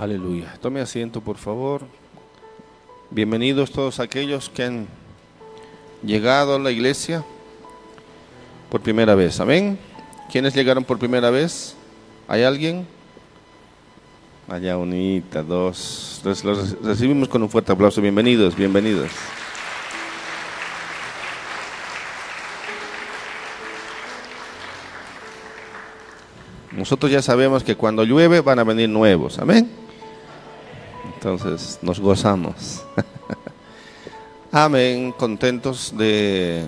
Aleluya. Tome asiento, por favor. Bienvenidos todos aquellos que han llegado a la iglesia por primera vez. Amén. ¿Quiénes llegaron por primera vez? ¿Hay alguien? Allá unita, dos. Los, los recibimos con un fuerte aplauso. Bienvenidos, bienvenidos. Nosotros ya sabemos que cuando llueve van a venir nuevos. Amén. Entonces nos gozamos. Amén, contentos de,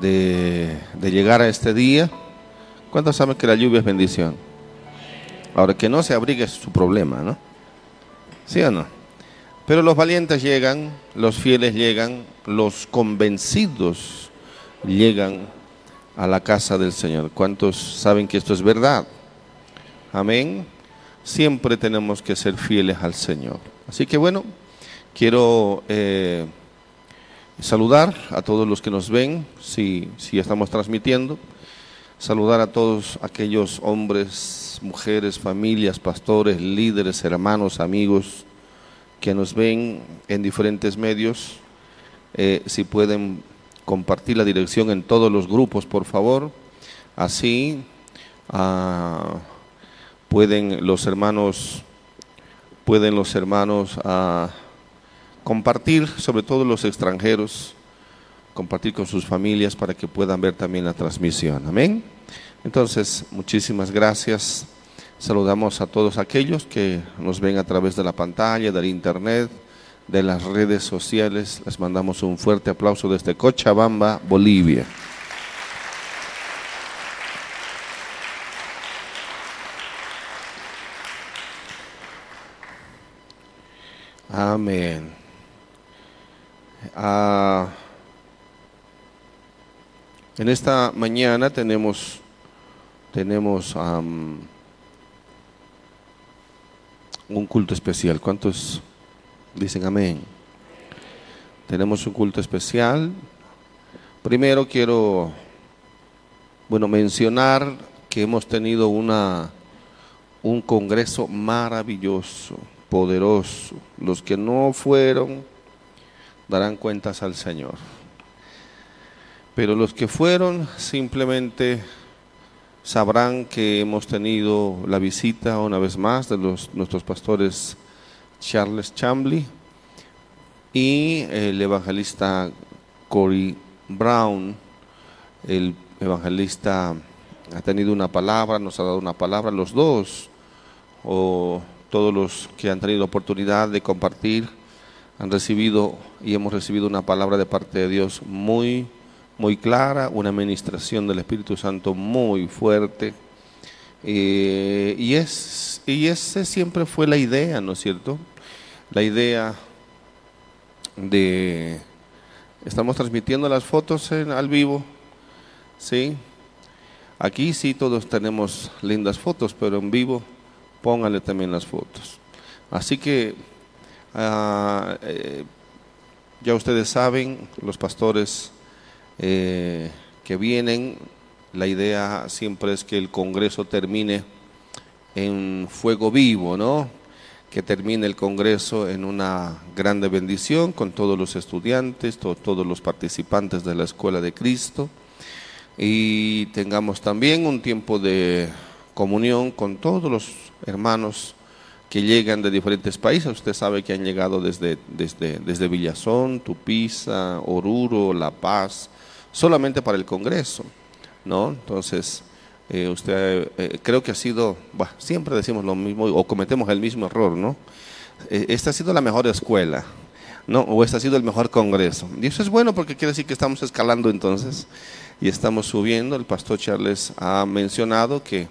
de, llegar a este día. ¿Cuántos saben que la lluvia es bendición? Ahora que no se abrigue es su problema, ¿no? ¿Sí o no? Pero los valientes llegan, los fieles llegan, los convencidos llegan a la casa del Señor. ¿Cuántos saben que esto es verdad? Amén siempre tenemos que ser fieles al Señor. Así que bueno, quiero eh, saludar a todos los que nos ven, si, si estamos transmitiendo, saludar a todos aquellos hombres, mujeres, familias, pastores, líderes, hermanos, amigos que nos ven en diferentes medios. Eh, si pueden compartir la dirección en todos los grupos, por favor. Así. Uh, pueden los hermanos pueden los hermanos ah, compartir, sobre todo los extranjeros, compartir con sus familias para que puedan ver también la transmisión. Amén. Entonces, muchísimas gracias. Saludamos a todos aquellos que nos ven a través de la pantalla, del internet, de las redes sociales. Les mandamos un fuerte aplauso desde Cochabamba, Bolivia. Amén. Ah, en esta mañana tenemos, tenemos un culto especial. ¿Cuántos dicen amén? Tenemos un culto especial. Primero quiero, bueno, mencionar que hemos tenido una, un congreso maravilloso poderoso. Los que no fueron darán cuentas al Señor. Pero los que fueron simplemente sabrán que hemos tenido la visita una vez más de los, nuestros pastores Charles Chambly y el evangelista Cory Brown. El evangelista ha tenido una palabra, nos ha dado una palabra, los dos, o todos los que han tenido oportunidad de compartir han recibido y hemos recibido una palabra de parte de Dios muy, muy clara, una administración del Espíritu Santo muy fuerte. Eh, y, es, y esa siempre fue la idea, ¿no es cierto? La idea de... Estamos transmitiendo las fotos en, al vivo, ¿sí? Aquí sí todos tenemos lindas fotos, pero en vivo póngale también las fotos. Así que ah, eh, ya ustedes saben, los pastores eh, que vienen, la idea siempre es que el Congreso termine en fuego vivo, ¿no? Que termine el Congreso en una grande bendición con todos los estudiantes, todos los participantes de la Escuela de Cristo y tengamos también un tiempo de comunión con todos los hermanos que llegan de diferentes países. Usted sabe que han llegado desde, desde, desde Villazón, Tupiza, Oruro, La Paz, solamente para el Congreso, ¿no? Entonces, eh, usted eh, creo que ha sido, siempre decimos lo mismo o cometemos el mismo error, ¿no? Eh, esta ha sido la mejor escuela, ¿no? O este ha sido el mejor Congreso. Y eso es bueno porque quiere decir que estamos escalando entonces y estamos subiendo. El pastor Charles ha mencionado que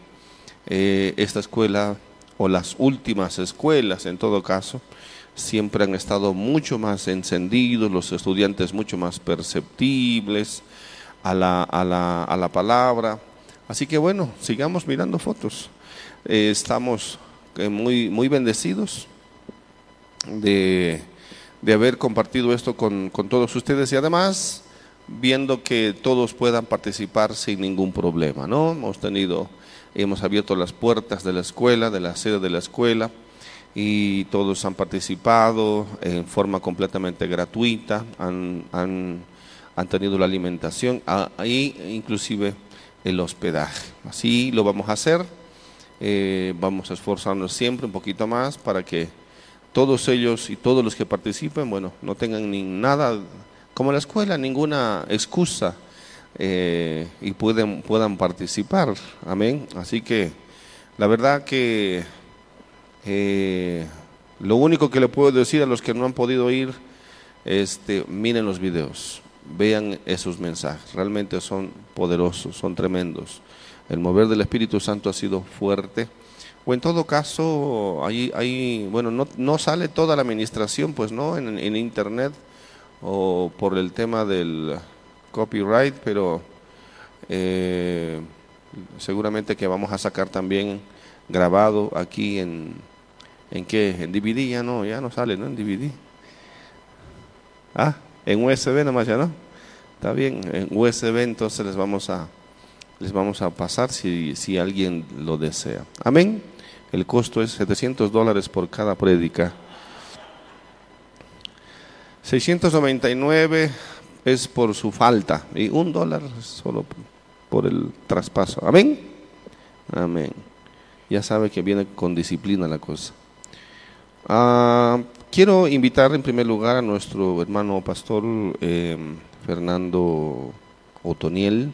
eh, esta escuela o las últimas escuelas en todo caso siempre han estado mucho más encendidos, los estudiantes mucho más perceptibles a la, a la, a la palabra. Así que bueno, sigamos mirando fotos. Eh, estamos eh, muy, muy bendecidos de, de haber compartido esto con, con todos ustedes y además viendo que todos puedan participar sin ningún problema, ¿no? Hemos tenido hemos abierto las puertas de la escuela, de la sede de la escuela, y todos han participado en forma completamente gratuita, han, han, han tenido la alimentación y inclusive el hospedaje. Así lo vamos a hacer, eh, vamos a esforzarnos siempre un poquito más para que todos ellos y todos los que participen, bueno, no tengan ni nada, como la escuela, ninguna excusa eh, y pueden, puedan participar. Amén. Así que la verdad que eh, lo único que le puedo decir a los que no han podido ir, este, miren los videos, vean esos mensajes, realmente son poderosos, son tremendos. El mover del Espíritu Santo ha sido fuerte. O en todo caso, ahí, ahí bueno, no, no sale toda la administración, pues no, en, en internet o por el tema del copyright, pero eh, seguramente que vamos a sacar también grabado aquí en, ¿en qué? En DVD ya no, ya no sale, ¿no? En DVD. Ah, en USB nomás ya no. Está bien, en USB entonces les vamos a les vamos a pasar si, si alguien lo desea. Amén. El costo es 700 dólares por cada prédica. 699 es por su falta y un dólar solo por el traspaso. Amén. Amén. Ya sabe que viene con disciplina la cosa. Ah, quiero invitar en primer lugar a nuestro hermano pastor eh, Fernando Otoniel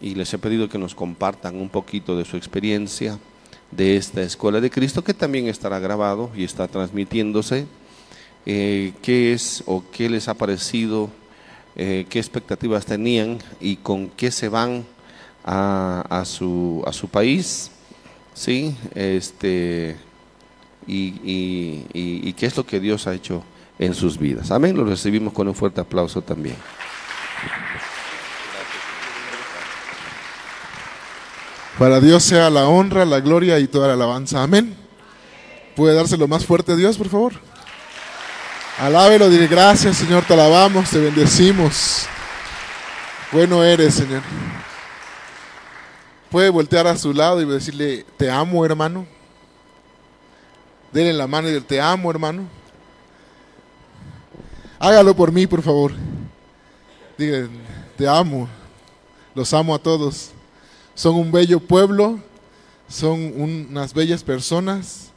y les he pedido que nos compartan un poquito de su experiencia de esta escuela de Cristo que también estará grabado y está transmitiéndose. Eh, ¿Qué es o qué les ha parecido eh, qué expectativas tenían y con qué se van a, su, a su país, ¿sí? Este, y, y, qué es lo que Dios ha hecho en sus vidas. Amén, lo recibimos con un fuerte aplauso también. Para Dios sea la honra, la gloria y toda la alabanza. Amén. ¿Puede dárselo más fuerte a Dios, por favor? Alábelo, dile gracias, Señor, te alabamos, te bendecimos. Bueno eres, Señor. Puede voltear a su lado y decirle, te amo, hermano. Denle la mano y decirle, te amo, hermano. Hágalo por mí, por favor. Dile, te amo. Los amo a todos. Son un bello pueblo, son unas bellas personas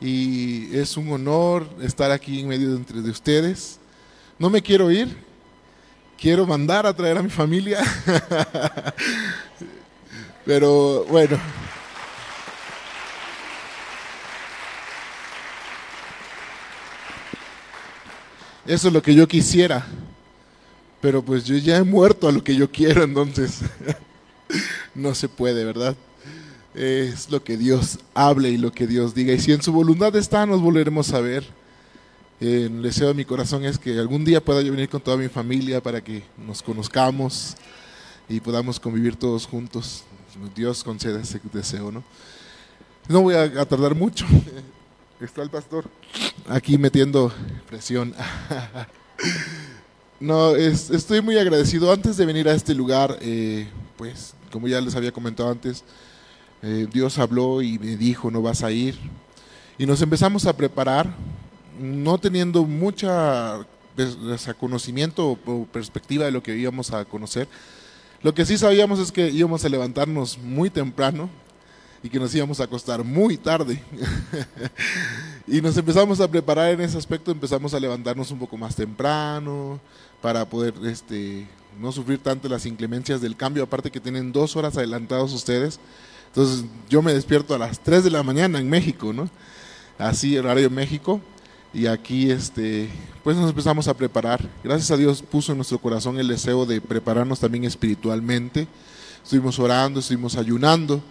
y es un honor estar aquí en medio de entre de ustedes. No me quiero ir, quiero mandar a traer a mi familia, pero bueno. Eso es lo que yo quisiera, pero pues yo ya he muerto a lo que yo quiero, entonces no se puede, ¿verdad? Es lo que Dios hable y lo que Dios diga. Y si en su voluntad está, nos volveremos a ver. el deseo de mi corazón es que algún día pueda yo venir con toda mi familia para que nos conozcamos y podamos convivir todos juntos. Dios conceda ese deseo, ¿no? No voy a, tardar mucho. Está el pastor aquí metiendo presión. no, estoy muy agradecido. Antes de venir a este lugar, eh, pues, como ya les había comentado antes, eh, Dios habló y me dijo, no vas a ir. Y nos empezamos a preparar, no teniendo mucha conocimiento o perspectiva de lo que íbamos a conocer. Lo que sí sabíamos es que íbamos a levantarnos muy temprano y que nos íbamos a acostar muy tarde. y nos empezamos a preparar en ese aspecto, empezamos a levantarnos un poco más temprano para poder este, no sufrir tanto las inclemencias del cambio, aparte que tienen dos horas adelantados ustedes. Entonces yo me despierto a las 3 de la mañana en México, ¿no? Así, horario México. Y aquí, este, pues nos empezamos a preparar. Gracias a Dios puso en nuestro corazón el deseo de prepararnos también espiritualmente. Estuvimos orando, estuvimos ayunando.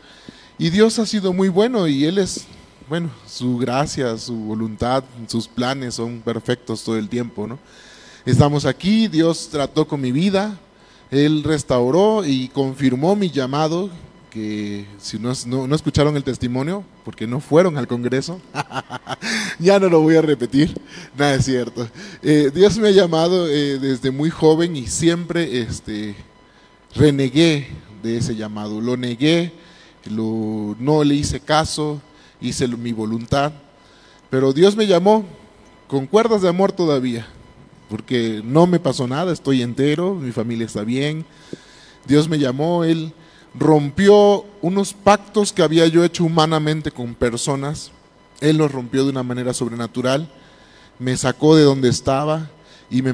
Y Dios ha sido muy bueno y Él es, bueno, su gracia, su voluntad, sus planes son perfectos todo el tiempo, ¿no? Estamos aquí, Dios trató con mi vida, Él restauró y confirmó mi llamado, si no, no, escucharon el testimonio, porque no fueron al Congreso, ya no lo voy a repetir, nada es cierto. Eh, Dios me ha llamado eh, desde muy joven y siempre este, renegué de ese llamado, lo negué, lo, no le hice caso, hice mi voluntad, pero Dios me llamó con cuerdas de amor todavía, porque no me pasó nada, estoy entero, mi familia está bien. Dios me llamó, Él rompió unos pactos que había yo hecho humanamente con personas, Él los rompió de una manera sobrenatural, me sacó de donde estaba y me,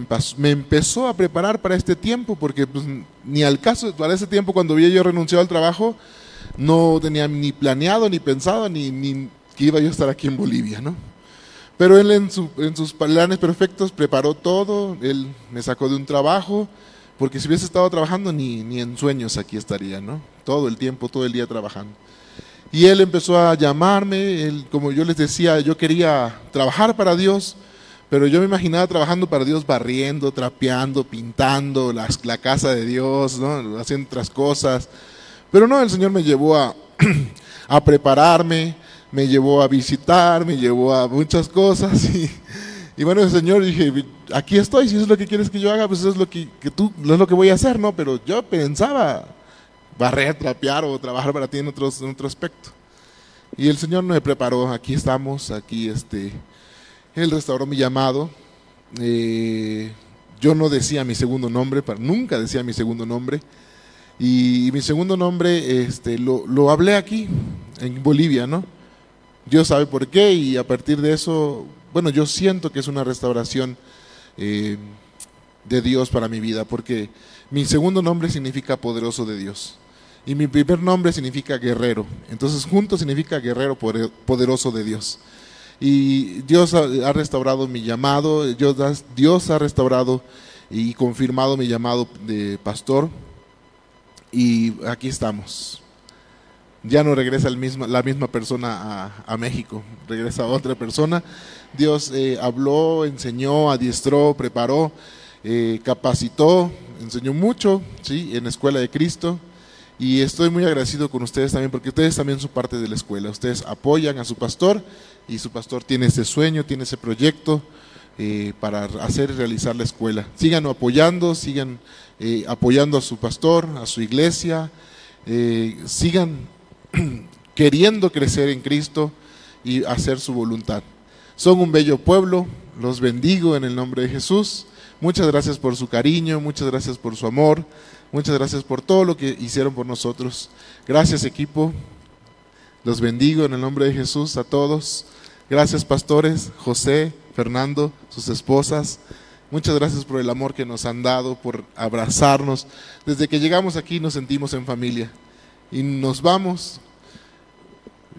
empezó a preparar para este tiempo, porque pues, ni al caso, para ese tiempo cuando había yo renunciado al trabajo, no tenía ni planeado, ni pensado, ni, que iba yo a estar aquí en Bolivia, ¿no? Pero él en, sus planes perfectos preparó todo, él me sacó de un trabajo, porque si hubiese estado trabajando ni, ni en sueños aquí estaría, ¿no? Todo el tiempo, todo el día trabajando. Y él empezó a llamarme, él, como yo les decía, yo quería trabajar para Dios, pero yo me imaginaba trabajando para Dios barriendo, trapeando, pintando la casa de Dios, ¿no? haciendo otras cosas. Pero no, el Señor me llevó a, a prepararme, me llevó a visitar, me llevó a muchas cosas y, bueno, el Señor dije, aquí estoy, si eso es lo que quieres que yo haga, pues eso es lo que, tú, es lo que voy a hacer, ¿no? Pero yo pensaba barrer, trapear o trabajar para ti en, otros, otro aspecto. Y el Señor me preparó, aquí estamos, aquí este, Él restauró mi llamado. Eh, yo no decía mi segundo nombre, nunca decía mi segundo nombre. Y, mi segundo nombre este, lo, lo hablé aquí, en Bolivia, ¿no? Dios sabe por qué y a partir de eso, bueno, yo siento que es una restauración eh, de Dios para mi vida, porque mi segundo nombre significa poderoso de Dios y mi primer nombre significa guerrero. Entonces junto significa guerrero poderoso de Dios. Y Dios ha, restaurado mi llamado, Dios, ha restaurado y confirmado mi llamado de pastor. Y aquí estamos ya no regresa el mismo, la misma persona a, México, regresa otra persona. Dios eh, habló, enseñó, adiestró, preparó, eh, capacitó, enseñó mucho ¿sí? en la escuela de Cristo. Y estoy muy agradecido con ustedes también, porque ustedes también son parte de la escuela. Ustedes apoyan a su pastor y su pastor tiene ese sueño, tiene ese proyecto eh, para hacer y realizar la escuela. Sigan apoyando, sigan apoyando a su pastor, a su iglesia, sigan queriendo crecer en Cristo y hacer su voluntad. Son un bello pueblo, los bendigo en el nombre de Jesús. Muchas gracias por su cariño, muchas gracias por su amor, muchas gracias por todo lo que hicieron por nosotros. Gracias equipo, los bendigo en el nombre de Jesús a todos. Gracias pastores, José, Fernando, sus esposas. Muchas gracias por el amor que nos han dado, por abrazarnos. Desde que llegamos aquí nos sentimos en familia y nos vamos.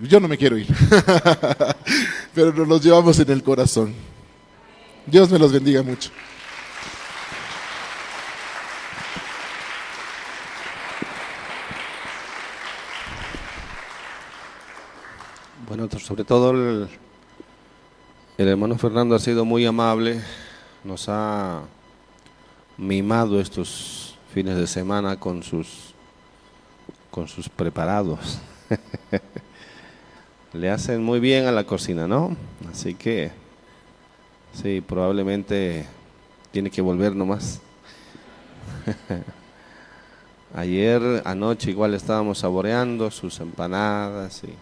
Yo no me quiero ir, pero nos los llevamos en el corazón. Dios me los bendiga mucho. Bueno, sobre todo el, el hermano Fernando ha sido muy amable, nos ha mimado estos fines de semana con sus con sus preparados. Le hacen muy bien a la cocina, ¿no? Así que, sí, probablemente tiene que volver nomás. Ayer, anoche, igual estábamos saboreando sus empanadas y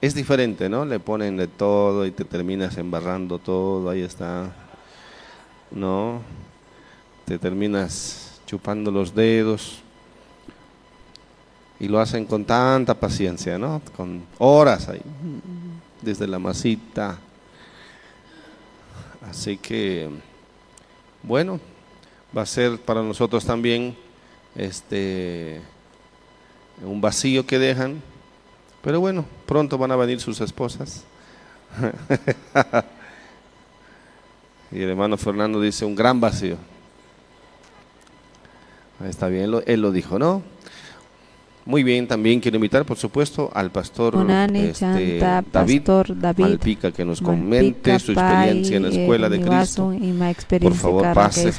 es diferente, ¿no? Le ponen de todo y te terminas embarrando todo, ahí está, ¿no? Te terminas chupando los dedos y lo hacen con tanta paciencia, ¿no? Con horas ahí, desde la masita. Así que, bueno, va a ser para nosotros también este un vacío que dejan, pero bueno, pronto van a venir sus esposas. y el hermano Fernando dice un gran vacío. Está bien, él lo dijo, ¿no? Muy bien, también quiero invitar, por supuesto, al pastor, este, David, Malpica, que nos comente su experiencia en la Escuela de Cristo. Por favor, pase.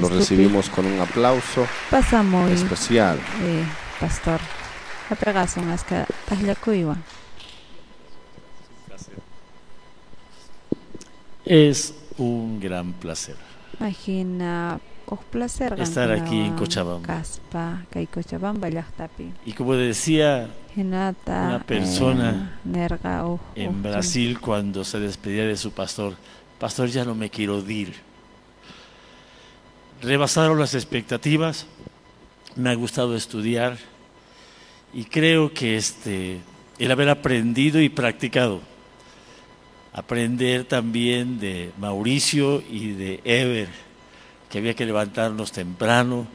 Lo recibimos con un aplauso especial. Eh, pastor. Es un gran placer. Imagina, placer estar aquí en Cochabamba. Caspa, Cochabamba, Y como decía una persona eh, en Brasil cuando se despedía de su pastor, pastor ya no me quiero ir. Rebasaron las expectativas, me ha gustado estudiar y creo que este, el haber aprendido y practicado, aprender también de Mauricio y de Ever, que había que levantarnos temprano,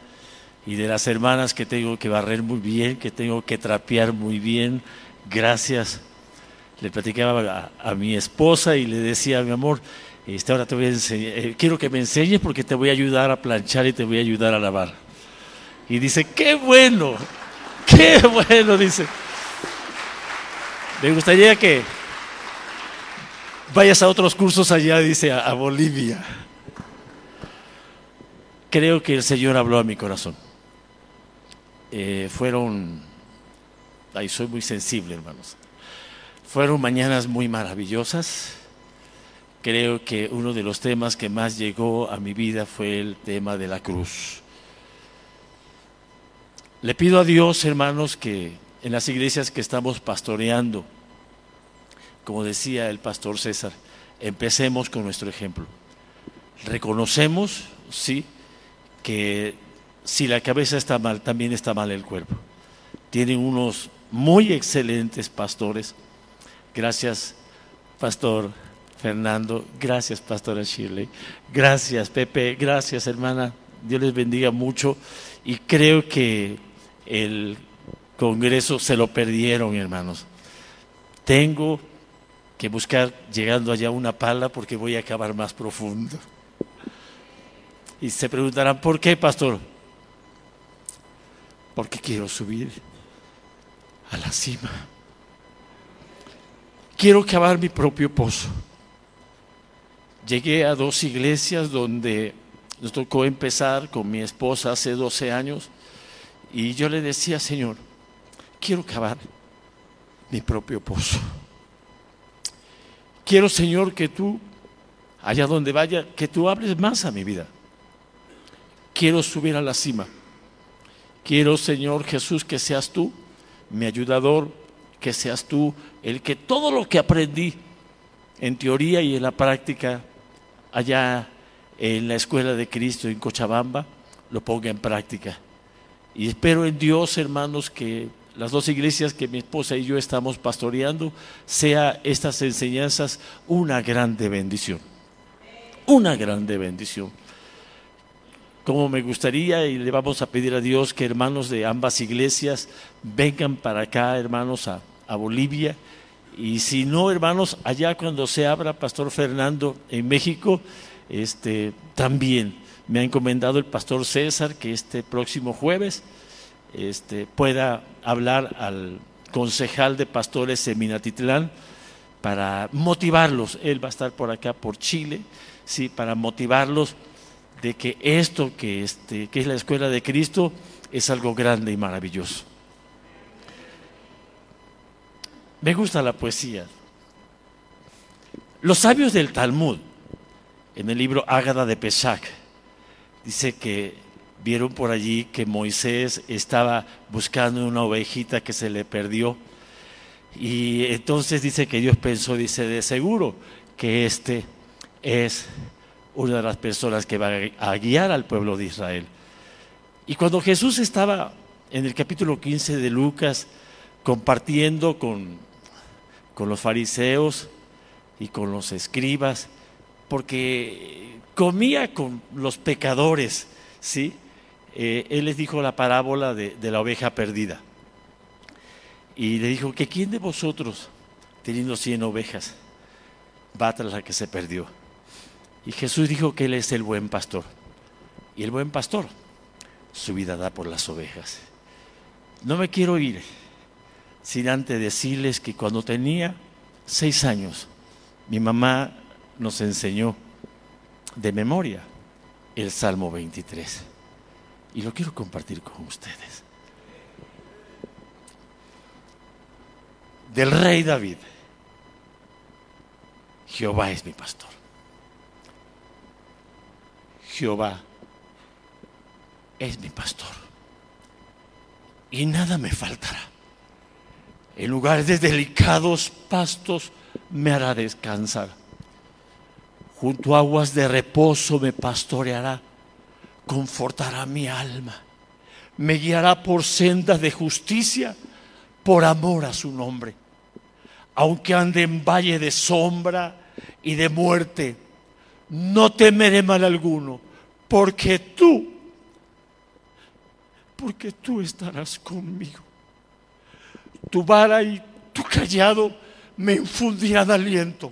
y de las hermanas que tengo que barrer muy bien, que tengo que trapear muy bien. Gracias. Le platicaba a, mi esposa y le decía, mi amor, este, ahora te voy a enseñar, eh, quiero que me enseñes porque te voy a ayudar a planchar y te voy a ayudar a lavar. Y dice, qué bueno, qué bueno, dice. Me gustaría que vayas a otros cursos allá, dice, a Bolivia. Creo que el Señor habló a mi corazón. Eh, fueron, ahí soy muy sensible hermanos, fueron mañanas muy maravillosas. Creo que uno de los temas que más llegó a mi vida fue el tema de la cruz. Le pido a Dios, hermanos, que en las iglesias que estamos pastoreando, como decía el pastor César, empecemos con nuestro ejemplo. Reconocemos, sí, que si la cabeza está mal, también está mal el cuerpo. Tienen unos muy excelentes pastores. Gracias, Pastor Fernando. Gracias, Pastora Shirley. Gracias, Pepe. Gracias, hermana. Dios les bendiga mucho. Y creo que el Congreso se lo perdieron, hermanos. Tengo que buscar, llegando allá, una pala porque voy a acabar más profundo. Y se preguntarán, ¿por qué, pastor? porque quiero subir a la cima. Quiero cavar mi propio pozo. Llegué a dos iglesias donde nos tocó empezar con mi esposa hace 12 años y yo le decía, Señor, quiero cavar mi propio pozo. Quiero, Señor, que tú, allá donde vaya, que tú hables más a mi vida. Quiero subir a la cima. Quiero, Señor Jesús, que seas tú mi ayudador, que seas tú el que todo lo que aprendí en teoría y en la práctica allá en la escuela de Cristo en Cochabamba, lo ponga en práctica. Y espero en Dios, hermanos, que las dos iglesias que mi esposa y yo estamos pastoreando, sea estas enseñanzas una grande bendición. Una grande bendición como me gustaría y le vamos a pedir a Dios que hermanos de ambas iglesias vengan para acá, hermanos, a, Bolivia. Y si no, hermanos, allá cuando se abra Pastor Fernando en México, este, también me ha encomendado el Pastor César que este próximo jueves este, pueda hablar al concejal de pastores en Minatitlán para motivarlos. Él va a estar por acá, por Chile, sí, para motivarlos de que esto que, este, que es la escuela de Cristo es algo grande y maravilloso. Me gusta la poesía. Los sabios del Talmud, en el libro Ágada de Pesach, dice que vieron por allí que Moisés estaba buscando una ovejita que se le perdió. Y entonces dice que Dios pensó, dice, de seguro que este es una de las personas que va a guiar al pueblo de Israel. Y cuando Jesús estaba en el capítulo 15 de Lucas compartiendo con, con los fariseos y con los escribas, porque comía con los pecadores, ¿sí? Eh, él les dijo la parábola de, de, la oveja perdida. Y le dijo que quién de vosotros, teniendo cien ovejas, va tras la que se perdió. Y Jesús dijo que Él es el buen pastor. Y el buen pastor su vida da por las ovejas. No me quiero ir sin antes decirles que cuando tenía seis años, mi mamá nos enseñó de memoria el Salmo 23. Y lo quiero compartir con ustedes. Del rey David. Jehová es mi pastor Jehová es mi pastor y nada me faltará. En lugares de delicados pastos me hará descansar. Junto a aguas de reposo me pastoreará, confortará mi alma, me guiará por sendas de justicia por amor a su nombre. Aunque ande en valle de sombra y de muerte, no temeré mal alguno, porque tú, porque tú estarás conmigo. Tu vara y tu callado me infundirán aliento.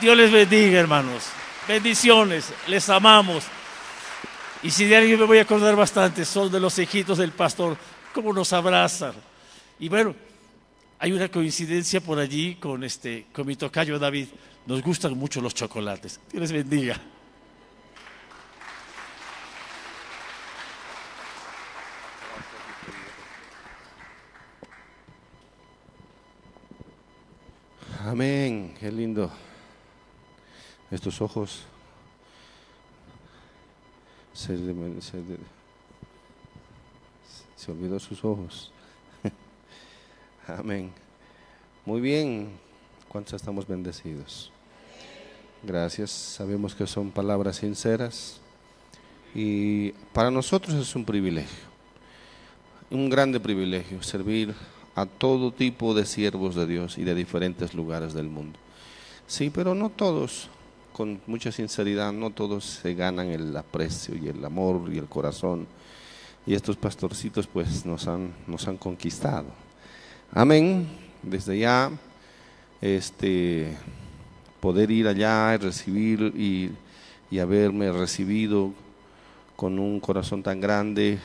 Dios les bendiga, hermanos. Bendiciones, les amamos. Y si de alguien me voy a acordar bastante, son de los hijitos del pastor, cómo nos abrazan. Y bueno, hay una coincidencia por allí con, este, con mi tocayo David. Nos gustan mucho los chocolates. Dios les bendiga. Amén, qué lindo. Estos ojos se, se, se olvidó sus ojos. Amén. Muy bien, ¿cuántos estamos bendecidos? Gracias, sabemos que son palabras sinceras y para nosotros es un privilegio, un grande privilegio servir a todo tipo de siervos de Dios y de diferentes lugares del mundo. Sí, pero no todos, con mucha sinceridad, no todos se ganan el aprecio y el amor y el corazón. Y estos pastorcitos pues nos han, nos han conquistado. Amén. Desde ya, este, poder ir allá y recibir y, y haberme recibido con un corazón tan grande,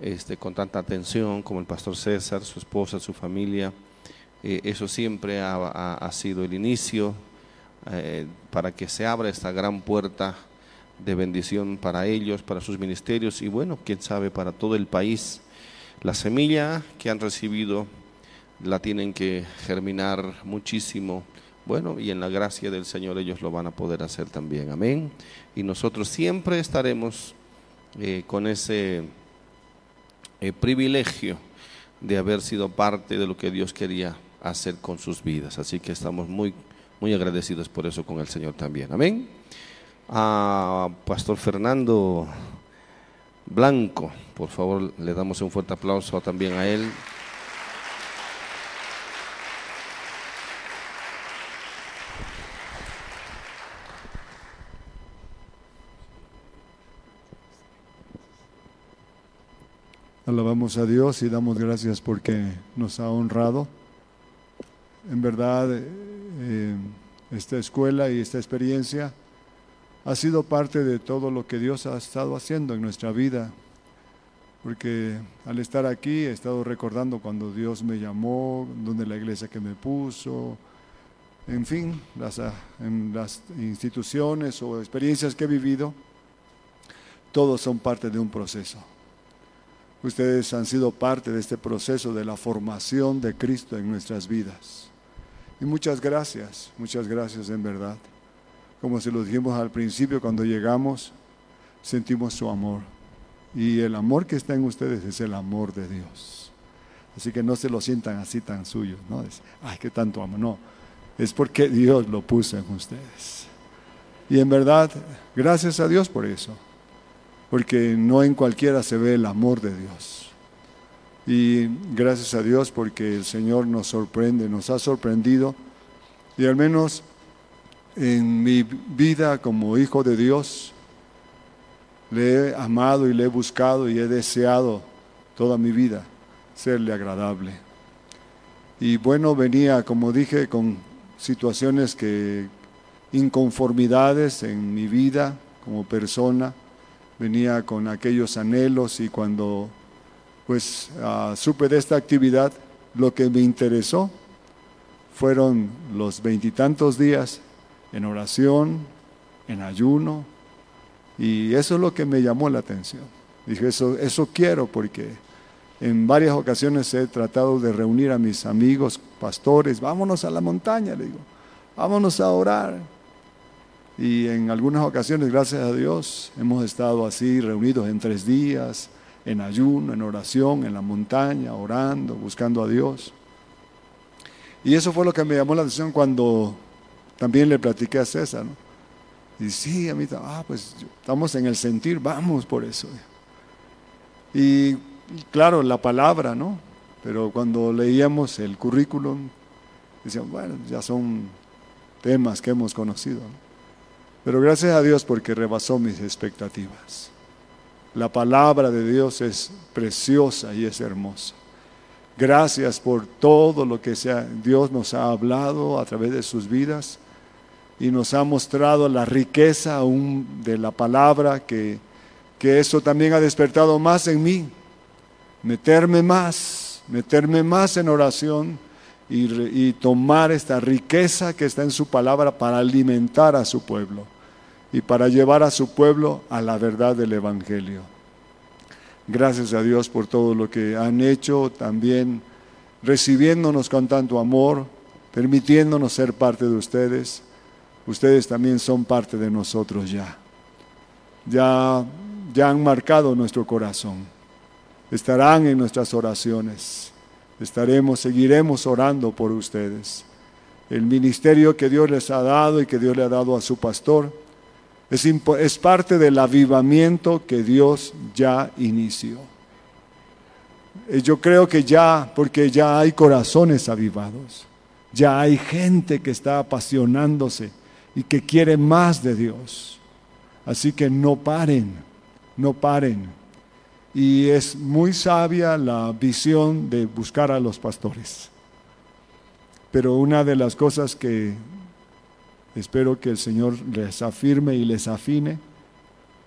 este, con tanta atención como el pastor César, su esposa, su familia. Eh, eso siempre ha, ha, ha, sido el inicio eh, para que se abra esta gran puerta de bendición para ellos, para sus ministerios y bueno, quién sabe, para todo el país. La semilla que han recibido la tienen que germinar muchísimo. Bueno, y en la gracia del Señor ellos lo van a poder hacer también. Amén. Y nosotros siempre estaremos eh, con ese eh, privilegio de haber sido parte de lo que Dios quería hacer con sus vidas. Así que estamos muy, muy agradecidos por eso con el Señor también. Amén. A Pastor Fernando Blanco, por favor, le damos un fuerte aplauso también a él. Alabamos a Dios y damos gracias porque nos ha honrado. En verdad, eh, esta escuela y esta experiencia ha sido parte de todo lo que Dios ha estado haciendo en nuestra vida. Porque al estar aquí he estado recordando cuando Dios me llamó, donde la iglesia que me puso, en fin, las, en las instituciones o experiencias que he vivido, todos son parte de un proceso. Ustedes han sido parte de este proceso de la formación de Cristo en nuestras vidas. Y muchas gracias, muchas gracias en verdad. Como se lo dijimos al principio, cuando llegamos, sentimos su amor. Y el amor que está en ustedes es el amor de Dios. Así que no se lo sientan así tan suyos, ¿no? Es, ay, qué tanto amo. No, es porque Dios lo puso en ustedes. Y en verdad, gracias a Dios por eso porque no en cualquiera se ve el amor de Dios. Y gracias a Dios porque el Señor nos sorprende, nos ha sorprendido. Y al menos en mi vida como hijo de Dios, le he amado y le he buscado y he deseado toda mi vida serle agradable. Y bueno, venía, como dije, con situaciones que inconformidades en mi vida como persona, venía con aquellos anhelos y cuando pues ah, supe de esta actividad, lo que me interesó fueron los veintitantos días en oración, en ayuno, y eso es lo que me llamó la atención. Dije, eso, eso quiero porque en varias ocasiones he tratado de reunir a mis amigos, pastores, vámonos a la montaña, le digo, vámonos a orar. Y en algunas ocasiones, gracias a Dios, hemos estado así reunidos en tres días, en ayuno, en oración, en la montaña, orando, buscando a Dios. Y eso fue lo que me llamó la atención cuando también le platiqué a César. Y sí, a mí, ah, pues estamos en el sentir, vamos por eso. Y claro, la palabra, ¿no? Pero cuando leíamos el currículum, decíamos, bueno, ya son temas que hemos conocido. Pero gracias a Dios porque rebasó mis expectativas. La palabra de Dios es preciosa y es hermosa. Gracias por todo lo que sea, Dios nos ha hablado a través de sus vidas y nos ha mostrado la riqueza aún de la palabra, que, que eso también ha despertado más en mí, meterme más, meterme más en oración y, y tomar esta riqueza que está en su palabra para alimentar a su pueblo y para llevar a su pueblo a la verdad del Evangelio. Gracias a Dios por todo lo que han hecho, también recibiéndonos con tanto amor, permitiéndonos ser parte de ustedes. Ustedes también son parte de nosotros ya. Ya, ya han marcado nuestro corazón. Estarán en nuestras oraciones. Estaremos, seguiremos orando por ustedes. El ministerio que Dios les ha dado y que Dios le ha dado a su pastor es, parte del avivamiento que Dios ya inició. Eh, yo creo que ya, porque ya hay corazones avivados, ya hay gente que está apasionándose y que quiere más de Dios. Así que no paren, no paren. Y es muy sabia la visión de buscar a los pastores. Pero una de las cosas que Espero que el Señor les afirme y les afine.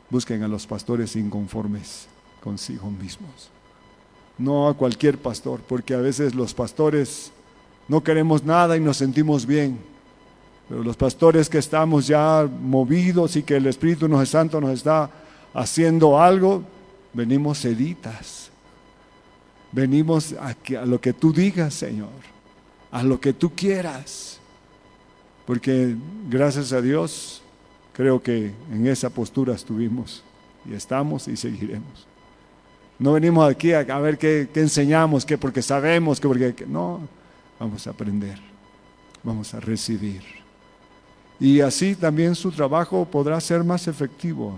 Busquen a los pastores inconformes consigo mismos. No a cualquier pastor, porque a veces los pastores no queremos nada y nos sentimos bien. Pero los pastores que estamos ya movidos y que el Espíritu Santo nos está haciendo algo, venimos seditas. Venimos a, a lo que tú digas, Señor, a lo que tú quieras porque gracias a Dios creo que en esa postura estuvimos y estamos y seguiremos. No venimos aquí a, ver qué, enseñamos, qué porque sabemos, que porque no, vamos a aprender, vamos a recibir. Y así también su trabajo podrá ser más efectivo.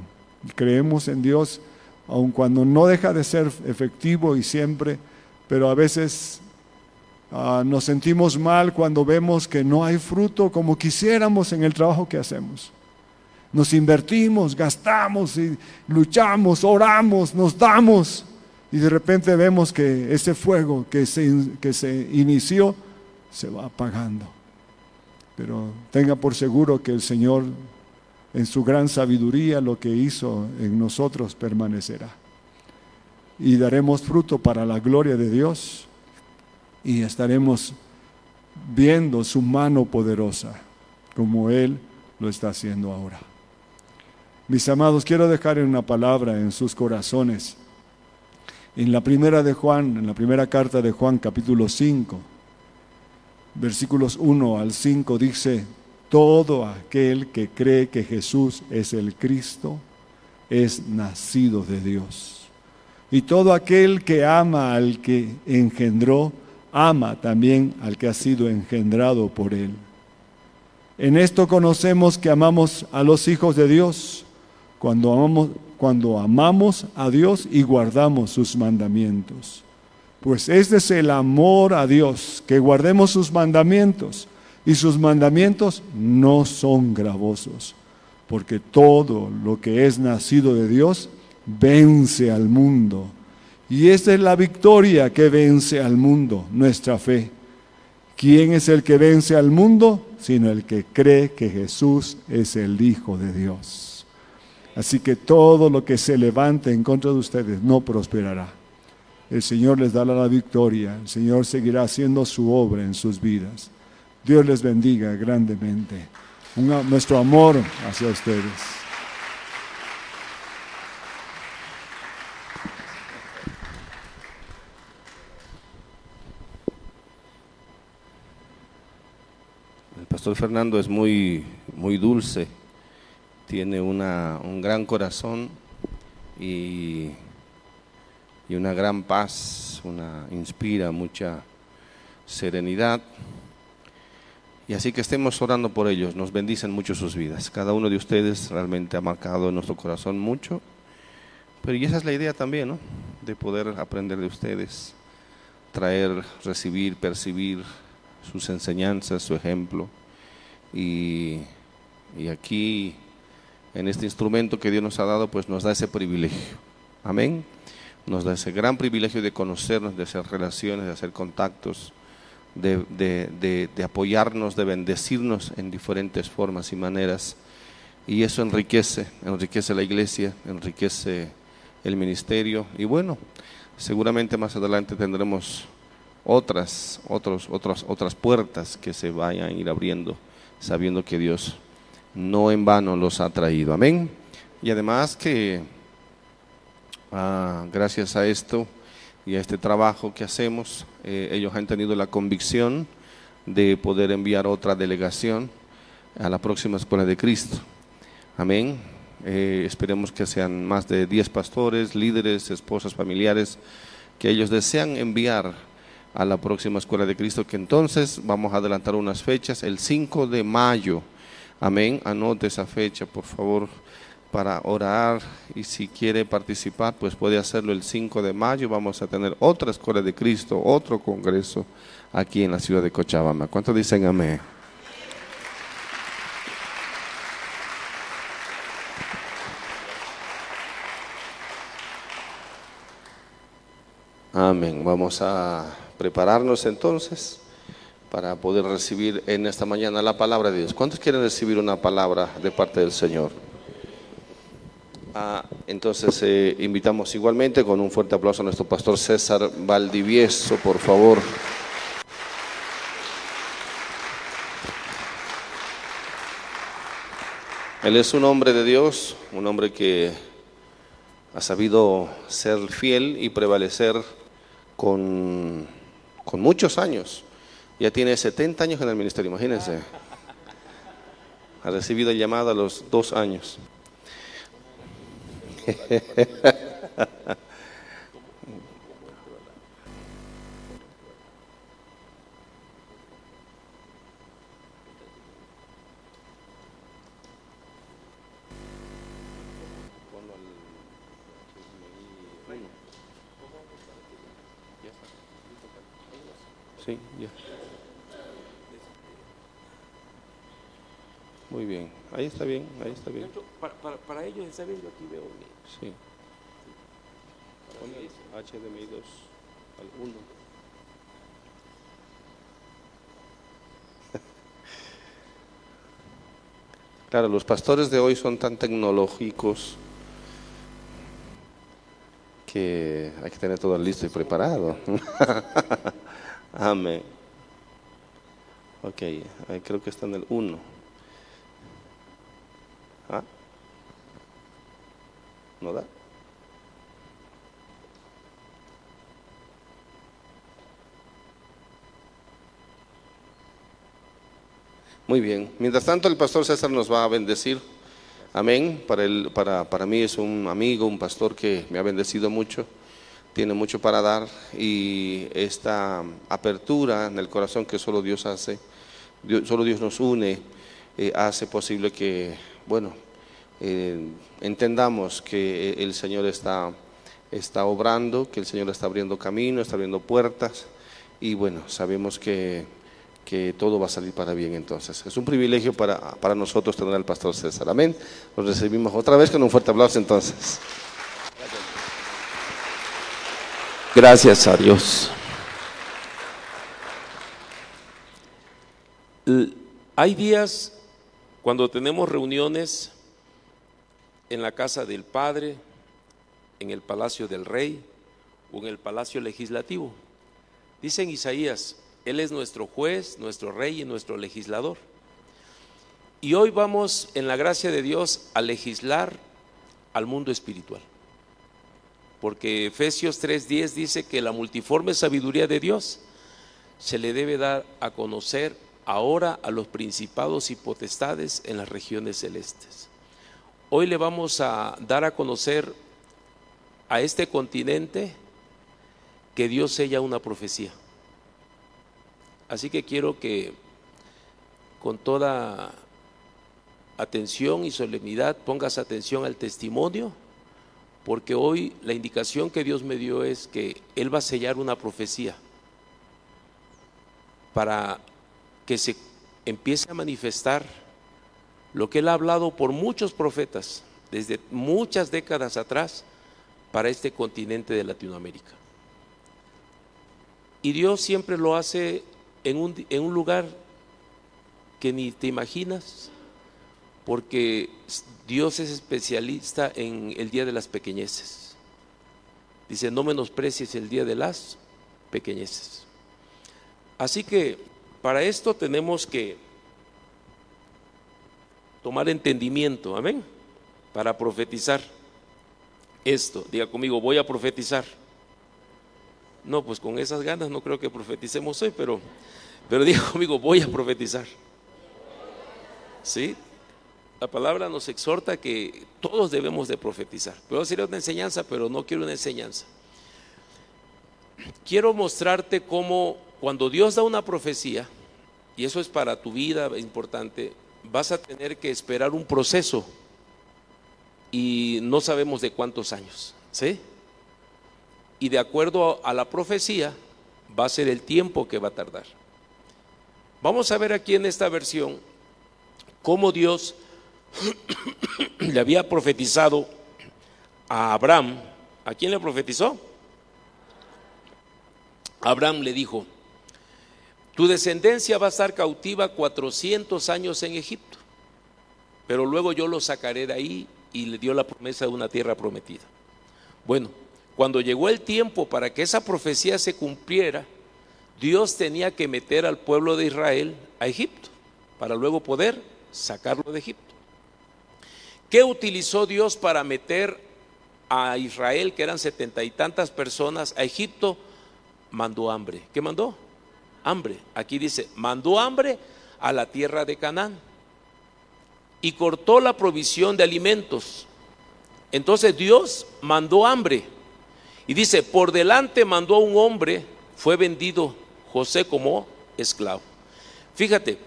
Creemos en Dios, aun cuando no deja de ser efectivo y siempre, pero a veces Ah, nos sentimos mal cuando vemos que no hay fruto como quisiéramos en el trabajo que hacemos. Nos invertimos, gastamos y luchamos, oramos, nos damos y de repente vemos que ese fuego que se, que se inició se va apagando. Pero tenga por seguro que el Señor en su gran sabiduría lo que hizo en nosotros permanecerá. Y daremos fruto para la gloria de Dios y estaremos viendo su mano poderosa como Él lo está haciendo ahora. Mis amados, quiero dejar una palabra en sus corazones. En la primera de Juan, en la primera carta de Juan, capítulo 5, versículos 1 al 5, dice, todo aquel que cree que Jesús es el Cristo es nacido de Dios. Y todo aquel que ama al que engendró, ama también al que ha sido engendrado por él. En esto conocemos que amamos a los hijos de Dios cuando amamos, cuando amamos a Dios y guardamos sus mandamientos. Pues este es el amor a Dios, que guardemos sus mandamientos. Y sus mandamientos no son gravosos, porque todo lo que es nacido de Dios vence al mundo. Y esta es la victoria que vence al mundo, nuestra fe. ¿Quién es el que vence al mundo? Sino el que cree que Jesús es el Hijo de Dios. Así que todo lo que se levante en contra de ustedes no prosperará. El Señor les dará la victoria, el Señor seguirá haciendo su obra en sus vidas. Dios les bendiga grandemente. Nuestro amor hacia ustedes. Pastor Fernando es muy, muy dulce, tiene una, un gran corazón y, y una gran paz, una, inspira mucha serenidad. Y así que estemos orando por ellos, nos bendicen mucho sus vidas. Cada uno de ustedes realmente ha marcado en nuestro corazón mucho. Pero y esa es la idea también, ¿no? De poder aprender de ustedes, traer, recibir, percibir sus enseñanzas, su ejemplo. Y, aquí, en este instrumento que Dios nos ha dado, pues nos da ese privilegio. Amén. Nos da ese gran privilegio de conocernos, de hacer relaciones, de hacer contactos, de, apoyarnos, de bendecirnos en diferentes formas y maneras. Y eso enriquece, enriquece la iglesia, enriquece el ministerio. Y bueno, seguramente más adelante tendremos otras, otros, otras, otras puertas que se vayan ir abriendo, sabiendo que Dios no en vano los ha traído. Amén. Y además que ah, gracias a esto y a este trabajo que hacemos, eh, ellos han tenido la convicción de poder enviar otra delegación a la próxima Escuela de Cristo. Amén. Eh, esperemos que sean más de 10 pastores, líderes, esposas, familiares, que ellos desean enviar a la próxima Escuela de Cristo, que entonces vamos a adelantar unas fechas, el 5 de mayo. Amén. Anote esa fecha, por favor, para orar y si quiere participar, pues puede hacerlo el 5 de mayo. Vamos a tener otra Escuela de Cristo, otro congreso aquí en la ciudad de Cochabamba. ¿Cuántos dicen amén? Amén. Vamos a prepararnos entonces para poder recibir en esta mañana la palabra de Dios. ¿Cuántos quieren recibir una palabra de parte del Señor? Ah, entonces eh, invitamos igualmente con un fuerte aplauso a nuestro pastor César Valdivieso, por favor. Él es un hombre de Dios, un hombre que ha sabido ser fiel y prevalecer con, con muchos años. Ya tiene 70 años en el ministerio, imagínense. Ha recibido el llamado a los dos años. Sí, ya. Muy bien, ahí está bien, ahí está bien. Para, para, para ellos está bien, yo aquí veo bien. Sí. HDMI 2 al 1. Claro, los pastores de hoy son tan tecnológicos que hay que tener todo listo y preparado. Amén. Ok, creo que está en el 1. ¿Ah? ¿No da? Muy bien. Mientras tanto, el pastor César nos va a bendecir. Amén. Para, él, para, para mí es un amigo, un pastor que me ha bendecido mucho. Tiene mucho para dar. Y esta apertura en el corazón que solo Dios hace, Dios- solo Dios nos une, eh, hace posible que, bueno, eh, entendamos que el Señor está, está obrando, que el Señor está abriendo camino, está abriendo puertas. Y bueno, sabemos que que todo va a salir para bien entonces. Es un privilegio para, para nosotros tener al pastor César. Amén. Lo recibimos otra vez con un fuerte aplauso entonces. Gracias a Dios. Hay días cuando tenemos reuniones en la casa del Padre, en el palacio del Rey o en el palacio legislativo. Dice en Isaías, Él es nuestro juez, nuestro rey y nuestro legislador. Y hoy vamos, en la gracia de Dios, a legislar al mundo espiritual. Porque Efesios 3:10 dice que la multiforme sabiduría de Dios se le debe dar a conocer ahora a los principados y potestades en las regiones celestes. Hoy le vamos a dar a conocer a este continente que Dios sella una profecía. Así que quiero que con toda atención y solemnidad pongas atención al testimonio, porque hoy la indicación que Dios me dio es que Él va a sellar una profecía para que se empiece a manifestar lo que Él ha hablado por muchos profetas desde muchas décadas atrás para este continente de Latinoamérica. Y Dios siempre lo hace en un, lugar que ni te imaginas, porque Dios es especialista en el día de las pequeñeces. Dice, no menosprecies el día de las pequeñeces. Así que para esto tenemos que tomar entendimiento, amén, para profetizar esto. Diga conmigo, voy a profetizar. No, pues con esas ganas no creo que profeticemos hoy, pero, pero diga conmigo, voy a profetizar. ¿Sí? La palabra nos exhorta que todos debemos de profetizar. Puedo decir una enseñanza, pero no quiero una enseñanza. Quiero mostrarte cómo cuando Dios da una profecía, y eso es para tu vida importante, vas a tener que esperar un proceso y no sabemos de cuántos años, ¿sí? Y de acuerdo a la profecía va a ser el tiempo que va a tardar. Vamos a ver aquí en esta versión cómo Dios le había profetizado a Abraham. ¿A quién le profetizó? Abraham le dijo, tu descendencia va a estar cautiva 400 años en Egipto, pero luego yo lo sacaré de ahí y le dio la promesa de una tierra prometida. Bueno, cuando llegó el tiempo para que esa profecía se cumpliera, Dios tenía que meter al pueblo de Israel a Egipto para luego poder sacarlo de Egipto. ¿Qué utilizó Dios para meter a Israel, que eran setenta y tantas personas, a Egipto? Mandó hambre. ¿Qué mandó? Hambre. Aquí dice, mandó hambre a la tierra de Canaán y cortó la provisión de alimentos. Entonces Dios mandó hambre. Y dice, por delante mandó a un hombre, fue vendido José como esclavo. Fíjate,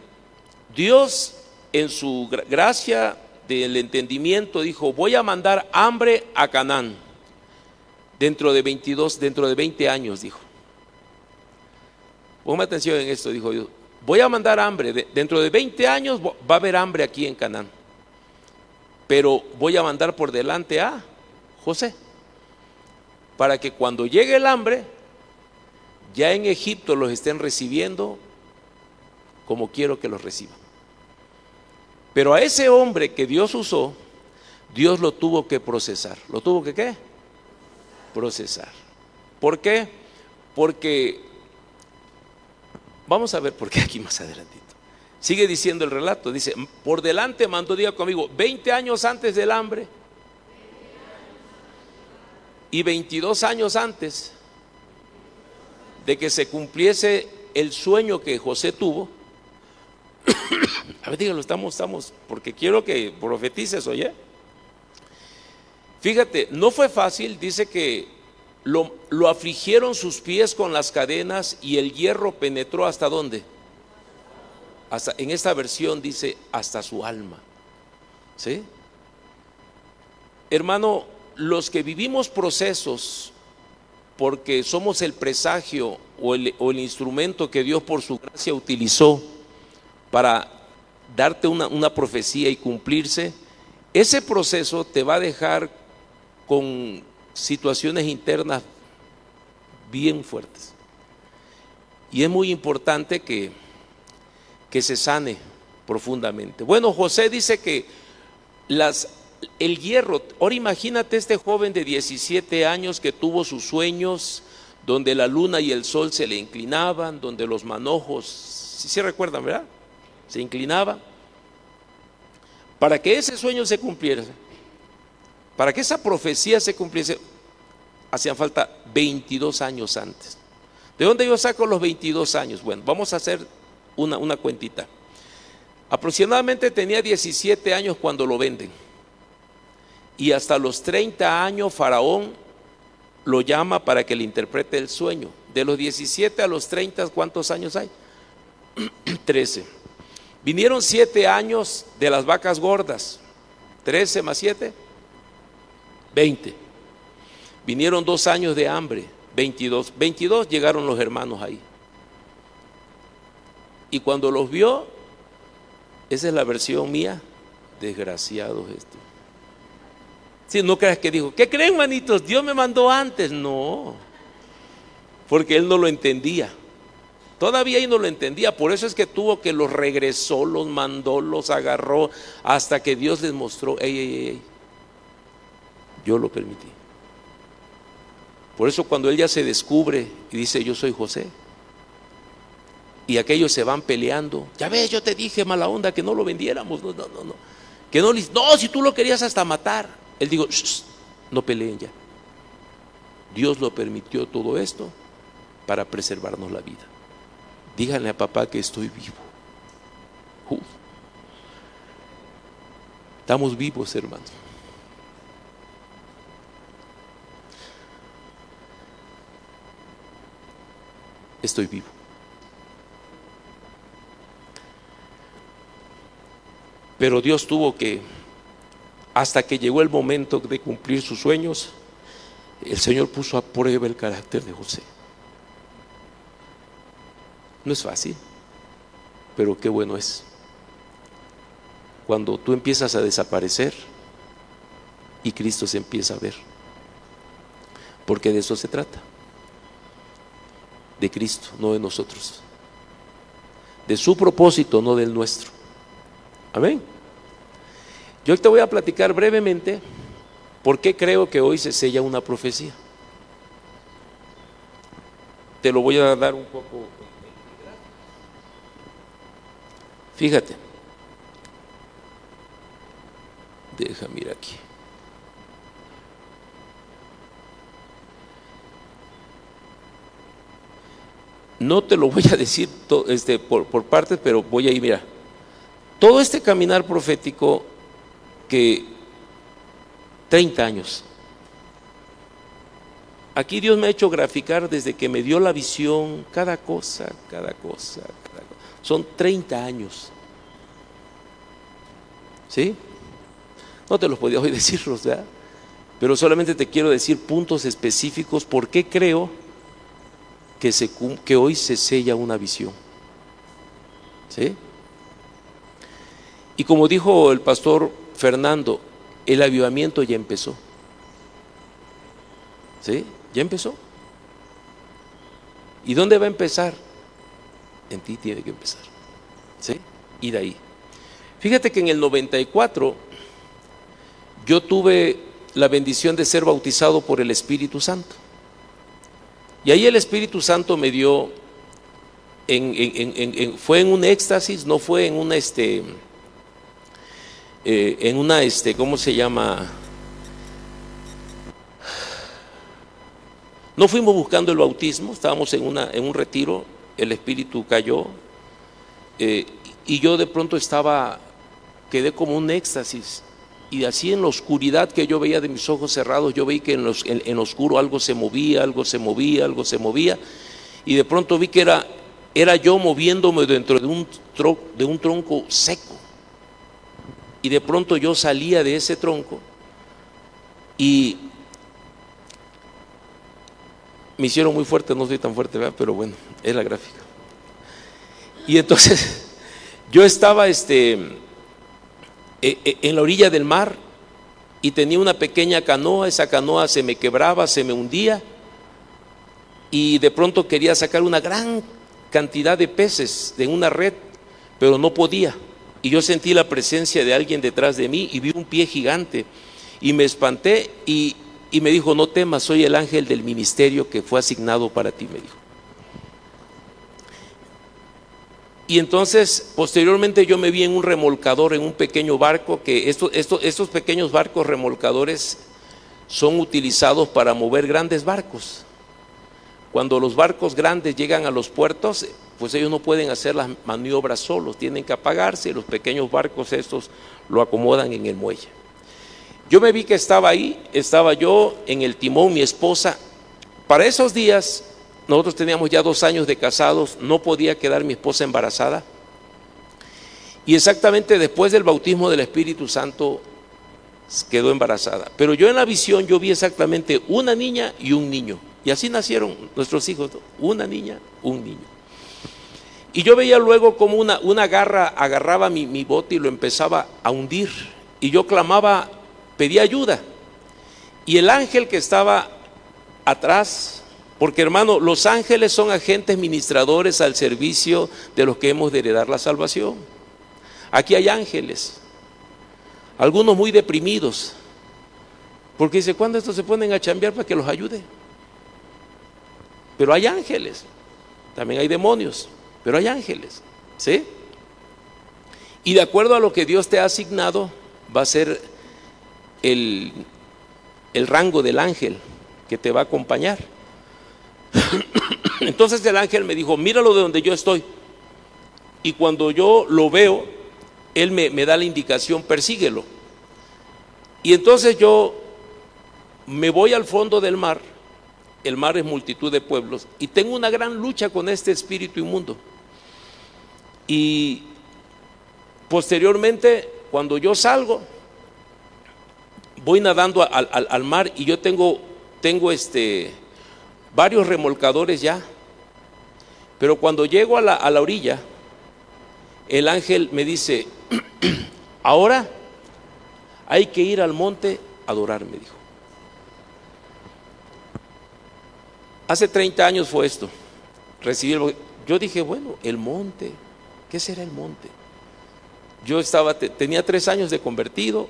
Dios en su gra- gracia del entendimiento dijo, voy a mandar hambre a Canaán dentro de 22, dentro de 20 años, dijo. Ponme atención en esto, dijo Dios. Voy a mandar hambre, de- dentro de 20 años va a haber hambre aquí en Canaán. Pero voy a mandar por delante a José, para que cuando llegue el hambre, ya en Egipto los estén recibiendo como quiero que los reciban. Pero a ese hombre que Dios usó, Dios lo tuvo que procesar. ¿Lo tuvo que qué? Procesar. ¿Por qué? Porque, vamos a ver por qué aquí más adelantito. Sigue diciendo el relato, dice, por delante mandó, diga conmigo, 20 años antes del hambre y 22 años antes de que se cumpliese el sueño que José tuvo. A ver, dígalo, estamos, estamos, porque quiero que profetices, oye. Fíjate, no fue fácil, dice que lo, lo afligieron sus pies con las cadenas y el hierro penetró hasta dónde. Hasta, en esta versión dice hasta su alma. ¿Sí? Hermano, los que vivimos procesos porque somos el presagio o el, o el instrumento que Dios por su gracia utilizó para darte una, una profecía y cumplirse, ese proceso te va a dejar con situaciones internas bien fuertes. Y es muy importante que, que se sane profundamente. Bueno, José dice que las, el hierro, ahora imagínate este joven de 17 años que tuvo sus sueños donde la luna y el sol se le inclinaban, donde los manojos, si se recuerdan, ¿verdad? Se inclinaban. Para que ese sueño se cumpliera, para que esa profecía se cumpliese, hacían falta 22 años antes. ¿De dónde yo saco los 22 años? Bueno, vamos a hacer una, una cuentita. Aproximadamente tenía 17 años cuando lo venden. Y hasta los 30 años Faraón lo llama para que le interprete el sueño. De los 17 a los 30, ¿cuántos años hay? 13. Vinieron 7 años de las vacas gordas. 13 más 7, 20. Vinieron dos años de hambre, 22. 22 llegaron los hermanos ahí. Y cuando los vio, esa es la versión mía, desgraciados estos. Si no creas que dijo, ¿qué creen, manitos? Dios me mandó antes. No, porque él no lo entendía. Todavía él no lo entendía, por eso es que tuvo que los regresó, los mandó, los agarró, hasta que Dios les mostró, ey, ey, ey, yo lo permití. Por eso cuando él ya se descubre y dice, yo soy José, y aquellos se van peleando, ya ves, yo te dije mala onda que no lo vendiéramos, no, no, no, no. Que no, no, si tú lo querías hasta matar. Él dijo, no peleen ya. Dios lo permitió todo esto para preservarnos la vida. Díganle a papá que estoy vivo. Estamos vivos, hermanos. Estoy vivo. Pero Dios tuvo que, hasta que llegó el momento de cumplir sus sueños, el Señor puso a prueba el carácter de José. No es fácil, pero qué bueno es. Cuando tú empiezas a desaparecer y Cristo se empieza a ver. Porque de eso se trata. De Cristo, no de nosotros. De su propósito, no del nuestro. Amén. Yo te voy a platicar brevemente por qué creo que hoy se sella una profecía. Te lo voy a dar un poco. Fíjate. Deja, mira aquí. No te lo voy a decir este, por, por partes, pero voy a ir, mira. Todo este caminar profético que 30 años. Aquí Dios me ha hecho graficar desde que me dio la visión, cada cosa, cada cosa, cada cosa. Son 30 años. ¿Sí? No te los podía hoy decirlos, ¿verdad? Pero solamente te quiero decir puntos específicos por qué creo que, que hoy se sella una visión. ¿Sí? Y como dijo el pastor Fernando, el avivamiento ya empezó. ¿Sí? Ya empezó. ¿Y dónde va a empezar? En ti tiene que empezar. ¿Sí? Y de ahí. Fíjate que en el 94 yo tuve la bendición de ser bautizado por el Espíritu Santo. Y ahí el Espíritu Santo me dio, fue en un éxtasis, no fue en una, este, eh, en una, este, ¿cómo se llama? No fuimos buscando el bautismo, estábamos en, una, en un retiro, el Espíritu cayó eh, y yo de pronto estaba, quedé como un éxtasis. Y así en la oscuridad que yo veía de mis ojos cerrados, yo vi que en, los, en, oscuro algo se movía, algo se movía, algo se movía. Y de pronto vi que era, era yo moviéndome dentro de un, de un tronco seco. Y de pronto yo salía de ese tronco y me hicieron muy fuerte, no soy tan fuerte, pero bueno, es la gráfica. Y entonces yo estaba este, en la orilla del mar y tenía una pequeña canoa, esa canoa se me quebraba, se me hundía y de pronto quería sacar una gran cantidad de peces de una red pero no podía. Y yo sentí la presencia de alguien detrás de mí y vi un pie gigante. Y me espanté y, y me dijo, no temas, soy el ángel del ministerio que fue asignado para ti, me dijo. Y entonces, posteriormente yo me vi en un remolcador, en un pequeño barco, que estos, pequeños barcos remolcadores son utilizados para mover grandes barcos. Cuando los barcos grandes llegan a los puertos, pues ellos no pueden hacer las maniobras solos, tienen que apagarse y los pequeños barcos estos lo acomodan en el muelle. Yo me vi que estaba ahí, estaba yo en el timón, mi esposa. Para esos días, nosotros teníamos ya dos años de casados, no podía quedar mi esposa embarazada. Y exactamente después del bautismo del Espíritu Santo quedó embarazada. Pero yo en la visión yo vi exactamente una niña y un niño. Y así nacieron nuestros hijos, una niña, un niño. Y yo veía luego como una, una garra agarraba mi, mi bote y lo empezaba a hundir. Y yo clamaba, pedía ayuda. Y el ángel que estaba atrás, porque hermano, los ángeles son agentes ministradores al servicio de los que hemos de heredar la salvación. Aquí hay ángeles, algunos muy deprimidos, porque dice, ¿cuándo estos se ponen a chambear para que los ayude? Pero hay ángeles, también hay demonios, pero hay ángeles, ¿sí? Y de acuerdo a lo que Dios te ha asignado, va a ser el, el rango del ángel que te va a acompañar. Entonces el ángel me dijo, míralo de donde yo estoy. Y cuando yo lo veo, él me, me, da la indicación, persíguelo. Y entonces yo me voy al fondo del mar, el mar es multitud de pueblos, y tengo una gran lucha con este espíritu inmundo. Y posteriormente, cuando yo salgo, voy nadando al, al, al mar y yo tengo, tengo este, varios remolcadores ya, pero cuando llego a la, a la orilla, el ángel me dice, ahora hay que ir al monte a adorar, me dijo. Hace 30 años fue esto. Recibí el, yo dije, bueno, el monte, ¿qué será el monte? Yo estaba, tenía tres años de convertido,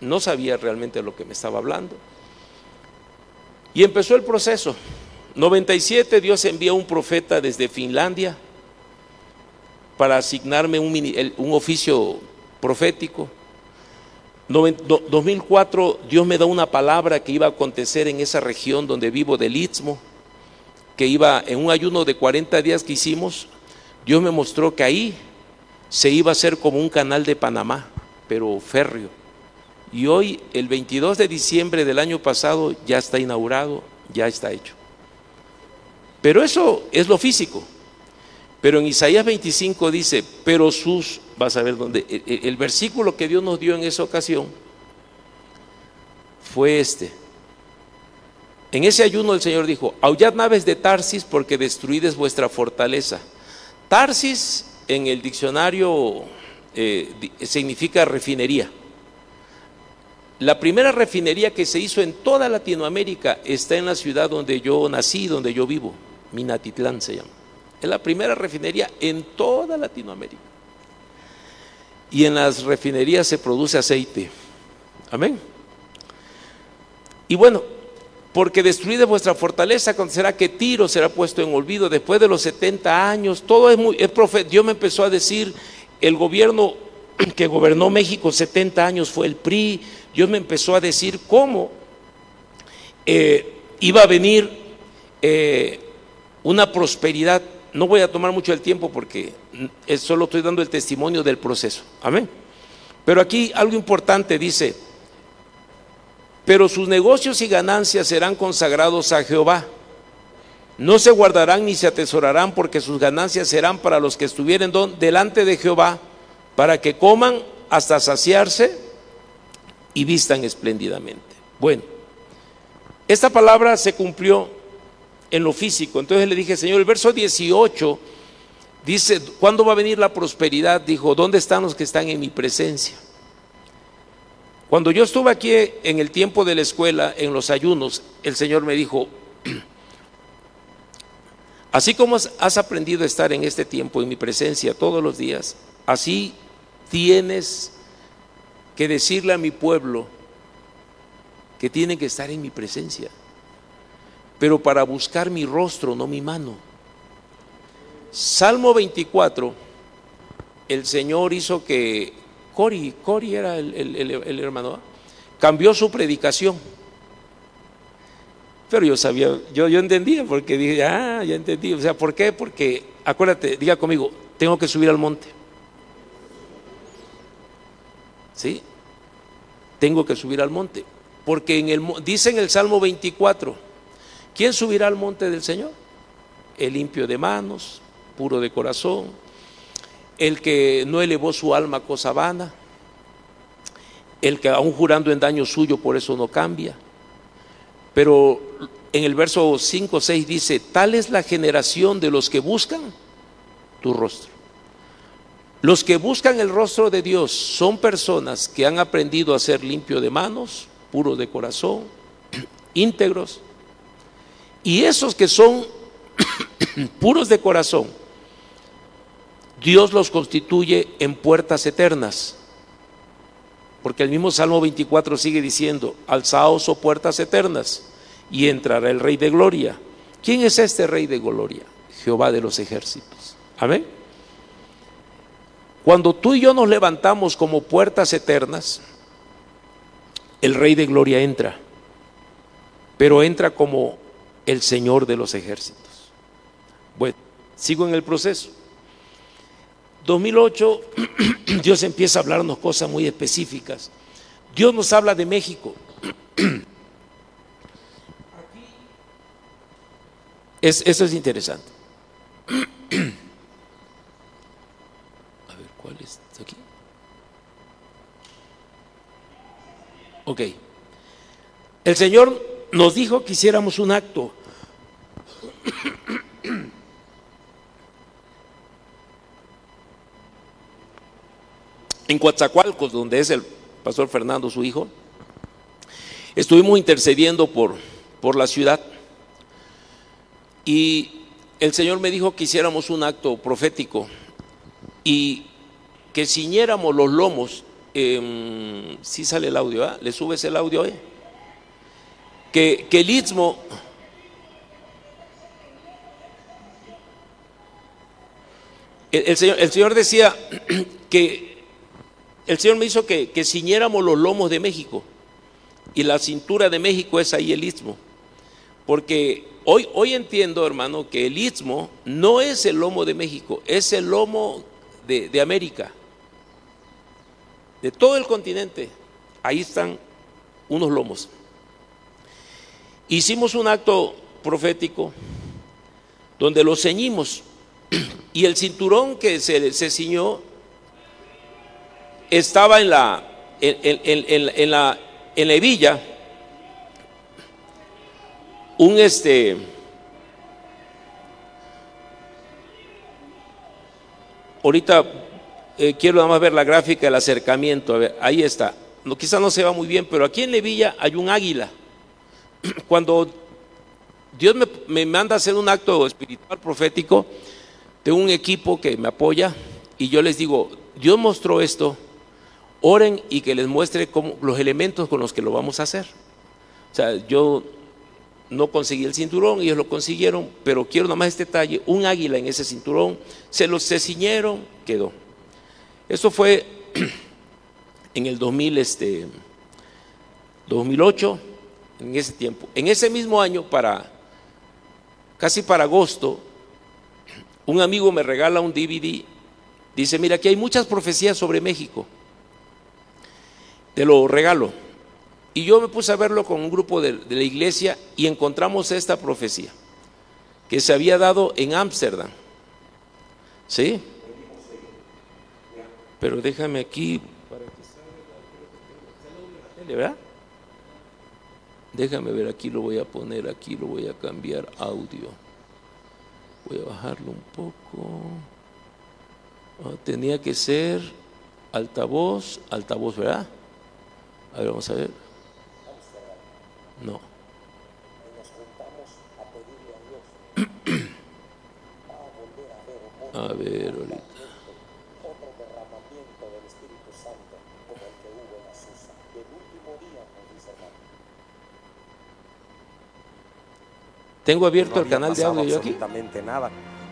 no sabía realmente lo que me estaba hablando. Y empezó el proceso. 97 Dios envía un profeta desde Finlandia para asignarme un, un oficio profético. 2004 Dios me da una palabra que iba a acontecer en esa región donde vivo del Istmo, que iba en un ayuno de 40 días que hicimos, Dios me mostró que ahí se iba a hacer como un canal de Panamá, pero férreo. Y hoy, el 22 de diciembre del año pasado, ya está inaugurado, ya está hecho. Pero eso es lo físico. Pero en Isaías 25 dice, pero sus, vas a ver dónde, el, el, versículo que Dios nos dio en esa ocasión fue este. En ese ayuno el Señor dijo, aullad naves de Tarsis porque destruides vuestra fortaleza. Tarsis en el diccionario eh, significa refinería. La primera refinería que se hizo en toda Latinoamérica está en la ciudad donde yo nací, donde yo vivo, Minatitlán se llama. Es la primera refinería en toda Latinoamérica. Y en las refinerías se produce aceite. Amén. Y bueno, porque destruida vuestra fortaleza, acontecerá que Tiro será puesto en olvido después de los 70 años. Todo es muy, es. Dios me empezó a decir, el gobierno que gobernó México 70 años fue el PRI. Dios me empezó a decir cómo eh, iba a venir eh, una prosperidad. No voy a tomar mucho el tiempo porque solo estoy dando el testimonio del proceso. Amén. Pero aquí algo importante dice, pero sus negocios y ganancias serán consagrados a Jehová. No se guardarán ni se atesorarán porque sus ganancias serán para los que estuvieren delante de Jehová, para que coman hasta saciarse y vistan espléndidamente. Bueno, esta palabra se cumplió en lo físico. Entonces le dije, Señor, el verso 18 dice, ¿cuándo va a venir la prosperidad? Dijo, ¿dónde están los que están en mi presencia? Cuando yo estuve aquí en el tiempo de la escuela, en los ayunos, el Señor me dijo, Así como has- aprendido a estar en este tiempo en mi presencia todos los días, así tienes que decirle a mi pueblo que tienen que estar en mi presencia, pero para buscar mi rostro, no mi mano. Salmo 24, el Señor hizo que Cori, Cori era el, hermano, ¿ah? cambió su predicación. Pero yo sabía, yo, yo entendía, porque dije, ah, ya entendí. O sea, ¿por qué? Porque, acuérdate, diga conmigo, tengo que subir al monte. ¿Sí? Tengo que subir al monte. Porque en el, dice en el Salmo 24, ¿quién subirá al monte del Señor? El limpio de manos, puro de corazón, el que no elevó su alma a cosa vana, el que aún jurando en daño suyo por eso no cambia. Pero en el verso 5, 6 dice, tal es la generación de los que buscan tu rostro. Los que buscan el rostro de Dios son personas que han aprendido a ser limpio de manos, puro de corazón, íntegros. Y esos que son puros de corazón, Dios los constituye en puertas eternas. Porque el mismo Salmo 24 sigue diciendo, alzaos o puertas eternas, y entrará el Rey de Gloria. ¿Quién es este Rey de Gloria? Jehová de los ejércitos. Amén. Cuando tú y yo nos levantamos como puertas eternas, el Rey de Gloria entra, pero entra como el Señor de los ejércitos. Bueno, sigo en el proceso. 2008, Dios empieza a hablarnos cosas muy específicas. Dios nos habla de México. Es, eso es interesante. A ver, ¿cuál es aquí? Ok. El Señor nos dijo que hiciéramos un acto. En Coatzacoalcos, donde es el pastor Fernando, su hijo, estuvimos intercediendo por, por la ciudad. Y el Señor me dijo que hiciéramos un acto profético y que ciñéramos los lomos. Si sí sale el audio, ¿ah? ¿le subes el audio? Que, que el istmo. El, señor, el Señor decía que el Señor me hizo que, que ciñéramos los lomos de México y la cintura de México es ahí el istmo. Porque hoy, hoy entiendo, hermano, que el istmo no es el lomo de México, es el lomo de América, de todo el continente. Ahí están unos lomos. Hicimos un acto profético donde lo ceñimos y el cinturón que se, se ciñó estaba en la, en, en- en- en la, en la hebilla un este ahorita eh, quiero nada más ver la gráfica del acercamiento a ver, ahí está. No, quizá no se va muy bien pero aquí en Levilla hay un águila. Cuando Dios me, me manda a hacer un acto espiritual profético tengo un equipo que me apoya y yo les digo Dios mostró esto oren y que les muestre los elementos con los que lo vamos a hacer o sea yo no conseguí el cinturón, ellos lo consiguieron, pero quiero nada más este detalle, un águila en ese cinturón, se los se ciñeron, quedó. Esto fue en el 2000, este, 2008, en ese tiempo. En ese mismo año, para casi para agosto, un amigo me regala un DVD, dice, mira, aquí hay muchas profecías sobre México, te lo regalo. Y yo me puse a verlo con un grupo de, de la iglesia y encontramos esta profecía que se había dado en Ámsterdam. ¿Sí? Pero déjame aquí para que salga ¿verdad? Déjame ver, aquí lo voy a poner, aquí lo voy a cambiar audio. Voy a bajarlo un poco. Ah, tenía que ser altavoz, altavoz, ¿verdad? A ver, vamos a ver. No. A ver, ahorita. Tengo abierto No el canal de audio yo aquí. absolutamente nada.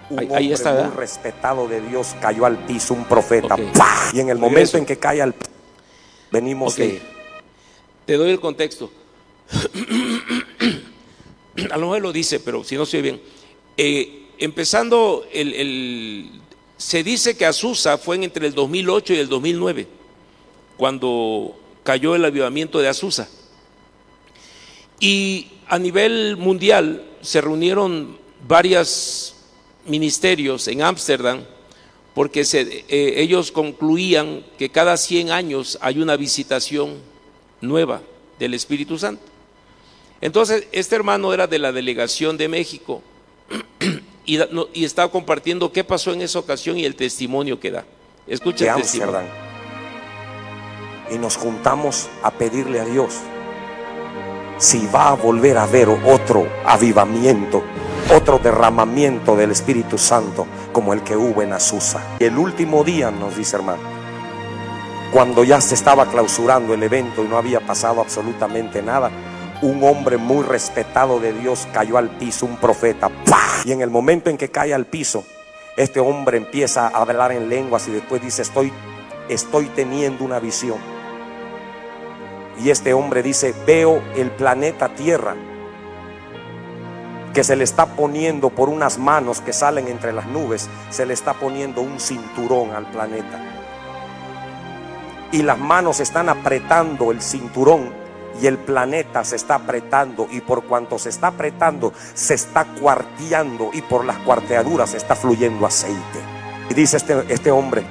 Un Ahí- está, muy respetado de Dios cayó al piso, un profeta. Y en el momento Regreso. en que cae al piso, venimos Ok. de Te doy el contexto. A lo mejor lo dice, pero si no estoy bien. Eh, empezando, el, el- se dice que Azusa fue en entre el 2008 y el 2009, cuando cayó el avivamiento de Azusa. Y a nivel mundial se reunieron varios ministerios en Ámsterdam porque se- eh, ellos concluían que cada 100 años hay una visitación nueva del Espíritu Santo. Entonces, este hermano era de la delegación de México y, da- no- y estaba compartiendo qué pasó en esa ocasión y el testimonio que da. Escucha de el testimonio. Ámsterdam. Y nos juntamos a pedirle a Dios si va a volver a haber otro avivamiento, otro derramamiento del Espíritu Santo como el que hubo en Azusa. Y el último día, nos dice hermano, cuando ya se estaba clausurando el evento y no había pasado absolutamente nada, un hombre muy respetado de Dios cayó al piso, un profeta. Y en el momento en que cae al piso, este hombre empieza a hablar en lenguas y después dice, estoy, estoy teniendo una visión. Y este hombre dice, veo el planeta Tierra que se le está poniendo por unas manos que salen entre las nubes, se le está poniendo un cinturón al planeta. Y las manos están apretando el cinturón y el planeta se está apretando y por cuanto se está apretando, se está cuarteando y por las cuarteaduras está fluyendo aceite. Y dice este, este hombre,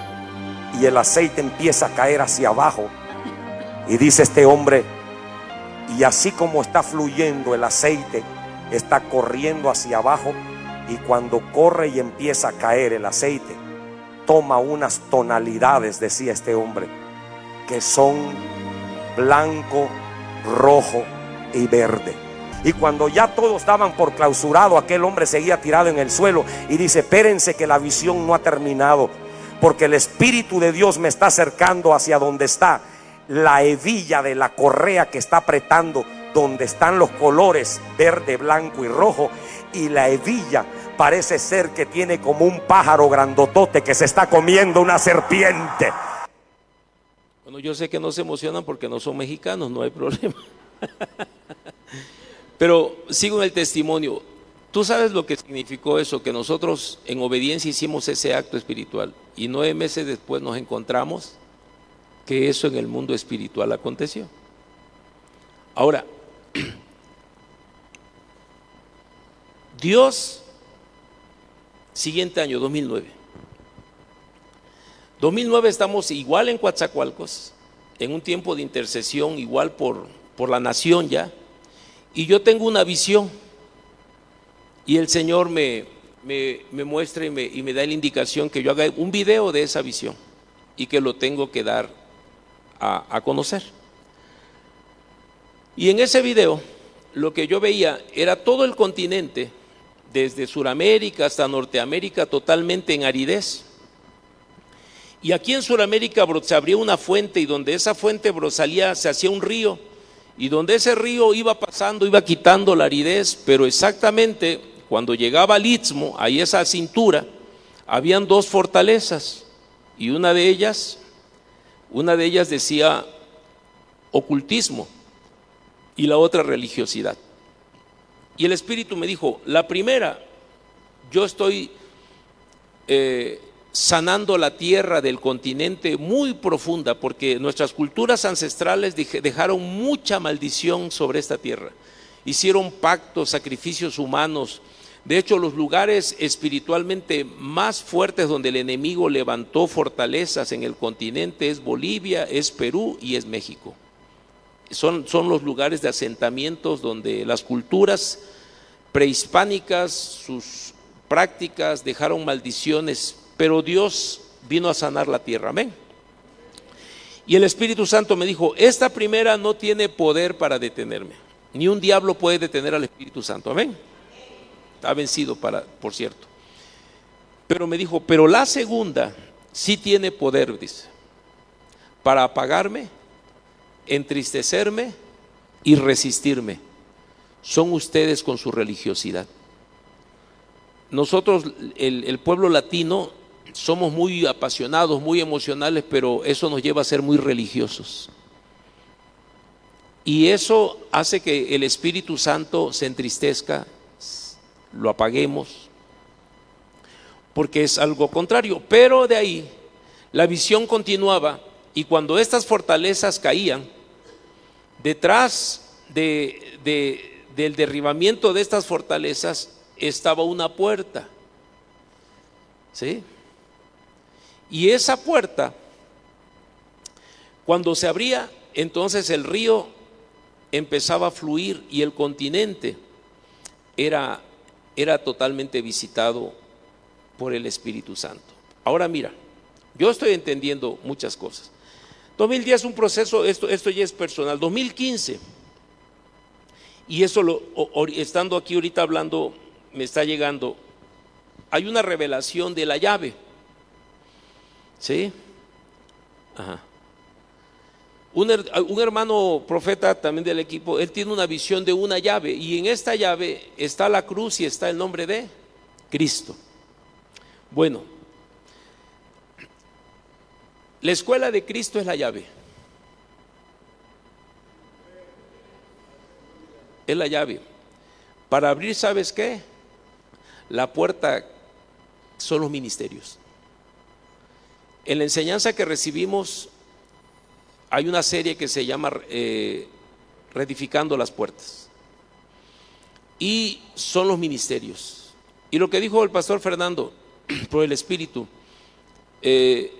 y el aceite empieza a caer hacia abajo. Y dice este hombre, y así como está fluyendo el aceite, está corriendo hacia abajo. Y cuando corre y empieza a caer el aceite, toma unas tonalidades, decía este hombre, que son blanco, rojo y verde. Y cuando ya todos daban por clausurado, aquel hombre seguía tirado en el suelo y dice, espérense que la visión no ha terminado, porque el Espíritu de Dios me está acercando hacia donde está la hebilla de la correa que está apretando, donde están los colores verde, blanco y rojo, y la hebilla parece ser que tiene como un pájaro grandotote que se está comiendo una serpiente. Bueno, yo sé que no se emocionan porque no son mexicanos, no hay problema. Pero sigo en el testimonio. Tú sabes lo que significó eso, que nosotros en obediencia hicimos ese acto espiritual y nueve meses después nos encontramos que eso en el mundo espiritual aconteció. Ahora, Dios, siguiente año, 2009. 2009 estamos igual en Coatzacoalcos, en un tiempo de intercesión, igual por, por la nación ya, y yo tengo una visión, y el Señor me, me, me muestra y me, y me da la indicación que yo haga un video de esa visión y que lo tengo que dar a, conocer. Y en ese video lo que yo veía era todo el continente, desde Sudamérica hasta Norteamérica, totalmente en aridez. Y aquí en Sudamérica se abría una fuente y donde esa fuente bro, salía, se hacía un río. Y donde ese río iba pasando, iba quitando la aridez, pero exactamente cuando llegaba al istmo, ahí esa cintura, habían dos fortalezas. Y una de ellas, una de ellas decía ocultismo y la otra religiosidad. Y el Espíritu me dijo, la primera, yo estoy eh, sanando la tierra del continente muy profunda, porque nuestras culturas ancestrales dej- dejaron mucha maldición sobre esta tierra. Hicieron pactos, sacrificios humanos. De hecho, los lugares espiritualmente más fuertes donde el enemigo levantó fortalezas en el continente es Bolivia, es Perú y es México. Son, son los lugares de asentamientos donde las culturas prehispánicas, sus prácticas dejaron maldiciones, pero Dios vino a sanar la tierra. Amén. Y el Espíritu Santo me dijo, esta primera no tiene poder para detenerme. Ni un diablo puede detener al Espíritu Santo. Amén. Está vencido, para, por cierto. Pero me dijo, pero la segunda sí tiene poder, dice, para apagarme, entristecerme y resistirme. Son ustedes con su religiosidad. Nosotros, el, el pueblo latino, somos muy apasionados, muy emocionales, pero eso nos lleva a ser muy religiosos. Y eso hace que el Espíritu Santo se entristezca, lo apaguemos, porque es algo contrario. Pero de ahí la visión continuaba y cuando estas fortalezas caían, detrás de, de- del derribamiento de estas fortalezas estaba una puerta. ¿Sí? Y esa puerta, cuando se abría, entonces el río empezaba a fluir y el continente era, era totalmente visitado por el Espíritu Santo. Ahora mira, yo estoy entendiendo muchas cosas. 2010 es un proceso, esto, esto ya es personal. 2015, y eso lo, estando aquí ahorita hablando, me está llegando, hay una revelación de la llave. ¿Sí? Ajá. Un, her- un hermano profeta también del equipo, él tiene una visión de una llave y en esta llave está la cruz y está el nombre de Cristo. Bueno, la escuela de Cristo es la llave. Es la llave. Para abrir, ¿sabes qué? La puerta son los ministerios. En la enseñanza que recibimos hay una serie que se llama eh, Reedificando las Puertas. Y son los ministerios. Y lo que dijo el pastor Fernando, por el Espíritu, eh,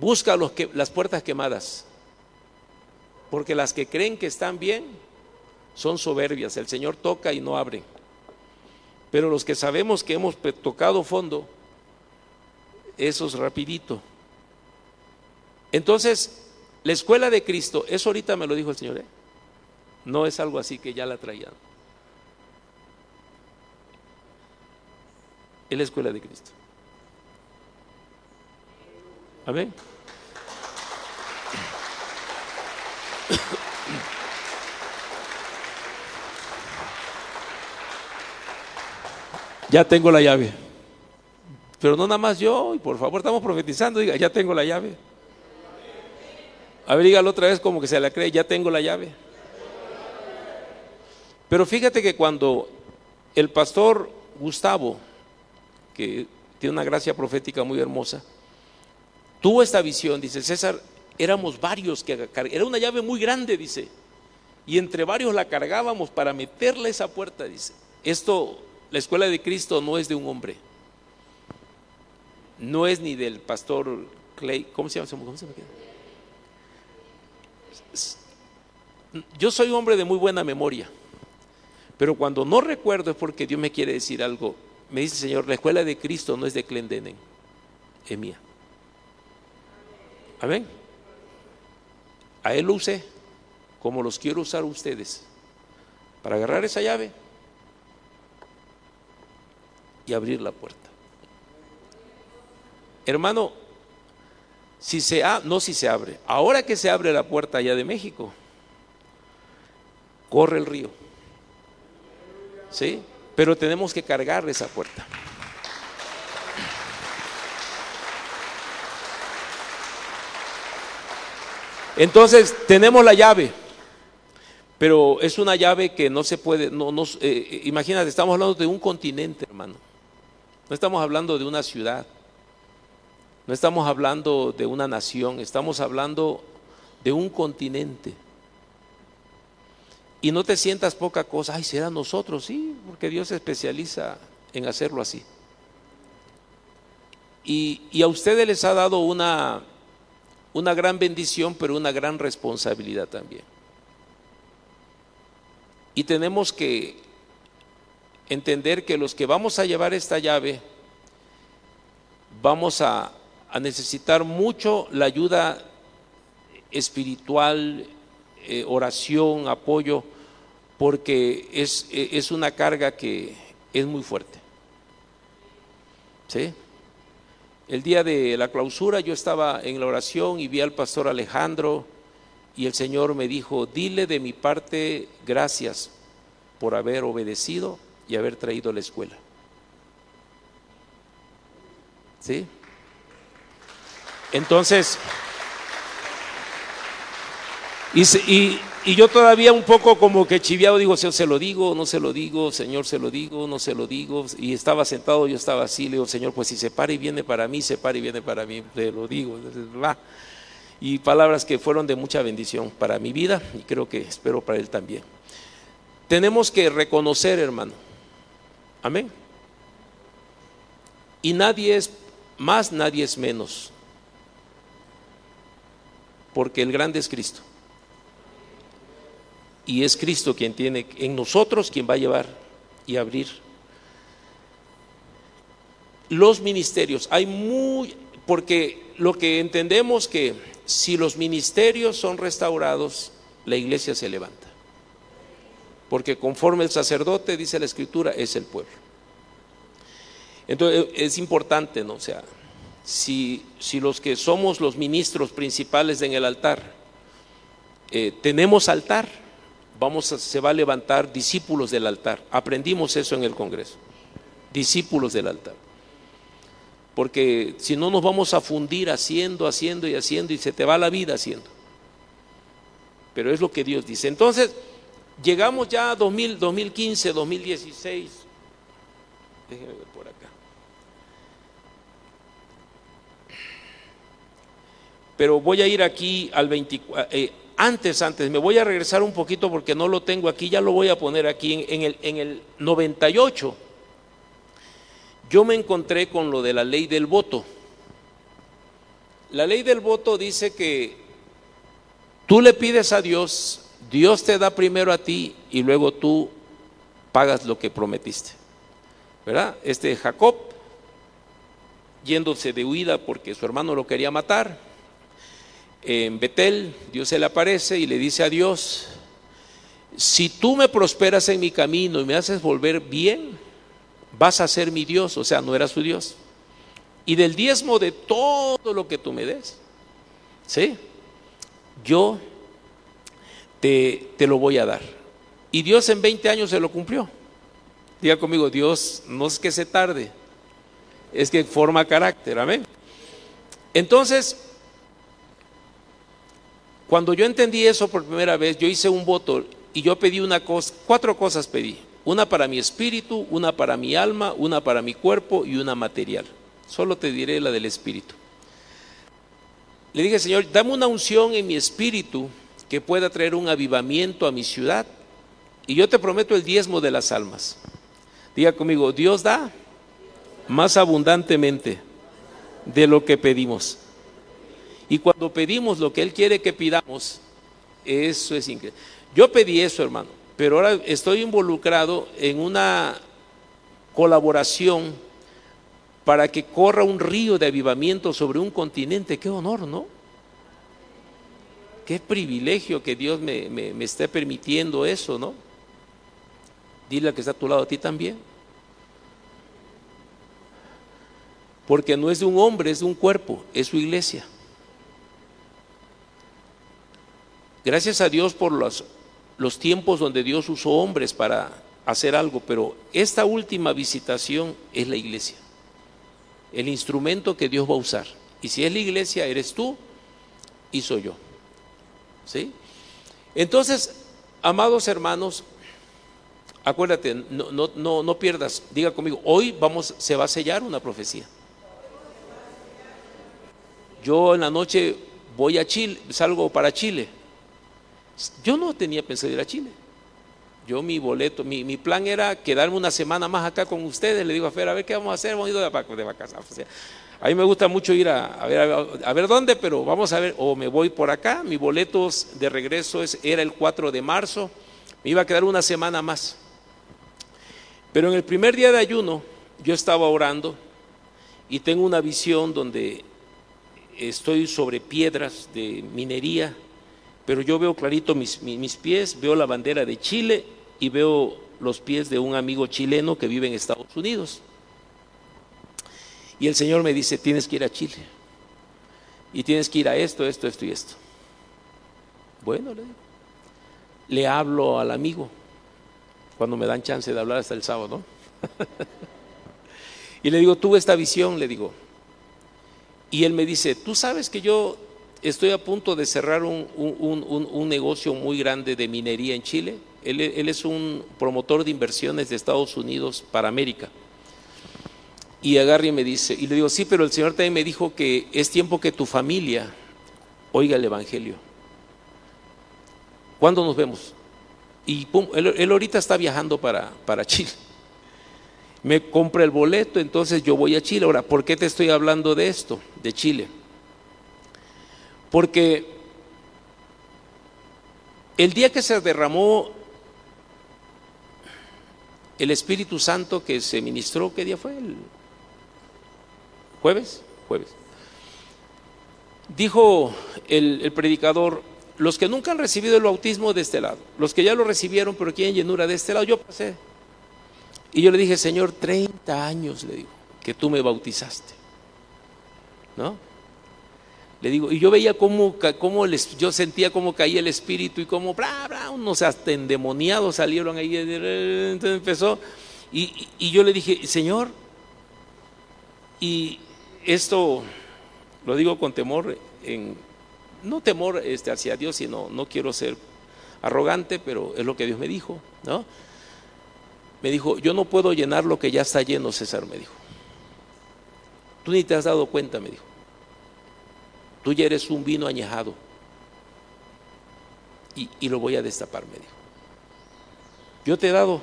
busca los que, las puertas quemadas. Porque las que creen que están bien son soberbias. El Señor toca y no abre. Pero los que sabemos que hemos tocado fondo, esos rapidito. Entonces, la escuela de Cristo, eso ahorita me lo dijo el Señor, ¿eh? no es algo así que ya la traían. Es la escuela de Cristo. Amén. Ya tengo la llave. Pero no nada más yo, y por favor, estamos profetizando, diga, ya tengo la llave. A ver, dígalo otra vez como que se la cree, ya tengo la llave. Pero fíjate que cuando el pastor Gustavo, que tiene una gracia profética muy hermosa, tuvo esta visión, dice César, éramos varios que era una llave muy grande, dice, y entre varios la cargábamos para meterle esa puerta, dice. Esto, la escuela de Cristo no es de un hombre, no es ni del pastor Clay, ¿cómo se llama? ¿Cómo se llama? Yo soy hombre de muy buena memoria, pero cuando no recuerdo es porque Dios me quiere decir algo. Me dice, Señor, la escuela de Cristo no es de Clendenen, es mía. Amén. A Él lo usé como los quiero usar ustedes, para agarrar esa llave y abrir la puerta. Hermano, si se no si se abre, ahora que se abre la puerta allá de México, corre el río. ¿Sí? Pero tenemos que cargar esa puerta. Entonces, tenemos la llave, pero es una llave que no se puede, no, no, eh, imagínate, estamos hablando de un continente, hermano. No estamos hablando de una ciudad, no estamos hablando de una nación, estamos hablando de un continente. Y no te sientas poca cosa, ay, será nosotros, sí, porque Dios se especializa en hacerlo así. Y, y a ustedes les ha dado una, una gran bendición, pero una gran responsabilidad también. Y tenemos que entender que los que vamos a llevar esta llave, vamos a, a necesitar mucho la ayuda espiritual, eh, oración, apoyo, porque es, eh, es una carga que es muy fuerte. ¿Sí? El día de la clausura yo estaba en la oración y vi al pastor Alejandro y el Señor me dijo, dile de mi parte gracias por haber obedecido y haber traído a la escuela. ¿Sí? Entonces, y, se- y- y yo todavía un poco como que chiviado, digo, Señor, se lo digo, no se lo digo, Señor, se lo digo, no se lo digo. Y estaba sentado, yo estaba así, le digo, Señor, pues si se para y viene para mí, se para y viene para mí, te lo digo. Y palabras que fueron de mucha bendición para mi vida y creo que espero para él también. Tenemos que reconocer, hermano. Amén. Y nadie es más, nadie es menos. Porque el grande es Cristo. Y es Cristo quien tiene en nosotros quien va a llevar y abrir los ministerios. Hay muy porque lo que entendemos que si los ministerios son restaurados, la iglesia se levanta. Porque conforme el sacerdote dice la escritura es el pueblo. Entonces es importante, ¿no? O sea, si, si los que somos los ministros principales en el altar eh, tenemos altar, vamos a- se va a levantar discípulos del altar. Aprendimos eso en el Congreso. Discípulos del altar. Porque si no nos vamos a fundir haciendo, haciendo y haciendo y se te va la vida haciendo. Pero es lo que Dios dice. Entonces, llegamos ya a 2000, 2015, 2016. Déjenme ver por acá. Pero voy a ir aquí al 24. eh, antes, antes, me voy a regresar un poquito porque no lo tengo aquí, ya lo voy a poner aquí en, en el, en el 98 yo me encontré con lo de la ley del voto. La ley del voto dice que tú le pides a Dios, Dios te da primero a ti y luego tú pagas lo que prometiste. ¿Verdad? Este Jacob, yéndose de huida porque su hermano lo quería matar, en Betel, Dios se le aparece y le dice a Dios, si tú me prosperas en mi camino y me haces volver bien, vas a ser mi Dios, o sea, no era su Dios. Y del diezmo de todo lo que tú me des, ¿sí? Yo te, te lo voy a dar. Y Dios en 20 años se lo cumplió. Diga conmigo, Dios no es que se tarde, es que forma carácter, amén. Entonces, cuando yo entendí eso por primera vez, yo hice un voto y yo pedí una cosa, cuatro cosas pedí. Una para mi espíritu, una para mi alma, una para mi cuerpo y una material. Solo te diré la del espíritu. Le dije, Señor, dame una unción en mi espíritu que pueda traer un avivamiento a mi ciudad. Y yo te prometo el diezmo de las almas. Diga conmigo, Dios da más abundantemente de lo que pedimos. Y cuando pedimos lo que Él quiere que pidamos, eso es increíble. Yo pedí eso, hermano, pero ahora estoy involucrado en una colaboración para que corra un río de avivamiento sobre un continente. Qué honor, ¿no? Qué privilegio que Dios me, me, me esté permitiendo eso, ¿no? Dile al que está a tu lado a ti también. Porque no es de un hombre, es de un cuerpo, es su iglesia. Gracias a Dios por los, los tiempos donde Dios usó hombres para hacer algo, pero esta última visitación es la iglesia, el instrumento que Dios va a usar. Y si es la iglesia, eres tú y soy yo. ¿Sí? Entonces, amados hermanos, acuérdate, no, no, no, no pierdas, diga conmigo, hoy vamos, se va a sellar una profecía. Yo en la noche voy a Chile, salgo para Chile. Yo no tenía pensado ir a Chile. Yo mi boleto, mi, mi, plan era quedarme una semana más acá con ustedes. Le digo a Fer, a ver qué vamos a hacer, hemos ido de, de vacaciones. A mí me gusta mucho ir a, a, ver, a, a, ver dónde, pero vamos a ver, o me voy por acá. Mi boleto de regreso es, era el 4 de marzo. Me iba a quedar una semana más. Pero en el primer día de ayuno, yo estaba orando y tengo una visión donde estoy sobre piedras de minería pero yo veo clarito mis, mis, pies, veo la bandera de Chile y veo los pies de un amigo chileno que vive en Estados Unidos. Y el Señor me dice, tienes que ir a Chile. Y tienes que ir a esto, esto, esto y esto. Bueno, le. Le hablo al amigo cuando me dan chance de hablar hasta el sábado, ¿no? y le digo, tuve esta visión, le digo. Y él me dice, tú sabes que yo estoy a punto de cerrar un, negocio muy grande de minería en Chile. Él, es un promotor de inversiones de Estados Unidos para América. Y agarra y me dice, y le digo, sí, pero el Señor también me dijo que es tiempo que tu familia oiga el Evangelio. ¿Cuándo nos vemos? Y pum, él, él ahorita está viajando para, para Chile. Me compra el boleto, entonces yo voy a Chile. Ahora, ¿por qué te estoy hablando de esto, de Chile? Porque el día que se derramó el Espíritu Santo que se ministró, ¿qué día fue? ¿El jueves? Jueves. Dijo el, predicador, los que nunca han recibido el bautismo de este lado, los que ya lo recibieron pero quieren llenura de este lado, yo pasé. Y yo le dije, Señor, 30 años, le digo, que tú me bautizaste. ¿No? Le digo, y yo veía cómo, cómo les, yo sentía cómo caía el espíritu y cómo, bla, bla, unos hasta endemoniados salieron ahí. Entonces empezó, y, y- yo le dije, Señor, y esto lo digo con temor, no temor este, hacia Dios, sino no quiero ser arrogante, pero es lo que Dios me dijo, ¿no? Me dijo, yo no puedo llenar lo que ya está lleno, César, me dijo. Tú ni te has dado cuenta, me dijo. Tú ya eres un vino añejado. Y, lo voy a destapar, me dijo. Yo te he dado.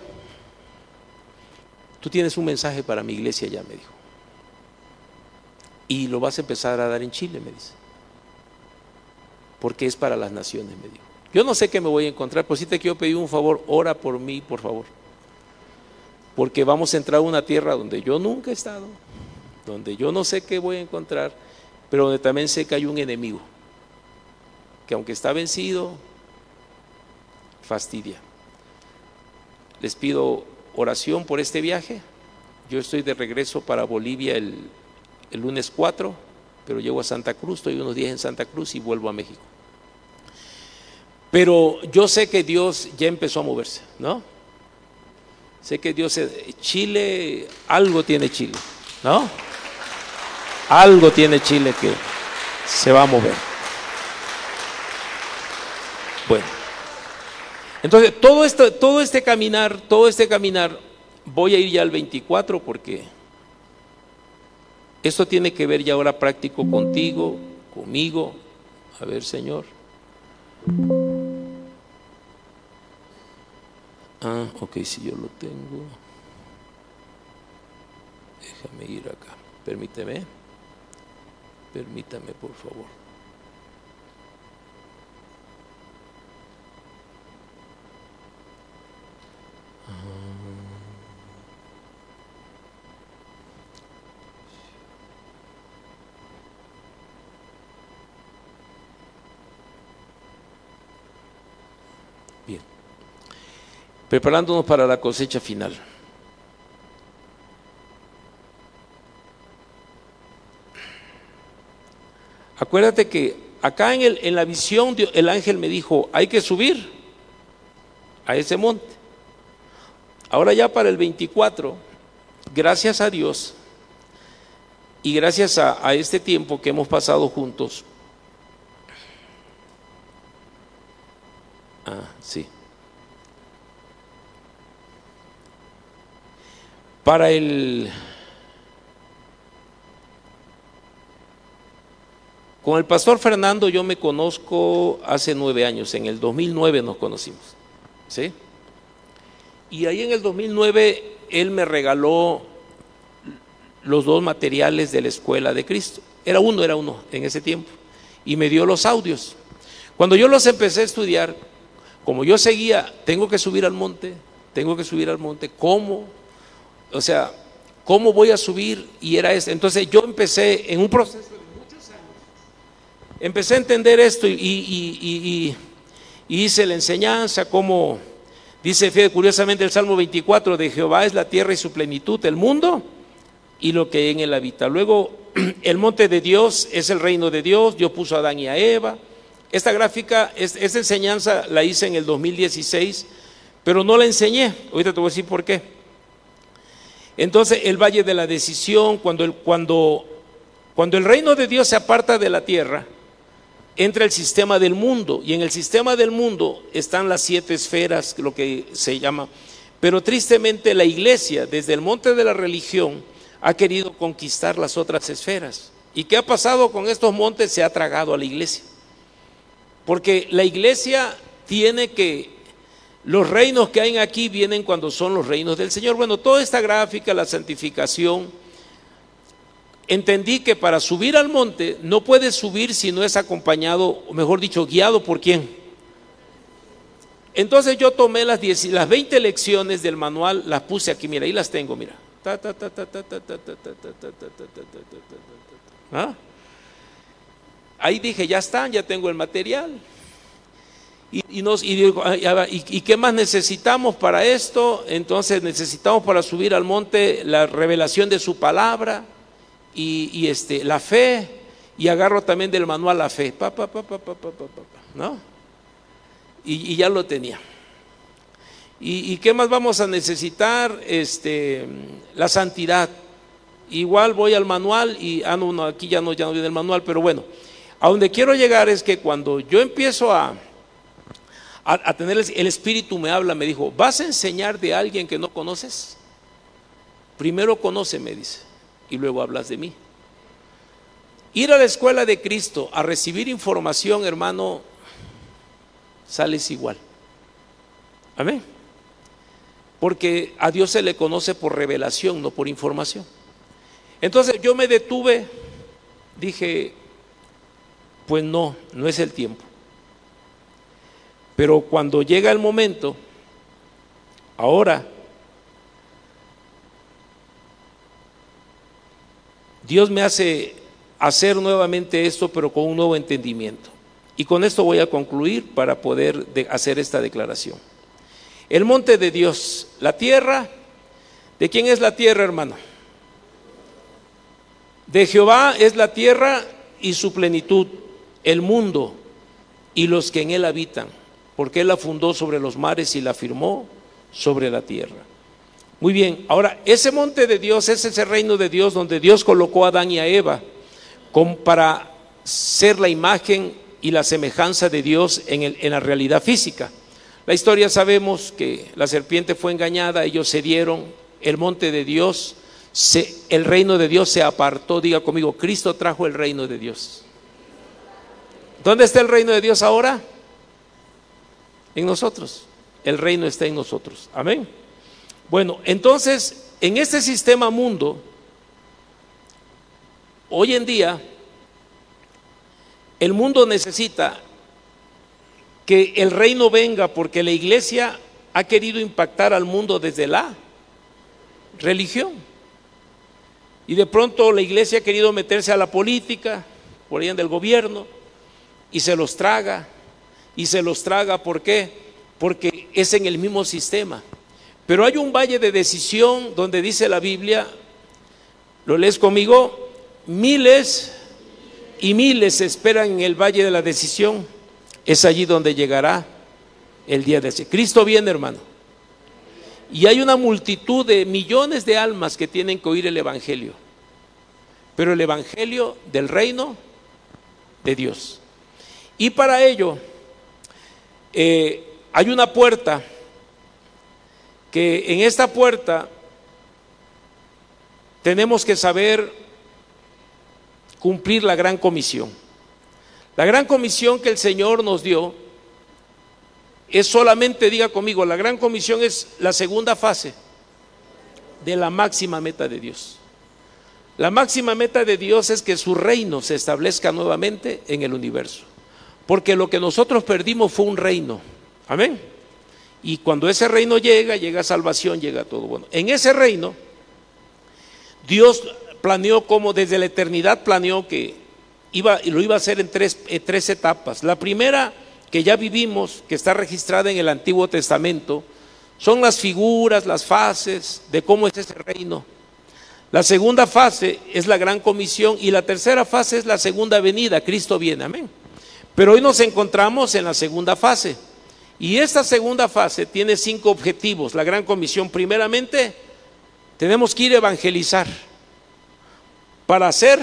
Tú tienes un mensaje para mi iglesia ya, me dijo. Y lo vas a empezar a dar en Chile, me dice. Porque es para las naciones, me dijo. Yo no sé qué me voy a encontrar, pero sí te quiero pedir un favor, ora por mí, por favor. Porque vamos a entrar a una tierra donde yo nunca he estado, donde yo no sé qué voy a encontrar, pero donde también sé que hay un enemigo, que aunque está vencido, fastidia. Les pido oración por este viaje. Yo estoy de regreso para Bolivia el, el lunes 4, pero llego a Santa Cruz, estoy unos días en Santa Cruz y vuelvo a México. Pero yo sé que Dios ya empezó a moverse, ¿no? Sé que Dios, Chile, algo tiene Chile, ¿no? Algo tiene Chile que se va a mover. Bueno, entonces todo esto, todo este caminar, todo este caminar, voy a ir ya al 24 porque esto tiene que ver ya ahora práctico contigo, conmigo. A ver, Señor. Ah, ok, si yo lo tengo. Déjame ir acá. Permíteme. Permítame, por favor. Bien. Preparándonos para la cosecha final. Acuérdate que acá en, el- en la visión el ángel me dijo, hay que subir a ese monte. Ahora ya para el 24, gracias a Dios y gracias a, a este tiempo que hemos pasado juntos. Ah, sí. Para el... Con el pastor Fernando yo me conozco hace nueve años, en el 2009 nos conocimos, ¿sí? Y ahí en el 2009 él me regaló los dos materiales de la escuela de Cristo. Era uno, era uno en ese tiempo. Y me dio los audios. Cuando yo los empecé a estudiar, como yo seguía, tengo que subir al monte, tengo que subir al monte, ¿cómo? O sea, ¿cómo voy a subir? Y era este. Entonces yo empecé en un proceso. Empecé a entender esto y, hice la enseñanza, como dice fíjate, curiosamente el Salmo 24 de Jehová es la tierra y su plenitud, el mundo y lo que en él habita. Luego, el monte de Dios es el reino de Dios, Dios puso a Adán y a Eva. Esta gráfica, es- esta enseñanza la hice en el 2016, pero no la enseñé. Ahorita te voy a decir por qué. Entonces, el valle de la decisión, cuando cuando, cuando el reino de Dios se aparta de la tierra, entra el sistema del mundo, y en el sistema del mundo están las siete esferas, lo que se llama. Pero tristemente la iglesia, desde el monte de la religión, ha querido conquistar las otras esferas. ¿Y qué ha pasado con estos montes? Se ha tragado a la iglesia. Porque la iglesia tiene que, los reinos que hay aquí vienen cuando son los reinos del Señor. Bueno, toda esta gráfica, la santificación, entendí que para subir al monte no puedes subir si no es acompañado, o mejor dicho, guiado por quién. Entonces yo tomé las, 10, las 20 lecciones del manual, las puse aquí, mira, ahí las tengo, mira. Ahí dije, ya están, ya tengo el material. Y, nos, ¿Y qué más necesitamos para esto? Entonces necesitamos para subir al monte la revelación de su palabra, y, este, la fe, y agarro también del manual la fe, pa, pa, pa, pa, pa, pa, pa, ¿no? Y, y ya lo tenía. ¿Y, ¿Y, qué más vamos a necesitar? Este, la santidad. Igual voy al manual y, ah, no, no, aquí ya no, ya no viene el manual, pero bueno, a donde quiero llegar es que cuando yo empiezo a, a, a, tener el, Espíritu me habla, me dijo, ¿vas a enseñar de alguien que no conoces? Primero conoce, me dice y luego hablas de mí. Ir a la escuela de Cristo a recibir información, hermano, sales igual. Amén. Porque a Dios se le conoce por revelación, no por información. Entonces yo me detuve, dije, pues no, no es el tiempo. Pero cuando llega el momento, ahora, Dios me hace hacer nuevamente esto, pero con un nuevo entendimiento. Y con esto voy a concluir para poder de- hacer esta declaración. El monte de Dios, la tierra, ¿de quién es la tierra, hermano? De Jehová es la tierra y su plenitud, el mundo y los que en él habitan, porque él la fundó sobre los mares y la firmó sobre la tierra. Muy bien, ahora ese monte de Dios es ese reino de Dios donde Dios colocó a Adán y a Eva para ser la imagen y la semejanza de Dios en, la realidad física. La historia sabemos que la serpiente fue engañada, ellos cedieron, el monte de Dios, el reino de Dios se apartó, diga conmigo, Cristo trajo el reino de Dios. ¿Dónde está el reino de Dios ahora? En nosotros. El reino está en nosotros. Amén. Bueno, entonces, en este sistema mundo, hoy en día, el mundo necesita que el reino venga porque la iglesia ha querido impactar al mundo desde la religión. Y de pronto la iglesia ha querido meterse a la política, por ahí del gobierno, y se los traga. Y se los traga, ¿por qué? Porque es en el mismo sistema. Pero hay un valle de decisión donde dice la Biblia, lo lees conmigo, miles y miles esperan en el valle de la decisión. Es allí donde llegará el día de ese. Cristo viene, hermano. Y hay una multitud de millones de almas que tienen que oír el Evangelio. Pero el Evangelio del reino de Dios. Y para ello eh, hay una puerta que en esta puerta tenemos que saber cumplir la gran comisión. La gran comisión que el Señor nos dio es solamente, diga conmigo, la gran comisión es la segunda fase de la máxima meta de Dios. La máxima meta de Dios es que su reino se establezca nuevamente en el universo. Porque lo que nosotros perdimos fue un reino. Amén. Y cuando ese reino llega, llega salvación, llega todo. Bueno, en ese reino, Dios planeó como desde la eternidad planeó que iba, lo iba a hacer en tres, en tres etapas. La primera, que ya vivimos, que está registrada en el Antiguo Testamento, son las figuras, las fases de cómo es ese reino. La segunda fase es la gran comisión y la tercera fase es la segunda venida. Cristo viene, amén. Pero hoy nos encontramos en la segunda fase. Y esta segunda fase tiene cinco objetivos. La gran comisión, primeramente, tenemos que ir a evangelizar para ser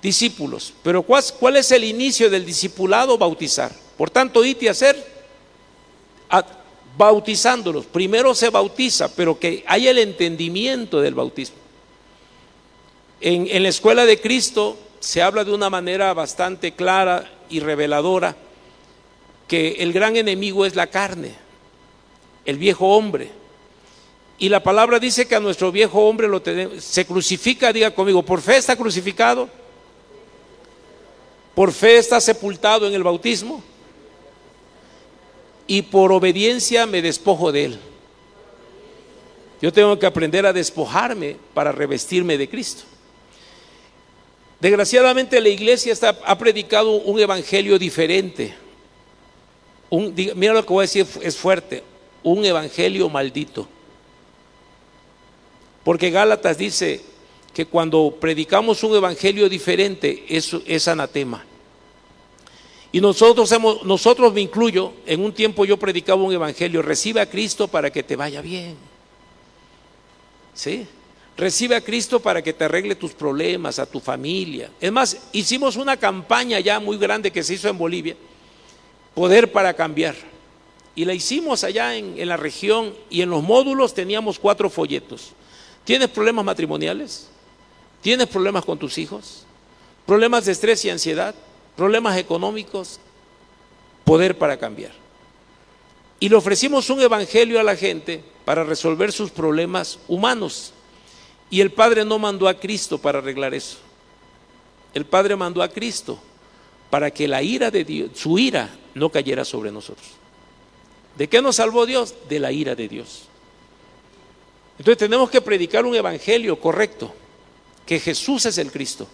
discípulos. Pero ¿cuál, es el inicio del discipulado? Bautizar. Por tanto, id y hacer a- bautizándolos. Primero se bautiza, pero que haya el entendimiento del bautismo. En la escuela de Cristo se habla de una manera bastante clara y reveladora que el gran enemigo es la carne, el viejo hombre. Y la palabra dice que a nuestro viejo hombre lo tenemos, se crucifica, diga conmigo, por fe está crucificado, por fe está sepultado en el bautismo y por obediencia me despojo de él. Yo tengo que aprender a despojarme para revestirme de Cristo. Desgraciadamente la iglesia ha predicado un evangelio diferente. Mira lo que voy a decir, es fuerte. Un evangelio maldito. Porque Gálatas dice que cuando predicamos un evangelio diferente, eso es anatema. Y nosotros hemos, nosotros me incluyo, en un tiempo yo predicaba un evangelio, recibe a Cristo para que te vaya bien. ¿Sí? Recibe a Cristo para que te arregle tus problemas, a tu familia. Es más, hicimos una campaña ya muy grande que se hizo en Bolivia, Poder para Cambiar. Y la hicimos allá en, en la región y en los módulos teníamos cuatro folletos. ¿Tienes problemas matrimoniales? ¿Tienes problemas con tus hijos? ¿Problemas de estrés y ansiedad? ¿Problemas económicos? Poder para cambiar. Y le ofrecimos un evangelio a la gente para resolver sus problemas humanos. Y el Padre no mandó a Cristo para arreglar eso. El Padre mandó a Cristo para que la ira de Dios, su ira, no cayera sobre nosotros. ¿De qué nos salvó Dios? De la ira de Dios. Entonces tenemos que predicar un evangelio correcto, que Jesús es el Cristo.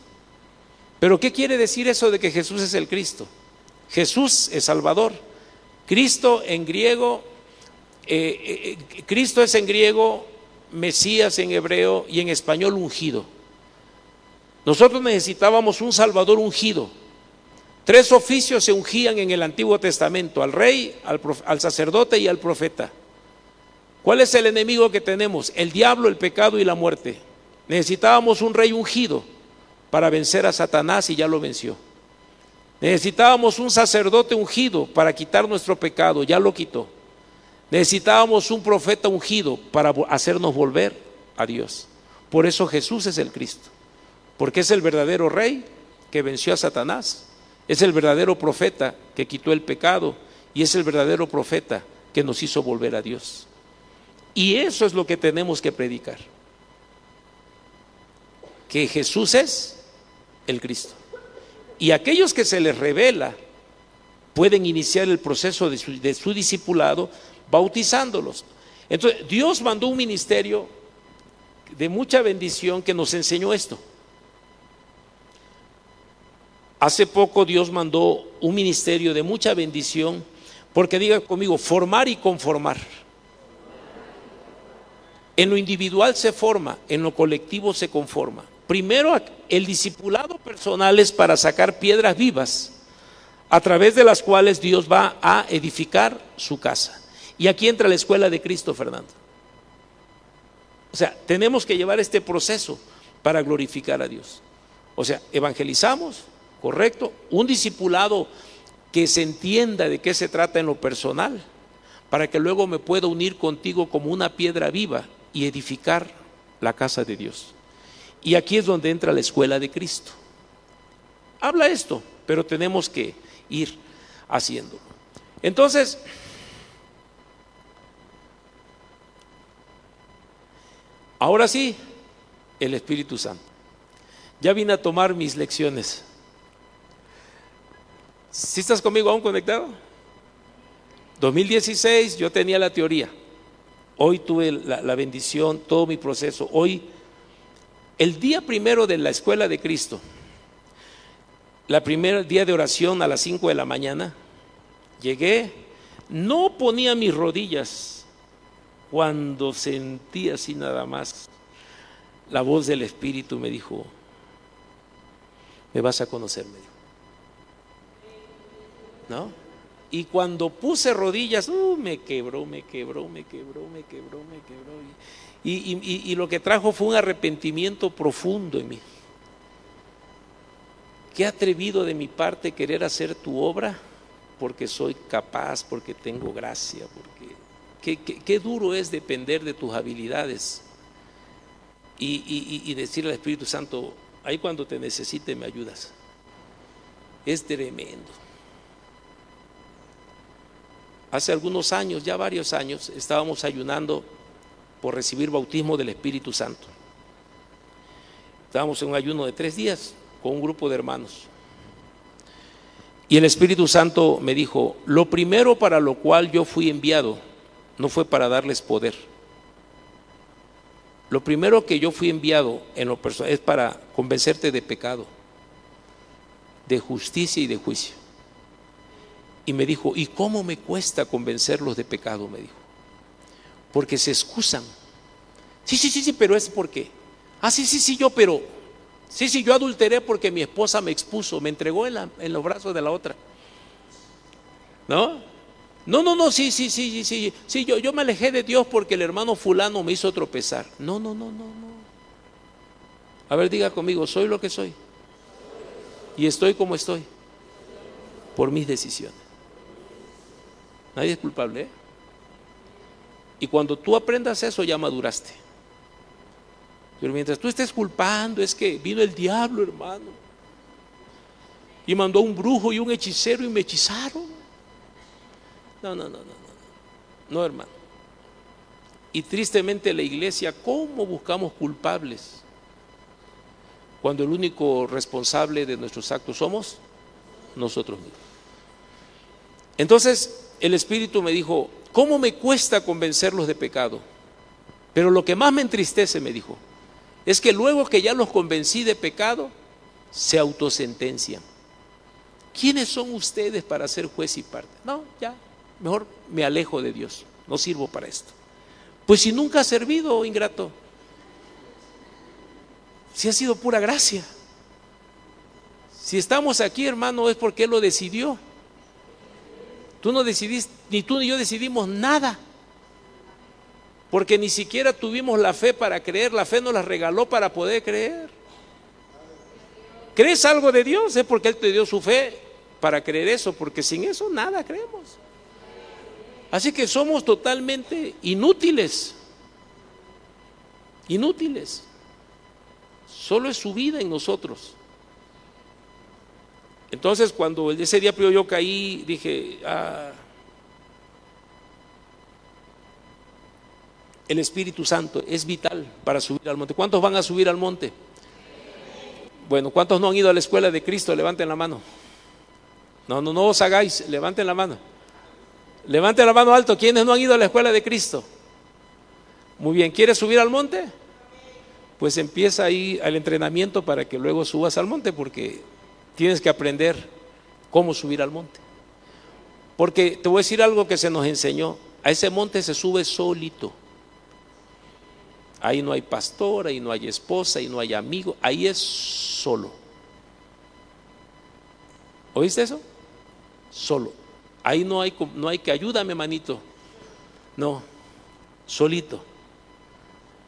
Pero ¿qué quiere decir eso de que Jesús es el Cristo? Jesús es Salvador. Cristo en griego, eh, eh, eh, Cristo es en griego, Mesías en hebreo y en español ungido. Nosotros necesitábamos un Salvador ungido. Tres oficios se ungían en el Antiguo Testamento, al rey, al, sacerdote y al profeta. ¿Cuál es el enemigo que tenemos? El diablo, el pecado y la muerte. Necesitábamos un rey ungido para vencer a Satanás y ya lo venció. Necesitábamos un sacerdote ungido para quitar nuestro pecado, ya lo quitó. Necesitábamos un profeta ungido para hacernos volver a Dios. Por eso Jesús es el Cristo, porque es el verdadero rey que venció a Satanás, es el verdadero profeta que quitó el pecado y es el verdadero profeta que nos hizo volver a Dios. Y eso es lo que tenemos que predicar, que Jesús es el Cristo. Y aquellos que se les revela pueden iniciar el proceso de su, discipulado bautizándolos. Entonces, Dios mandó un ministerio de mucha bendición que nos enseñó esto. Hace poco Dios mandó un ministerio de mucha bendición, porque diga conmigo, formar y conformar. En lo individual se forma, en lo colectivo se conforma. Primero, el discipulado personal es para sacar piedras vivas, a través de las cuales Dios va a edificar su casa. Y aquí entra la escuela de Cristo, Fernando. O sea, tenemos que llevar este proceso para glorificar a Dios. O sea, evangelizamos, correcto, un discipulado que se entienda de qué se trata en lo personal, para que luego me pueda unir contigo como una piedra viva y edificar la casa de Dios. Y aquí es donde entra la escuela de Cristo. Habla esto, pero tenemos que ir haciendo. Entonces, ahora sí, el Espíritu Santo. Ya vine a tomar mis lecciones. ¿Sí estás conmigo aún conectado? 2016 yo tenía la teoría. Hoy tuve la, bendición, todo mi proceso. Hoy, el día primero de la escuela de Cristo, la primer día de oración a las 5 de la mañana, llegué, no ponía mis rodillas cuando sentí así nada más la voz del Espíritu me dijo, me vas a conocer, me dijo. ¿No? Y cuando puse rodillas, uh, me quebró, me quebró, me quebró, me quebró, me quebró. Y, y- y- y lo que trajo fue un arrepentimiento profundo en mí. Qué atrevido de mi parte querer hacer tu obra porque soy capaz, porque tengo gracia, porque qué, qué- qué duro es depender de tus habilidades y, decirle al Espíritu Santo, ahí cuando te necesite me ayudas. Es tremendo. Hace algunos años, ya varios años, estábamos ayunando por recibir bautismo del Espíritu Santo. Estábamos en un ayuno de tres días con un grupo de hermanos. Y el Espíritu Santo me dijo, lo primero para lo cual yo fui enviado no fue para darles poder. Lo primero que yo fui enviado en lo personal es para convencerte de pecado, de justicia y de juicio. Y me dijo, ¿y cómo me cuesta convencerlos de pecado? Me dijo. Porque se excusan. Sí, sí, sí, sí, pero es porque. Ah, sí, sí, sí, yo, pero. Sí, sí, yo adulteré porque mi esposa me expuso, me entregó en, en los brazos de la otra. ¿No? No, no, no, sí, sí, sí, sí, sí, sí, yo, yo me alejé de Dios porque el hermano fulano me hizo tropezar. No, no, no, no, no. A ver, diga conmigo, soy lo que soy. Y estoy como estoy. Por mis decisiones. Nadie es culpable. ¿eh? Y cuando tú aprendas eso, ya maduraste. Pero mientras tú estés culpando, es que vino el diablo, hermano. Y mandó un brujo y un hechicero y me hechizaron. No, no, no, no, no. No, hermano. Y tristemente la iglesia, ¿cómo buscamos culpables? Cuando el único responsable de nuestros actos somos nosotros mismos. Entonces el Espíritu me dijo, ¿cómo me cuesta convencerlos de pecado? Pero lo que más me entristece, me dijo, es que luego que ya los convencí de pecado, se autosentencian. ¿Quiénes son ustedes para ser juez y parte? No, ya, mejor me alejo de Dios, no sirvo para esto. Pues si nunca has servido, ingrato, si ha sido pura gracia. Si estamos aquí, hermano, es porque Él lo decidió. Tú no decidiste, ni tú ni yo decidimos nada. Porque ni siquiera tuvimos la fe para creer, la fe nos la regaló para poder creer. ¿Crees algo de Dios? Es porque Él te dio su fe para creer eso, porque sin eso nada creemos. Así que somos totalmente inútiles. Inútiles. Solo es su vida en nosotros. Entonces cuando ese día primero yo caí, dije, ah, el Espíritu Santo es vital para subir al monte. ¿Cuántos van a subir al monte? Bueno, ¿cuántos no han ido a la escuela de Cristo? Levanten la mano. No, no, no os hagáis, levanten la mano. Levanten la mano alto. ¿Quiénes no han ido a la escuela de Cristo? Muy bien, ¿quieres subir al monte? Pues empieza ahí el entrenamiento para que luego subas al monte, porque tienes que aprender cómo subir al monte. Porque te voy a decir algo que se nos enseñó. A ese monte se sube solito. Ahí no hay pastor, ahí no hay esposa, ahí no hay amigo, ahí es solo. ¿Oíste eso? Solo. Ahí no hay, no hay que ayúdame, manito. No, solito.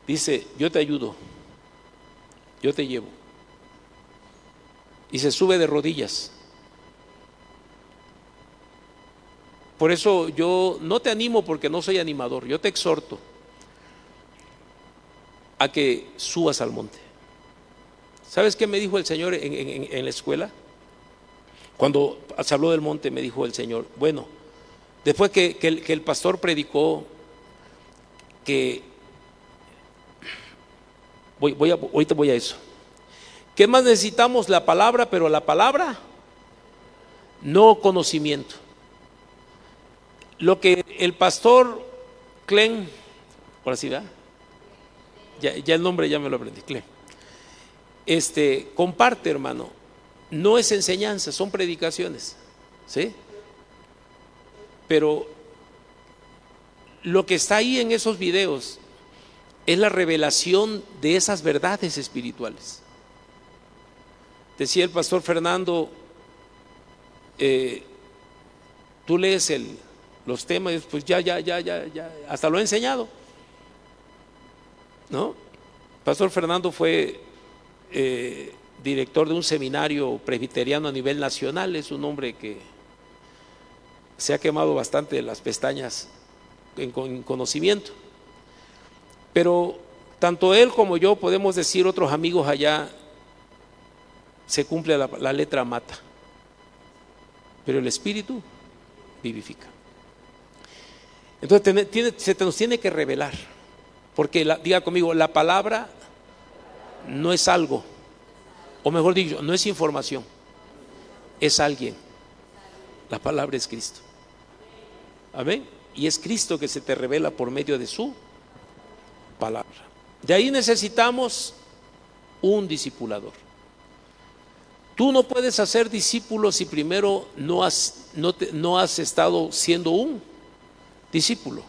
Dice, yo te ayudo, yo te llevo. Y se sube de rodillas. Por eso yo no te animo porque no soy animador, yo te exhorto a que subas al monte. ¿Sabes qué me dijo el Señor en, la escuela? Cuando se habló del monte, me dijo el Señor, bueno, después que, el, pastor predicó que, voy, voy a, voy a eso, ¿qué más necesitamos? La palabra, pero la palabra, no conocimiento. Lo que el pastor Clen, por así. Ya, ya el nombre ya me lo aprendí, Clen. Este, comparte, hermano. No es enseñanza, son predicaciones. ¿Sí? Pero lo que está ahí en esos videos es la revelación de esas verdades espirituales. Decía el pastor Fernando, eh, tú lees los temas, pues ya, ya, ya, ya, ya, hasta lo he enseñado. ¿No? Pastor Fernando fue eh, director de un seminario presbiteriano a nivel nacional, es un hombre que se ha quemado bastante las pestañas en conocimiento. Pero tanto él como yo podemos decir, otros amigos allá, se cumple la, letra mata, pero el espíritu vivifica. Entonces tiene- se nos tiene que revelar, porque diga conmigo, la palabra no es algo, o mejor dicho, no es información, es alguien. La palabra es Cristo. Amén. Y es Cristo que se te revela por medio de su palabra. De ahí necesitamos un discipulador. Tú no puedes hacer discípulos si primero no has, no no has estado siendo un discípulo.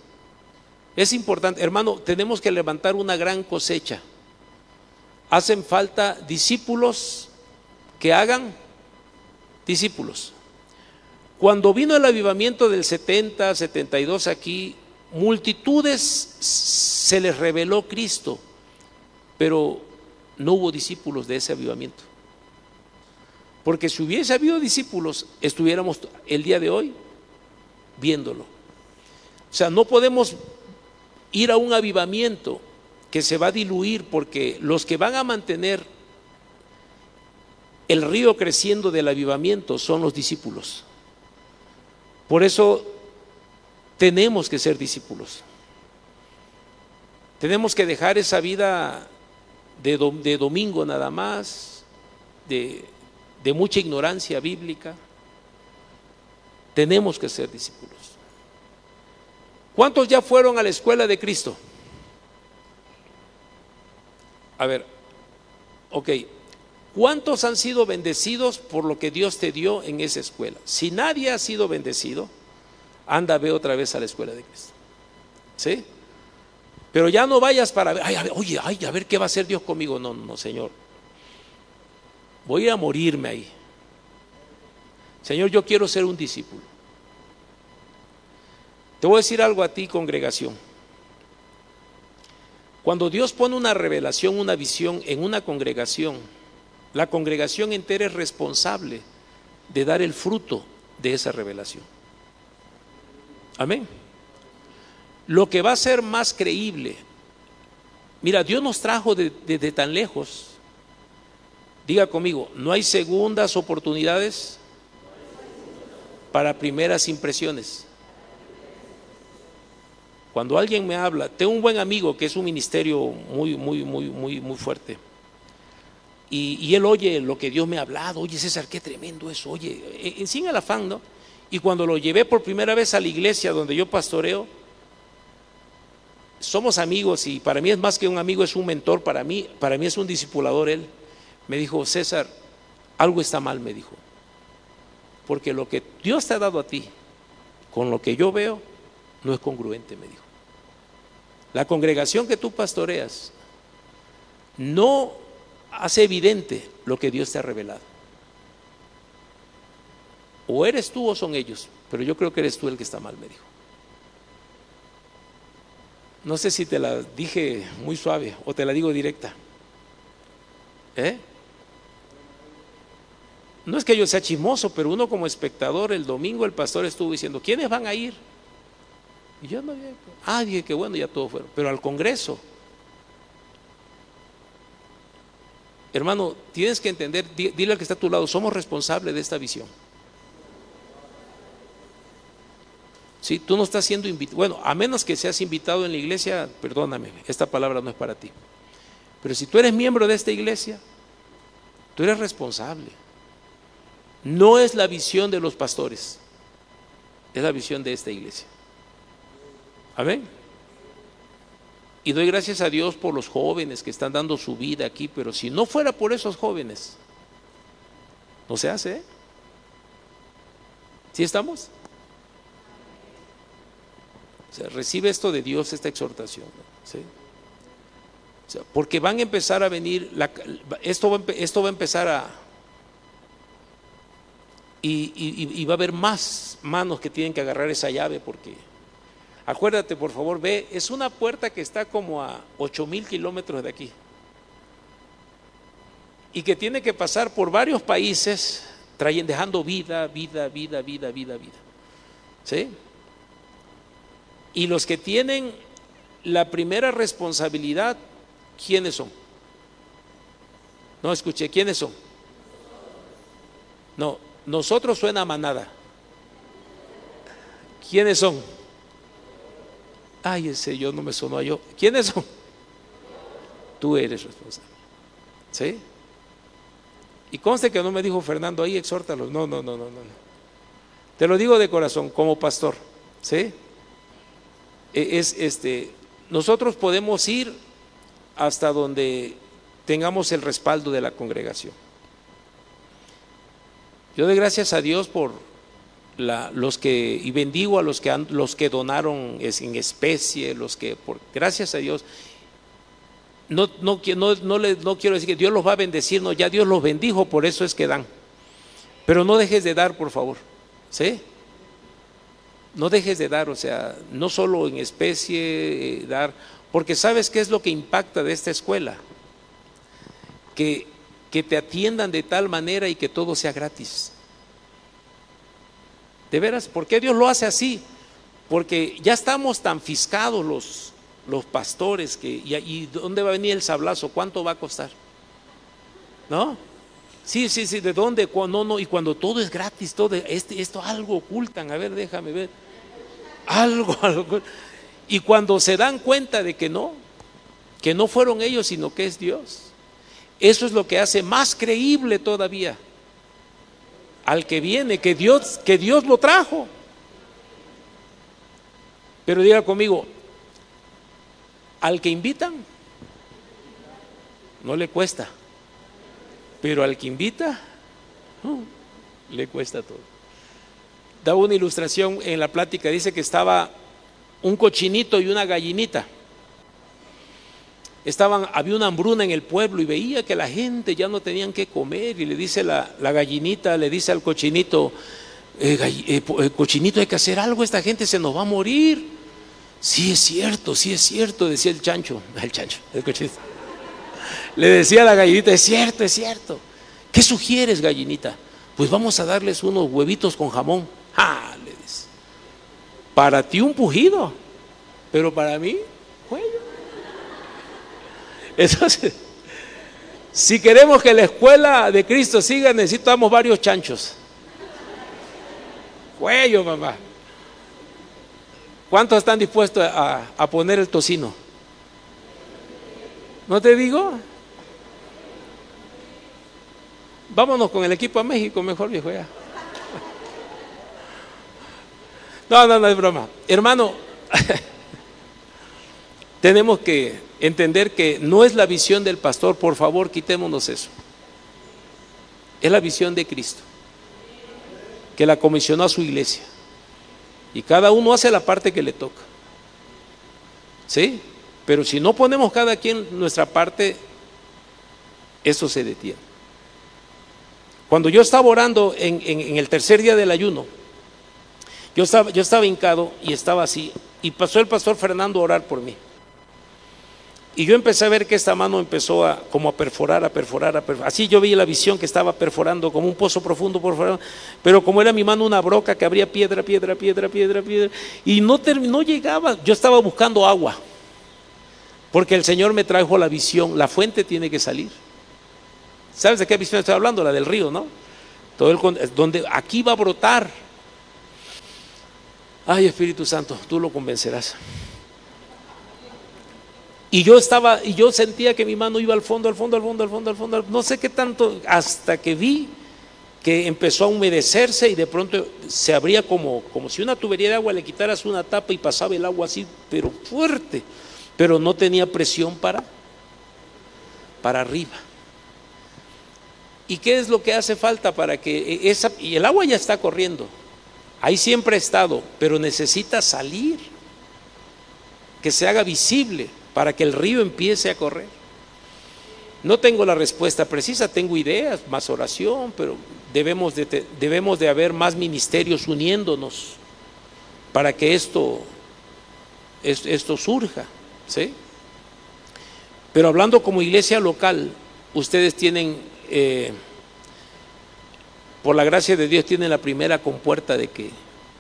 Es importante, hermano, tenemos que levantar una gran cosecha. Hacen falta discípulos que hagan discípulos. Cuando vino el avivamiento del 70, 72 aquí, multitudes se les reveló Cristo, pero no hubo discípulos de ese avivamiento. Porque si hubiese habido discípulos, estuviéramos el día de hoy viéndolo. O sea, no podemos ir a un avivamiento que se va a diluir porque los que van a mantener el río creciendo del avivamiento son los discípulos. Por eso tenemos que ser discípulos. Tenemos que dejar esa vida de, dom- de domingo nada más, de, de mucha ignorancia bíblica. Tenemos que ser discípulos. ¿Cuántos ya fueron a la escuela de Cristo? A ver, ok, ¿cuántos han sido bendecidos por lo que Dios te dio en esa escuela? Si nadie ha sido bendecido, anda, ve otra vez a la escuela de Cristo. ¿Sí? Pero ya no vayas para ver, ay, a ver, oye, ay, a ver qué va a hacer Dios conmigo. No, no, Señor. Voy a morirme ahí. Señor, yo quiero ser un discípulo. Te voy a decir algo a ti, congregación. Cuando Dios pone una revelación, una visión en una congregación, la congregación entera es responsable de dar el fruto de esa revelación. Amén. Lo que va a ser más creíble, mira, Dios nos trajo de- desde tan lejos. Diga conmigo, no hay segundas oportunidades para primeras impresiones. Cuando alguien me habla, tengo un buen amigo que es un ministerio muy, muy, muy, muy, muy fuerte. Y, y él oye lo que Dios me ha hablado. Oye, César, qué tremendo eso. Oye, en, en sin el afán, ¿no? Y cuando lo llevé por primera vez a la iglesia donde yo pastoreo, somos amigos y para mí es más que un amigo, es un mentor para mí, para mí es un discipulador él. Me dijo, César, algo está mal, me dijo. Porque lo que Dios te ha dado a ti, con lo que yo veo, no es congruente, me dijo. La congregación que tú pastoreas no hace evidente lo que Dios te ha revelado. O eres tú o son ellos, pero yo creo que eres tú el que está mal, me dijo. No sé si te la dije muy suave o te la digo directa. ¿Eh? No es que yo sea chismoso, pero uno como espectador, el domingo el pastor estuvo diciendo, ¿quiénes van a ir? Y yo no había, ah, dije que bueno, ya todos fueron, pero al Congreso. Hermano, tienes que entender, di- dile al que está a tu lado, somos responsables de esta visión. Si tú no estás siendo invitado, bueno, a menos que seas invitado en la iglesia, perdóname, esta palabra no es para ti. Pero si tú eres miembro de esta iglesia, tú eres responsable. No es la visión de los pastores, es la visión de esta iglesia. Amén. Y doy gracias a Dios por los jóvenes que están dando su vida aquí, pero si no fuera por esos jóvenes, no se hace. ¿eh? ¿Sí estamos? O sea, recibe esto de Dios, esta exhortación. ¿Sí? Porque van a empezar a venir, esto va a empezar a... Y, va a haber más manos que tienen que agarrar esa llave porque... Acuérdate, por favor, ve, es una puerta que está como a 8 mil kilómetros de aquí y que tiene que pasar por varios países trayen, dejando vida, vida, vida, vida, vida, vida. ¿Sí? Y los que tienen la primera responsabilidad, ¿quiénes son? No escuché, ¿quiénes son? No, nosotros suena manada. ¿Quiénes son? Ay, ese yo no me sonó a yo. ¿Quiénes son? Tú eres responsable. ¿Sí? Y conste que no me dijo Fernando ahí, exhórtalos. No, no, no, no, no. no. Te lo digo de corazón, como pastor. ¿Sí? E- Es este. Nosotros podemos ir hasta donde tengamos el respaldo de la congregación. Yo doy gracias a Dios por los que y bendigo a los que han- los que donaron en especie, los que por gracias a Dios no, no, no, no, no quiero decir que Dios los va a bendecir, no, ya Dios los bendijo, por eso es que dan. Pero no dejes de dar, por favor. ¿Sí? No dejes de dar, o sea, no solo en especie, eh, dar, porque sabes qué es lo que impacta de esta escuela. Que, que te atiendan de tal manera y que todo sea gratis. De veras, ¿por qué Dios lo hace así? Porque ya estamos tan fiscados los, los pastores que, y, y dónde va a venir el sablazo, cuánto va a costar. ¿No? Sí, sí, sí, ¿de dónde? Cu- No, no, y cuando todo es gratis, todo, este, esto algo ocultan, a ver, déjame ver. Algo, algo. Y cuando se dan cuenta de que no, que no fueron ellos, sino que es Dios. Eso es lo que hace más creíble todavía al que viene, que Dios, que Dios lo trajo. Pero diga conmigo, al que invitan, no le cuesta. Pero al que invita, le cuesta todo. Da una ilustración en la plática, dice que estaba un cochinito y una gallinita. Estaban, había una hambruna en el pueblo y veía que la gente ya no tenían que comer y le dice la, gallinita, le dice al cochinito, "Eh, eh, eh, cochinito hay que hacer algo, esta gente se nos va a morir. Sí es cierto, sí es cierto, decía el chancho, el chancho, el cochinito. Le decía a la gallinita, es cierto, es cierto. ¿Qué sugieres, gallinita? Pues vamos a darles unos huevitos con jamón. ¡Ah! Le dice. Para ti un pujido, pero para mí, cuello. Entonces, si queremos que la escuela de Cristo siga, necesitamos varios chanchos. Cuello, mamá. ¿Cuántos están dispuestos a, a poner el tocino? ¿No te digo? Vámonos con el equipo a México, mejor viejo ya. No, no, no es broma. Hermano, tenemos que entender que no es la visión del pastor, por favor, quitémonos eso. Es la visión de Cristo, que la comisionó a su iglesia. Y cada uno hace la parte que le toca. ¿Sí? Pero si no ponemos cada quien nuestra parte, eso se detiene. Cuando yo estaba orando en, el tercer día del ayuno, yo estaba, yo estaba hincado y estaba así, y pasó el pastor Fernando a orar por mí. Y yo empecé a ver que esta mano empezó a como a perforar, a perforar, a perforar. Así yo vi la visión que estaba perforando como un pozo profundo, perforando. Pero como era mi mano una broca que abría piedra, piedra, piedra, piedra, piedra. Y no, no llegaba. Yo estaba buscando agua. Porque el Señor me trajo la visión. La fuente tiene que salir. ¿Sabes de qué visión estoy hablando? La del río, ¿no? Donde aquí va a brotar. Ay, Espíritu Santo, tú lo convencerás. Y yo estaba, y yo sentía que mi mano iba al fondo, al fondo, al fondo, al fondo, al fondo, no sé qué tanto, hasta que vi que empezó a humedecerse y de pronto se abría como, como si una tubería de agua le quitaras una tapa y pasaba el agua así, pero fuerte, pero no tenía presión para, para arriba. ¿Y qué es lo que hace falta para que esa, y el agua ya está corriendo, ahí siempre ha estado, pero necesita salir, que se haga visible. Para que el río empiece a correr. No tengo la respuesta precisa, tengo ideas, más oración, pero debemos de, debemos de haber más ministerios uniéndonos para que esto, es- esto surja. ¿sí? Pero hablando como iglesia local, ustedes tienen, eh, por la gracia de Dios, tienen la primera compuerta de que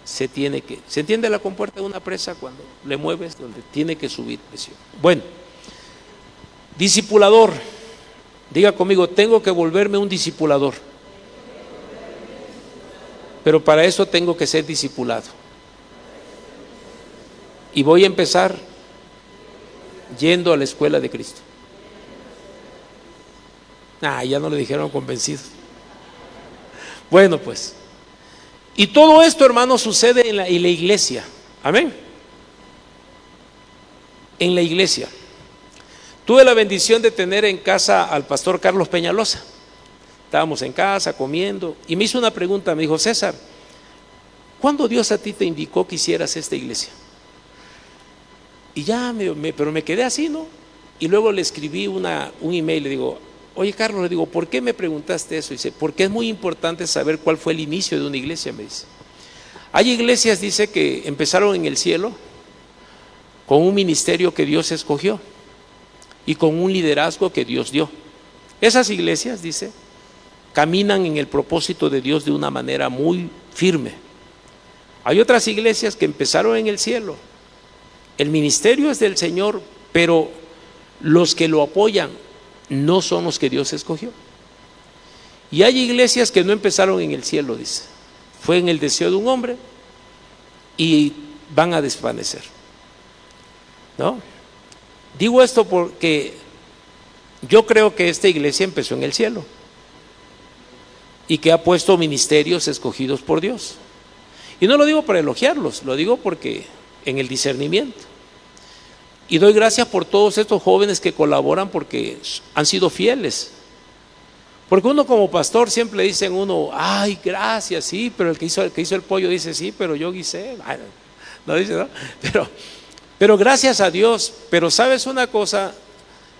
se tiene que, ¿se entiende la compuerta de una presa cuando le mueves donde tiene que subir presión? Bueno, discipulador, diga conmigo, tengo que volverme un discipulador. Pero para eso tengo que ser discipulado. Y voy a empezar yendo a la escuela de Cristo. Ah, ya no le dijeron convencidos. Bueno, pues. Y todo esto, hermano, sucede en la, la iglesia. Amén. En la iglesia. Tuve la bendición de tener en casa al pastor Carlos Peñalosa. Estábamos en casa comiendo y me hizo una pregunta. Me dijo, César, ¿cuándo Dios a ti te indicó que hicieras esta iglesia? Y ya, me- pero me quedé así, ¿no? Y luego le escribí una, un email, le digo, oye Carlos, le digo, ¿por qué me preguntaste eso? Dice, porque es muy importante saber cuál fue el inicio de una iglesia, me dice. Hay iglesias, dice, que empezaron en el cielo con un ministerio que Dios escogió y con un liderazgo que Dios dio. Esas iglesias, dice, caminan en el propósito de Dios de una manera muy firme. Hay otras iglesias que empezaron en el cielo. El ministerio es del Señor, pero los que lo apoyan no son los que Dios escogió. Y hay iglesias que no empezaron en el cielo, dice. Fue en el deseo de un hombre y van a desvanecer. ¿No? Digo esto porque yo creo que esta iglesia empezó en el cielo y que ha puesto ministerios escogidos por Dios. Y no lo digo para elogiarlos, lo digo porque en el discernimiento. Y doy gracias por todos estos jóvenes que colaboran porque han sido fieles. Porque uno como pastor siempre le dicen uno, ay, gracias, sí, pero el que hizo el, pollo dice, sí, pero yo guisé. No dice, ¿no? Pero, pero gracias a Dios. Pero sabes una cosa,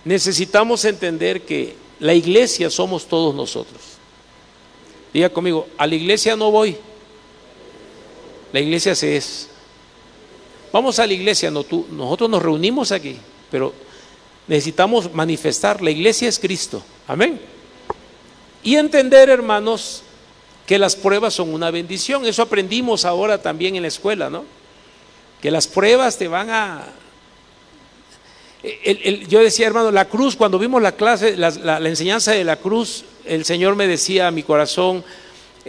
necesitamos entender que la iglesia somos todos nosotros. Diga conmigo, a la iglesia no voy, la iglesia se es. Vamos a la iglesia, nosotros nos reunimos aquí, pero necesitamos manifestar, la iglesia es Cristo, amén. Y entender, hermanos, que las pruebas son una bendición, eso aprendimos ahora también en la escuela, ¿no? Que las pruebas te van a... Yo decía, hermano, la cruz, cuando vimos la clase, la, la- la enseñanza de la cruz, el Señor me decía a mi corazón,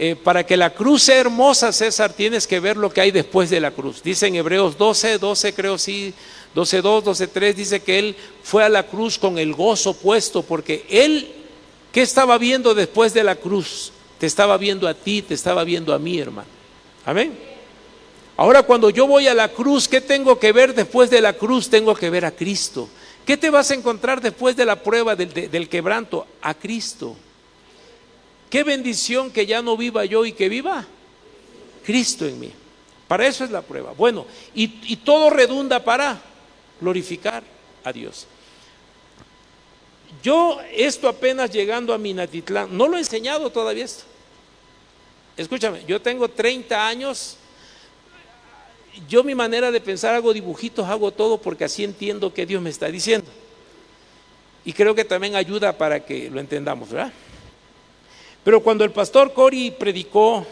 eh, para que la cruz sea hermosa, César, tienes que ver lo que hay después de la cruz. Dice en Hebreos 12, 12 creo sí, 12, 2, 12, 3, dice que Él fue a la cruz con el gozo puesto, porque Él, ¿qué estaba viendo después de la cruz? Te estaba viendo a ti, te estaba viendo a mí, hermano. Amén. Ahora cuando yo voy a la cruz, ¿qué tengo que ver después de la cruz? Tengo que ver a Cristo. ¿Qué te vas a encontrar después de la prueba del, de- del quebranto? A Cristo. Qué bendición que ya no viva yo y que viva Cristo en mí. Para eso es la prueba. Bueno, y, todo redunda para glorificar a Dios. Yo esto apenas llegando a Minatitlán, no lo he enseñado todavía esto. Escúchame, yo tengo 30 años, yo mi manera de pensar hago dibujitos, hago todo porque así entiendo que Dios me está diciendo. Y creo que también ayuda para que lo entendamos, ¿verdad? Pero cuando el pastor Cori predicó,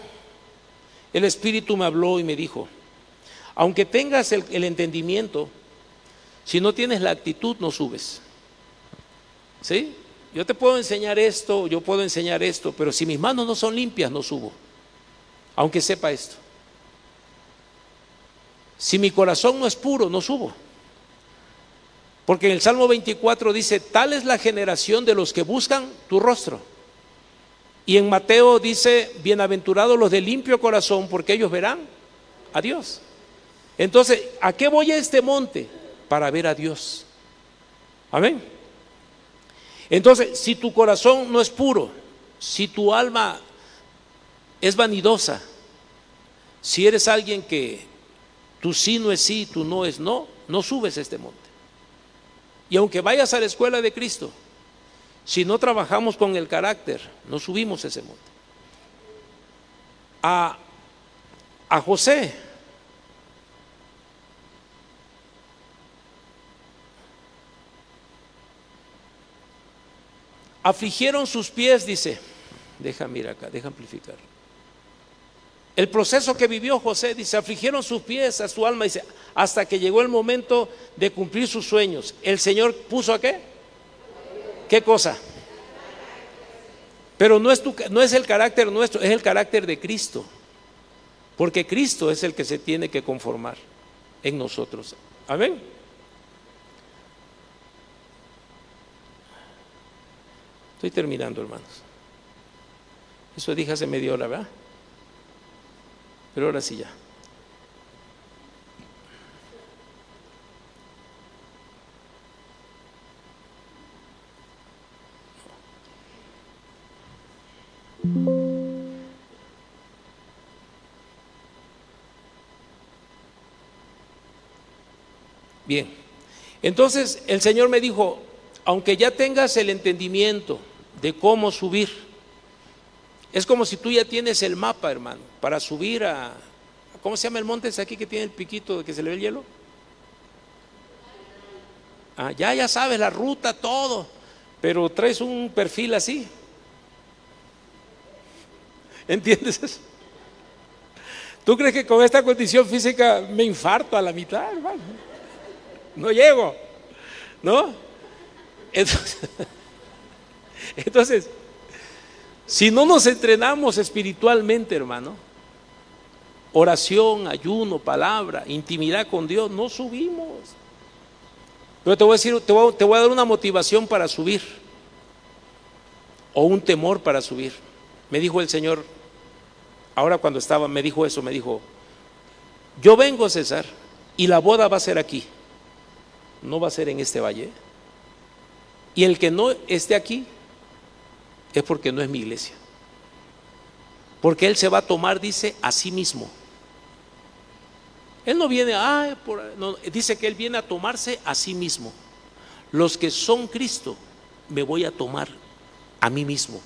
el Espíritu me habló y me dijo, aunque tengas el, el entendimiento, si no tienes la actitud, no subes. ¿Sí? Yo te puedo enseñar esto, yo puedo enseñar esto, pero si mis manos no son limpias, no subo. Aunque sepa esto. Si mi corazón no es puro, no subo. Porque en el Salmo 24 dice, tal es la generación de los que buscan tu rostro. Y en Mateo dice, bienaventurados los de limpio corazón, porque ellos verán a Dios. Entonces, ¿a qué voy a este monte? Para ver a Dios. Amén. Entonces, si tu corazón no es puro, si tu alma es vanidosa, si eres alguien que tu sí no es sí, tu no es no, no subes a este monte. Y aunque vayas a la escuela de Cristo, si no trabajamos con el carácter, no subimos ese monte. A, a José, afligieron sus pies, dice, deja mirar acá, deja amplificar. El proceso que vivió José, dice, afligieron sus pies a su alma, dice, hasta que llegó el momento de cumplir sus sueños. El Señor puso a qué? ¿Qué cosa? Pero no es, tu- no es el carácter nuestro, es el carácter de Cristo. Porque Cristo es el que se tiene que conformar en nosotros. Amén. Estoy terminando, hermanos. Eso dije hace media hora, ¿verdad? Pero ahora sí ya. Bien. Entonces el Señor me dijo, aunque ya tengas el entendimiento de cómo subir, es como si tú ya tienes el mapa, hermano, para subir a, ¿cómo se llama el monte ese aquí que tiene el piquito de que se le ve el hielo? Ah, ya, ya sabes la ruta, todo, pero traes un perfil así. ¿Entiendes eso? ¿Tú crees que con esta condición física me infarto a la mitad, hermano? No llego, ¿no? Entonces, si no nos entrenamos espiritualmente, hermano, oración, ayuno, palabra, intimidad con Dios, no subimos. Pero te voy a decir, te voy a dar una motivación para subir, o un temor para subir. Me dijo el Señor, ahora cuando estaba, me dijo eso, me dijo, yo vengo, César, y la boda va a ser aquí, no va a ser en este valle. Y el que no esté aquí es porque no es mi iglesia. Porque Él se va a tomar, dice, a sí mismo. Él no viene, ah, por, no, dice que Él viene a tomarse a sí mismo. Los que son Cristo, me voy a tomar a mí mismo.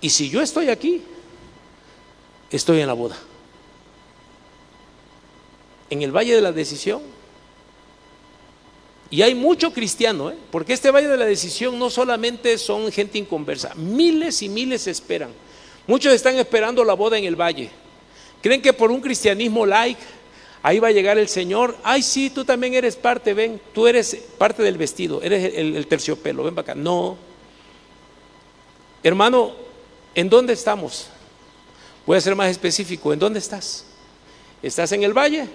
Y si yo estoy aquí, estoy en la boda. En el Valle de la Decisión. Y hay mucho cristiano, ¿eh? porque este Valle de la Decisión no solamente son gente inconversa, miles y miles esperan. Muchos están esperando la boda en el Valle. Creen que por un cristianismo like, ahí va a llegar el Señor. Ay, sí, tú también eres parte, ven, tú eres parte del vestido, eres el, el terciopelo, ven para acá. No. Hermano, ¿en dónde estamos? Voy a ser más específico, ¿en dónde estás? ¿Estás en el valle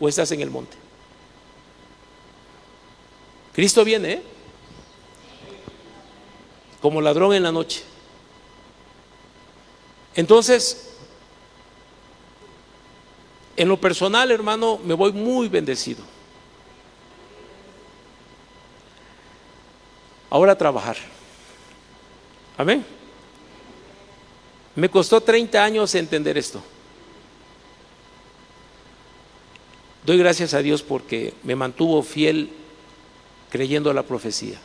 o estás en el monte? Cristo viene, ¿eh? Como ladrón en la noche. Entonces, en lo personal, hermano, me voy muy bendecido. Ahora a trabajar. Amén. Me costó 30 años entender esto. Doy gracias a Dios porque me mantuvo fiel creyendo a la profecía.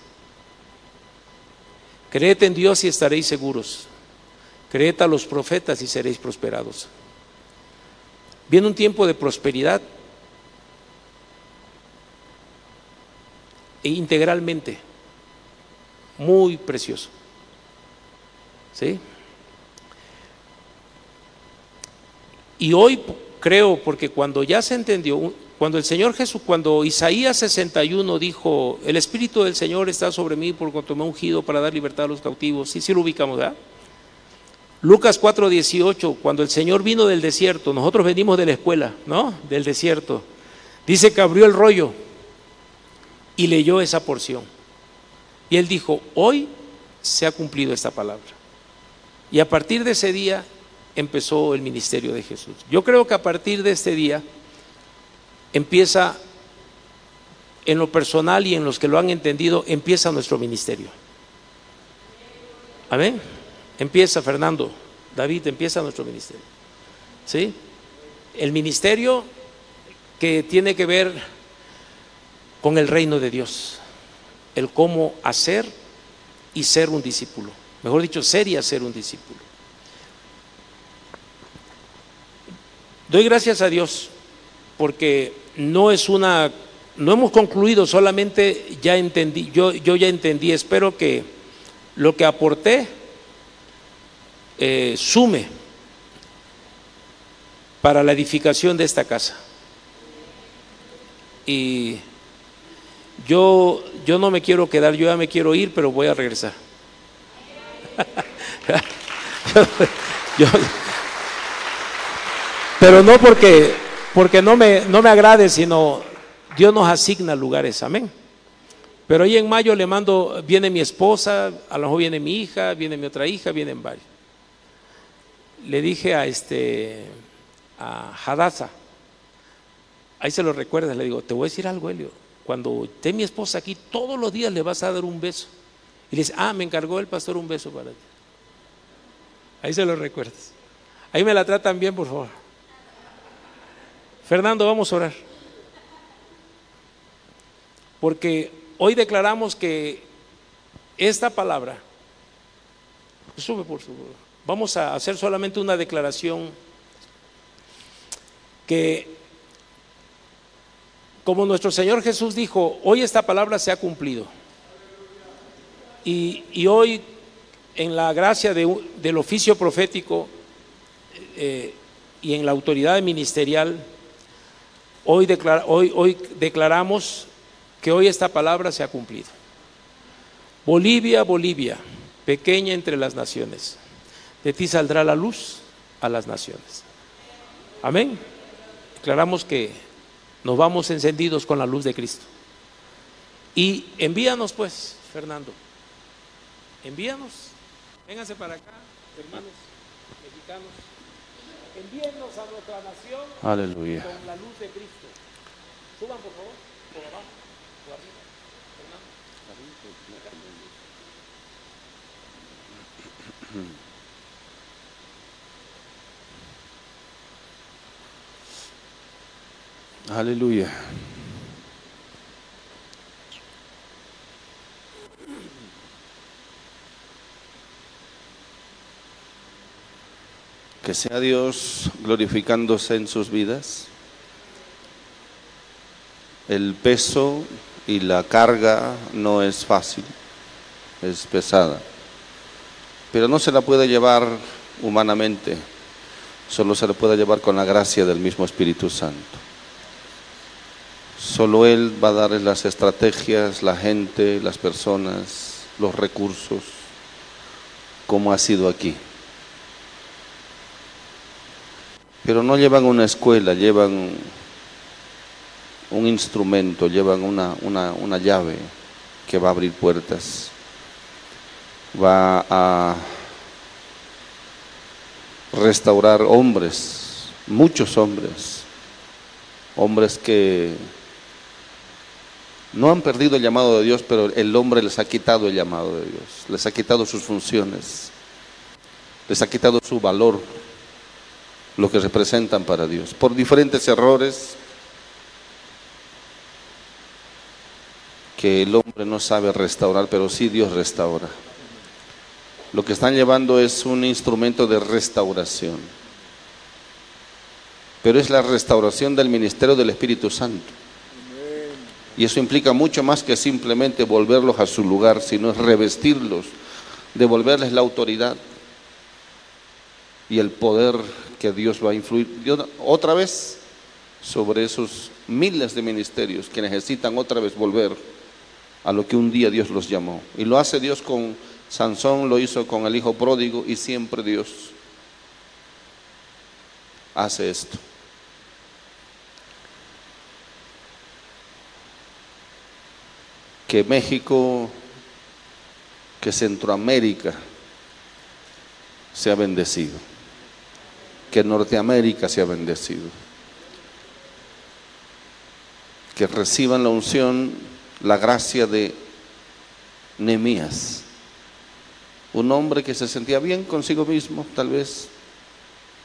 Creed en Dios y estaréis seguros. Creed a los profetas y seréis prosperados. Viene un tiempo de prosperidad e integralmente muy precioso. ¿Sí? Y hoy creo, porque cuando ya se entendió, cuando el Señor Jesús, cuando Isaías 61 dijo, el Espíritu del Señor está sobre mí por cuanto me ha ungido para dar libertad a los cautivos, sí, sí lo ubicamos, ¿verdad? Lucas 4:18, cuando el Señor vino del desierto, nosotros venimos de la escuela, ¿no? Del desierto. Dice que abrió el rollo y leyó esa porción. Y él dijo, hoy se ha cumplido esta palabra. Y a partir de ese día empezó el ministerio de Jesús. Yo creo que a partir de este día empieza, en lo personal y en los que lo han entendido, empieza nuestro ministerio. Amén. Empieza Fernando, David, empieza nuestro ministerio. ¿Sí? El ministerio que tiene que ver con el reino de Dios. El cómo hacer y ser un discípulo. Mejor dicho, ser y hacer un discípulo. Doy gracias a Dios porque no es una, no hemos concluido, solamente ya entendí, yo, yo ya entendí, espero que lo que aporté eh, sume para la edificación de esta casa. Y yo, yo no me quiero quedar, yo ya me quiero ir, pero voy a regresar. Yo- pero no porque, porque no, me, no me agrade, sino Dios nos asigna lugares, amén. Pero ahí en mayo le mando, viene mi esposa, a lo mejor viene mi hija, viene mi otra hija, vienen varios. Le dije a este, a Hadassah, ahí se lo recuerdas, le digo, te voy a decir algo, Helio, cuando esté mi esposa aquí, todos los días le vas a dar un beso. Y le dice, ah, me encargó el pastor un beso para ti. Ahí se lo recuerdas. Ahí me la tratan bien, por favor. Fernando, vamos a orar. Porque hoy declaramos que esta palabra, sube por favor, vamos a hacer solamente una declaración que, como nuestro Señor Jesús dijo, hoy esta palabra se ha cumplido. Y, y hoy, en la gracia de del oficio profético eh, y en la autoridad ministerial, hoy, declara- hoy, hoy declaramos que hoy esta palabra se ha cumplido. Bolivia, Bolivia, pequeña entre las naciones, de ti saldrá la luz a las naciones. Amén. Declaramos que nos vamos encendidos con la luz de Cristo. Y envíanos pues, Fernando, envíanos, vénganse para acá, hermanos mexicanos, envíennos a nuestra nación Aleluya. con la luz de Cristo. Suban por favor, por abajo, por arriba. Fernando. Aleluya. Que sea Dios glorificándose en sus vidas. El peso y la carga no es fácil, es pesada. Pero no se la puede llevar humanamente, solo se la puede llevar con la gracia del mismo Espíritu Santo. Solo Él va a darles las estrategias, la gente, las personas, los recursos, como ha sido aquí. Pero no llevan una escuela, llevan un instrumento, llevan una, una, una llave que va a abrir puertas, va a restaurar hombres, muchos hombres, hombres que no han perdido el llamado de Dios, pero el hombre les ha quitado el llamado de Dios, les ha quitado sus funciones, les ha quitado su valor, lo que representan para Dios, por diferentes errores que el hombre no sabe restaurar, pero sí Dios restaura. Lo que están llevando es un instrumento de restauración, pero es la restauración del ministerio del Espíritu Santo. Y eso implica mucho más que simplemente volverlos a su lugar, sino es revestirlos, devolverles la autoridad y el poder que Dios va a influir otra vez sobre esos miles de ministerios que necesitan otra vez volver a lo que un día Dios los llamó. Y lo hace Dios con Sansón, lo hizo con el hijo pródigo y siempre Dios hace esto. Que México, que Centroamérica sea bendecido. Que Norteamérica sea bendecido. Que reciban la unción, la gracia de Nehemías. Un hombre que se sentía bien consigo mismo, tal vez,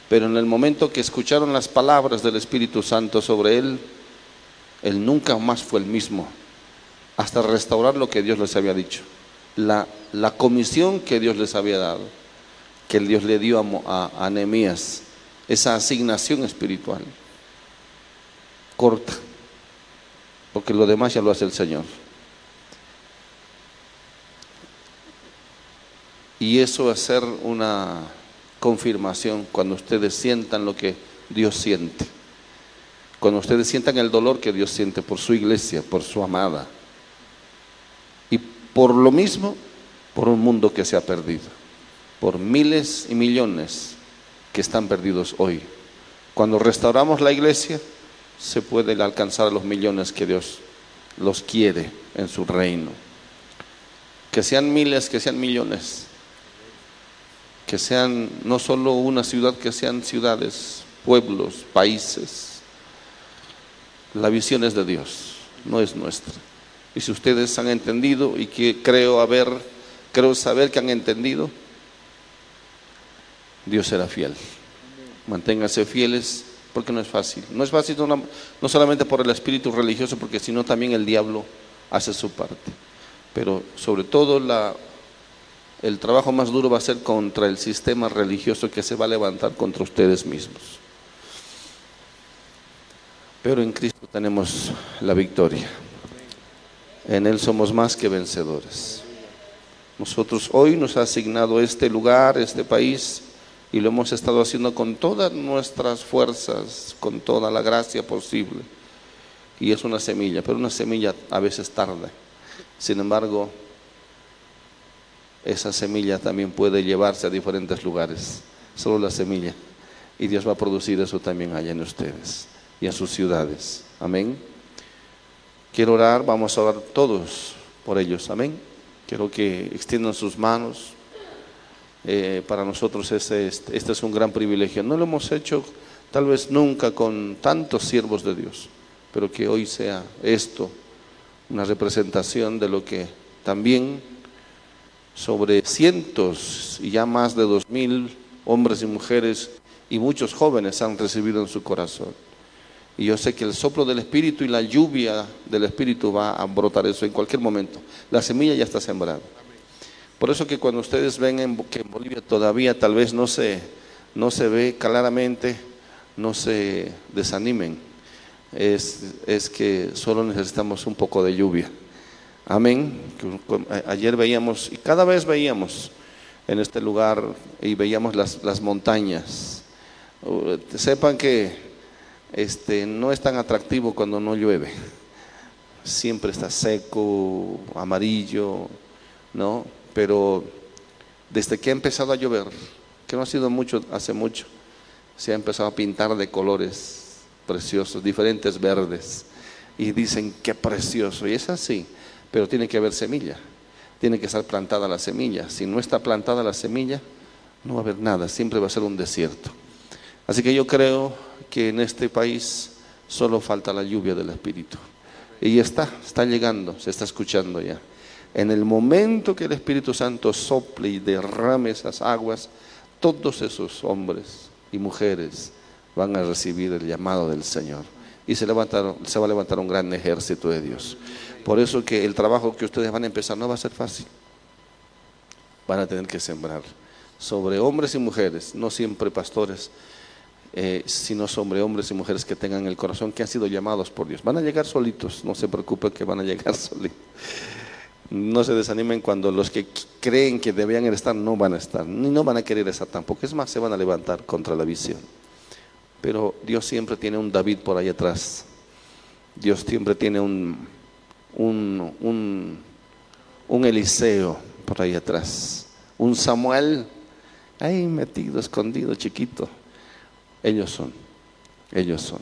pero en el momento que escucharon las palabras del Espíritu Santo sobre él, él nunca más fue el mismo. hasta restaurar lo que Dios les había dicho. La, la comisión que Dios les había dado, que Dios le dio a, a, esa asignación espiritual. Corta, porque lo demás ya lo hace el Señor. Y eso va a ser una confirmación cuando ustedes sientan lo que Dios siente. Cuando ustedes sientan el dolor que Dios siente por su iglesia, por su amada. Y por lo mismo, por un mundo que se ha perdido. Por miles y millones que están perdidos hoy. Cuando restauramos la iglesia, se puede alcanzar a los millones que Dios los quiere en su reino. Que sean miles, que sean millones. Que sean no solo una ciudad, que sean ciudades, pueblos, países. La visión es de Dios, no es nuestra. Y si ustedes han entendido y que creo haber, creo saber que han entendido, Dios será fiel. Manténganse fieles porque no es fácil. No es fácil no, solamente por el espíritu religioso, porque sino también el diablo hace su parte. Pero sobre todo la, el trabajo más duro va a ser contra el sistema religioso que se va a levantar contra ustedes mismos. Pero en Cristo tenemos la victoria. En Él somos más que vencedores. Nosotros hoy nos ha asignado este lugar, este país, y lo hemos estado haciendo con todas nuestras fuerzas, con toda la gracia posible. Y es una semilla, pero una semilla a veces tarda. Sin embargo, esa semilla también puede llevarse a diferentes lugares, solo la semilla. Y Dios va a producir eso también allá en ustedes y en sus ciudades. Amén. Quiero orar, vamos a orar todos por ellos. Amén. Quiero que extiendan sus manos. Eh, para nosotros este, este, es un gran privilegio. No lo hemos hecho tal vez nunca con tantos siervos de Dios, pero que hoy sea esto una representación de lo que también sobre cientos y ya más de dos mil hombres y mujeres y muchos jóvenes han recibido en su corazón. Y yo sé que el soplo del Espíritu y la lluvia del Espíritu va a brotar eso en cualquier momento. La semilla ya está sembrada. Por eso que cuando ustedes ven en, que en Bolivia todavía tal vez no se, no se ve claramente, no se desanimen. Es, es que solo necesitamos un poco de lluvia. Amén. Ayer veíamos, y cada vez veíamos en este lugar, y veíamos las, las montañas. Sepan que este, no es tan atractivo cuando no llueve. Siempre está seco, amarillo, ¿no? Pero desde que ha empezado a llover, que no ha sido mucho, hace mucho, se ha empezado a pintar de colores preciosos, diferentes verdes. Y dicen, qué precioso. Y es así, pero tiene que haber semilla. Tiene que estar plantada la semilla. Si no está plantada la semilla, no va a haber nada, siempre va a ser un desierto. Así que yo creo que en este país solo falta la lluvia del Espíritu. Y está, está llegando, se está escuchando ya. En el momento que el Espíritu Santo sople y derrame esas aguas, todos esos hombres y mujeres van a recibir el llamado del Señor. Y se, levantar, se va a levantar un gran ejército de Dios. Por eso que el trabajo que ustedes van a empezar no va a ser fácil. Van a tener que sembrar sobre hombres y mujeres, no siempre pastores, eh, sino sobre hombres y mujeres que tengan el corazón, que han sido llamados por Dios. Van a llegar solitos, no se preocupen que van a llegar solitos. No se desanimen cuando los que creen que debían estar no van a estar, ni no van a querer estar tampoco. Es más, se van a levantar contra la visión. Pero Dios siempre tiene un David por ahí atrás. Dios siempre tiene un, un, un, un Eliseo por ahí atrás. Un Samuel ahí metido, escondido, chiquito. Ellos son, ellos son.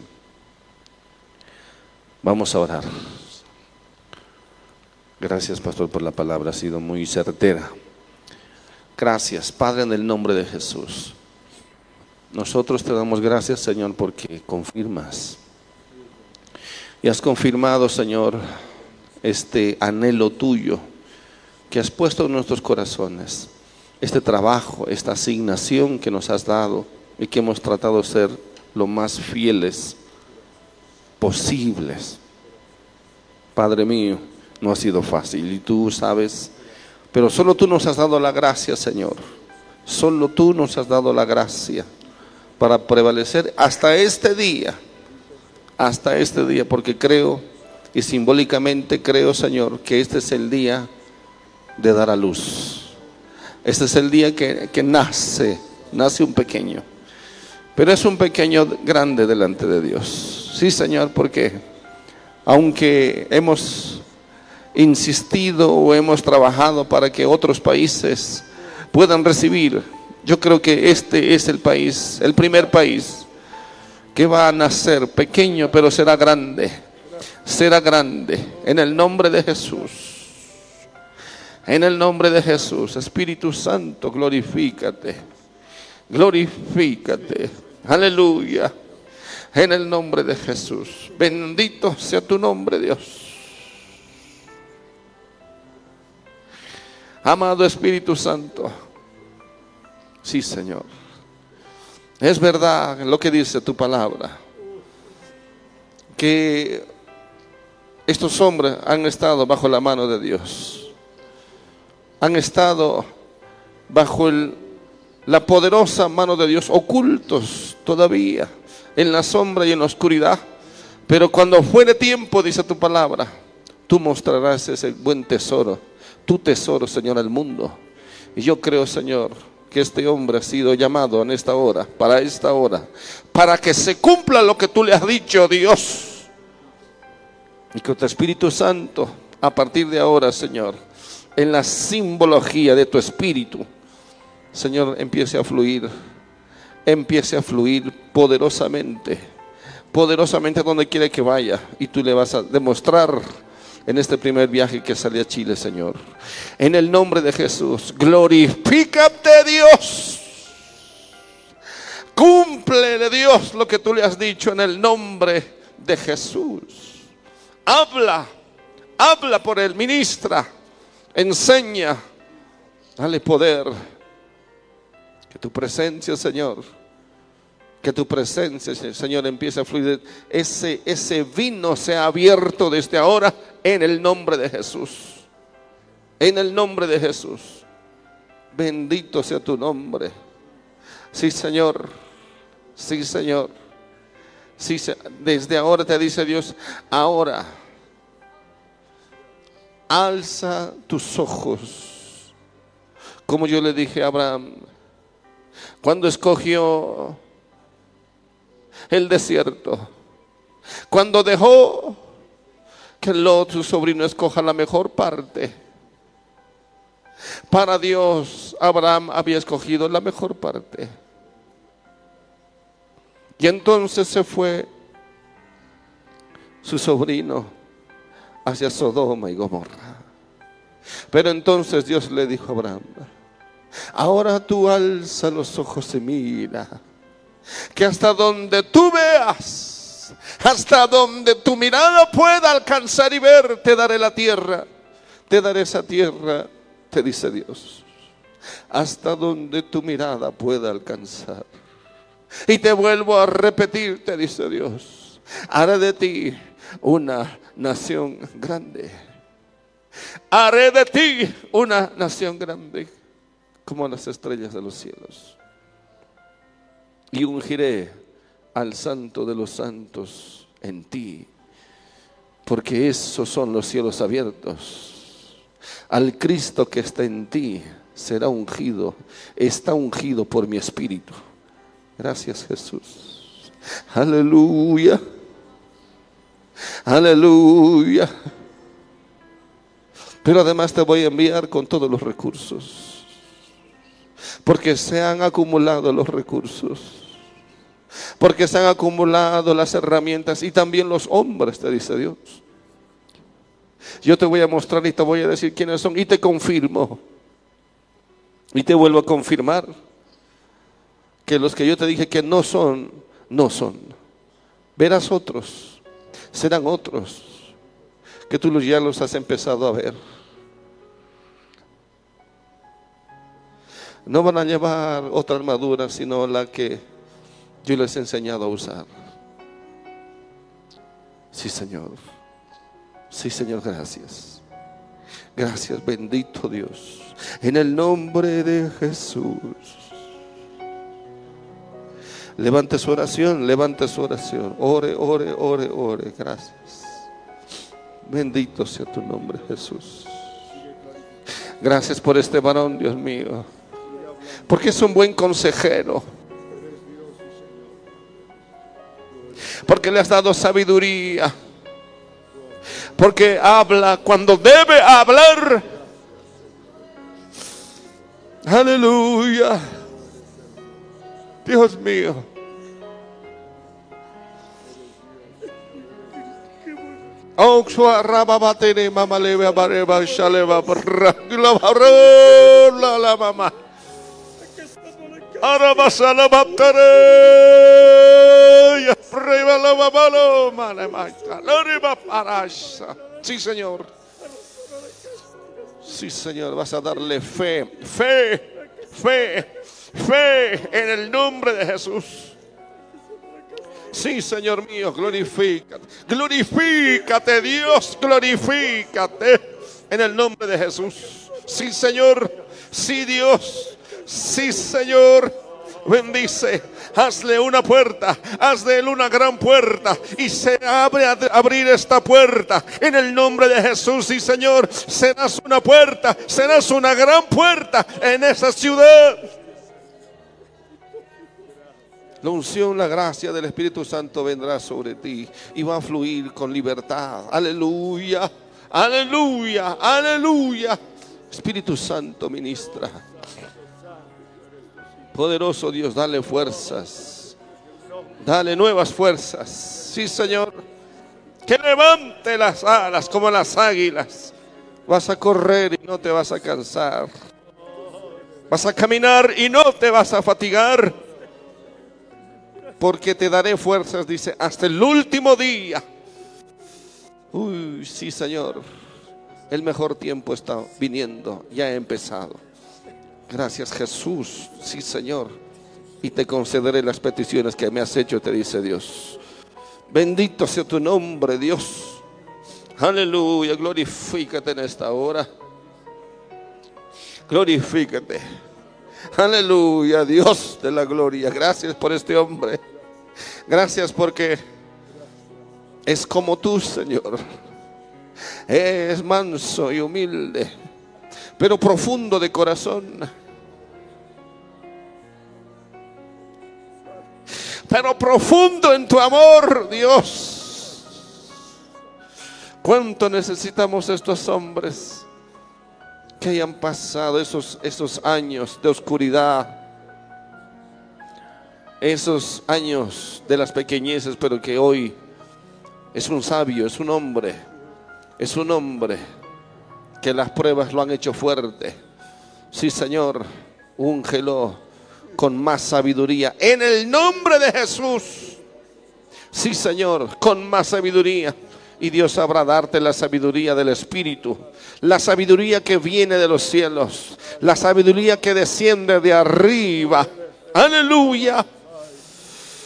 Vamos a orar. Gracias, pastor, por la palabra, ha sido muy certera. Gracias, Padre, en el nombre de Jesús. Nosotros te damos gracias, Señor, porque confirmas. Y has confirmado, Señor, este anhelo tuyo que has puesto en nuestros corazones. Este trabajo, esta asignación que nos has dado y que hemos tratado de ser lo más fieles posibles. Padre mío, No ha sido fácil y tú sabes, pero solo tú nos has dado la gracia, Señor. Solo tú nos has dado la gracia para prevalecer hasta este día, hasta este día, porque creo y simbólicamente creo, Señor, que este es el día de dar a luz. Este es el día que, que nace, nace un pequeño. Pero es un pequeño grande delante de Dios. Sí, Señor, porque aunque hemos insistido o hemos trabajado para que otros países puedan recibir, yo creo que este es el país, el primer país que va a nacer pequeño, pero será grande. Será grande en el nombre de Jesús. En el nombre de Jesús, Espíritu Santo, glorifícate. Glorifícate. Aleluya. En el nombre de Jesús. Bendito sea tu nombre, Dios. Amado Espíritu Santo. Sí, Señor. Es verdad lo que dice tu palabra. Que estos hombres han estado bajo la mano de Dios. Han estado bajo la poderosa mano de Dios, ocultos todavía en la sombra y en la oscuridad. Pero cuando fuere tiempo, dice tu palabra, tú mostrarás ese buen tesoro, tu tesoro, Señor, al mundo. Y yo creo, Señor, que este hombre ha sido llamado en esta hora, para esta hora, para que se cumpla lo que tú le has dicho, Dios. Y que tu Espíritu Santo, a partir de ahora, Señor, en la simbología de tu Espíritu, Señor, empiece a fluir, empiece a fluir poderosamente, poderosamente donde quiera que vaya. Y tú le vas a demostrar en este primer viaje que sale a Chile, Señor. En el nombre de Jesús, glorifícate Dios. Cúmplele Dios lo que tú le has dicho en el nombre de Jesús. Habla, habla por él, ministra, enseña, dale poder. Que tu presencia, Señor, que tu presencia, Señor, empiece a fluir. Ese, ese vino sea abierto desde ahora en el nombre de Jesús. En el nombre de Jesús. Bendito sea tu nombre. Sí, Señor. Sí, Señor. Sí, desde ahora te dice Dios, ahora alza tus ojos. Como yo le dije a Abraham, cuando escogió el desierto, cuando dejó que Lot, su sobrino, escoja la mejor parte. Para Dios, Abraham había escogido la mejor parte. Y entonces se fue su sobrino hacia Sodoma y Gomorra. Pero entonces Dios le dijo a Abraham, ahora tú alza los ojos y mira, que hasta donde tú veas, hasta donde tu mirada pueda alcanzar y ver, te daré la tierra, te daré esa tierra, te dice Dios, hasta donde tu mirada pueda alcanzar. Y te vuelvo a repetir, te dice Dios, haré de ti una nación grande. Haré de ti una nación grande como las estrellas de los cielos. Y ungiré al santo de los santos en ti, porque esos son los cielos abiertos. Al Cristo que está en ti será ungido, está ungido por mi espíritu. Gracias Jesús. Aleluya. Aleluya. Pero además te voy a enviar con todos los recursos. Porque se han acumulado los recursos. Porque se han acumulado las herramientas y también los hombres, te dice Dios. Yo te voy a mostrar y te voy a decir quiénes son y te confirmo. Y te vuelvo a confirmar que los que yo te dije que no son, no son. Verás otros, serán otros, que tú ya los has empezado a ver. No van a llevar otra armadura, sino la que yo les he enseñado a usar. Sí, Señor. Sí, Señor, gracias. Gracias, bendito Dios. En el nombre de Jesús. Levante su oración, levante su oración. Ore, ore, ore, ore. Gracias. Bendito sea tu nombre, Jesús. Gracias por este varón, Dios mío. Porque es un buen consejero. Porque le has dado sabiduría. Porque habla cuando debe hablar. Aleluya. Dios mío. Oxua Sí, Señor. Sí, Señor, vas a darle fe, fe, fe, fe en el nombre de Jesús. Sí, Señor mío, glorifícate. Glorifícate, Dios, glorifícate en el nombre de Jesús. Sí, Señor. Sí, Dios. Sí, Señor. Bendice, hazle una puerta, hazle una gran puerta y se abre a abrir esta puerta en el nombre de Jesús. Sí, Señor, serás una puerta, serás una gran puerta en esa ciudad. La unción, la gracia del Espíritu Santo vendrá sobre ti y va a fluir con libertad. Aleluya, aleluya, aleluya. Espíritu Santo ministra. Poderoso Dios, dale fuerzas. Dale nuevas fuerzas. Sí, Señor. Que levante las alas como las águilas. Vas a correr y no te vas a cansar. Vas a caminar y no te vas a fatigar porque te daré fuerzas, dice, hasta el último día. Uy, sí, Señor, el mejor tiempo está viniendo, ya ha empezado. Gracias, Jesús, sí, Señor, y te concederé las peticiones que me has hecho, te dice Dios. Bendito sea tu nombre, Dios. Aleluya, glorifícate en esta hora. Glorifícate. Aleluya, Dios de la gloria. Gracias por este hombre. Gracias porque es como tú, Señor. Es manso y humilde, pero profundo de corazón. Pero profundo en tu amor, Dios. ¿Cuánto necesitamos estos hombres? que hayan pasado esos, esos años de oscuridad, esos años de las pequeñeces, pero que hoy es un sabio, es un hombre, es un hombre que las pruebas lo han hecho fuerte. Sí, Señor, úngelo con más sabiduría. En el nombre de Jesús. Sí, Señor, con más sabiduría. Y Dios sabrá darte la sabiduría del Espíritu, la sabiduría que viene de los cielos, la sabiduría que desciende de arriba. Aleluya.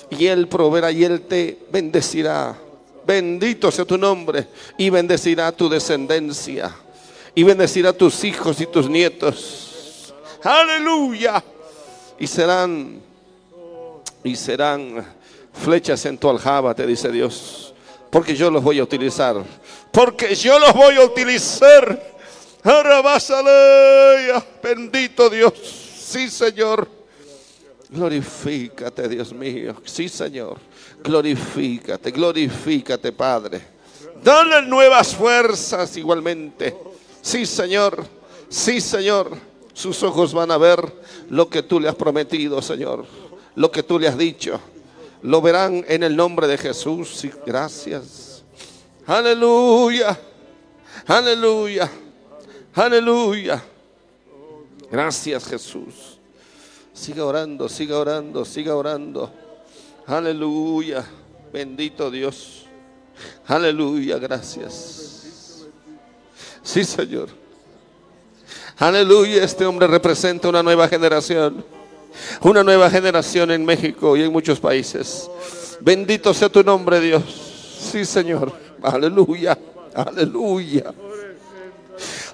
Y Él proveerá y Él te bendecirá. Bendito sea tu nombre y bendecirá tu descendencia y bendecirá tus hijos y tus nietos. Aleluya. Y serán y serán flechas en tu aljaba, te dice Dios porque yo los voy a utilizar. Porque yo los voy a utilizar. Aleluya. Bendito Dios. Sí, Señor. Glorifícate, Dios mío. Sí, Señor. Glorifícate, glorifícate, Padre. Dale nuevas fuerzas igualmente. Sí, Señor. Sí, Señor. Sus ojos van a ver lo que tú le has prometido, Señor. Lo que tú le has dicho. Lo verán en el nombre de Jesús. Gracias. Aleluya. Aleluya. Aleluya. Gracias Jesús. Siga orando, siga orando, siga orando. Aleluya. Bendito Dios. Aleluya. Gracias. Sí, Señor. Aleluya. Este hombre representa una nueva generación. Una nueva generación en México y en muchos países. Bendito sea tu nombre, Dios. Sí, Señor. Aleluya. Aleluya.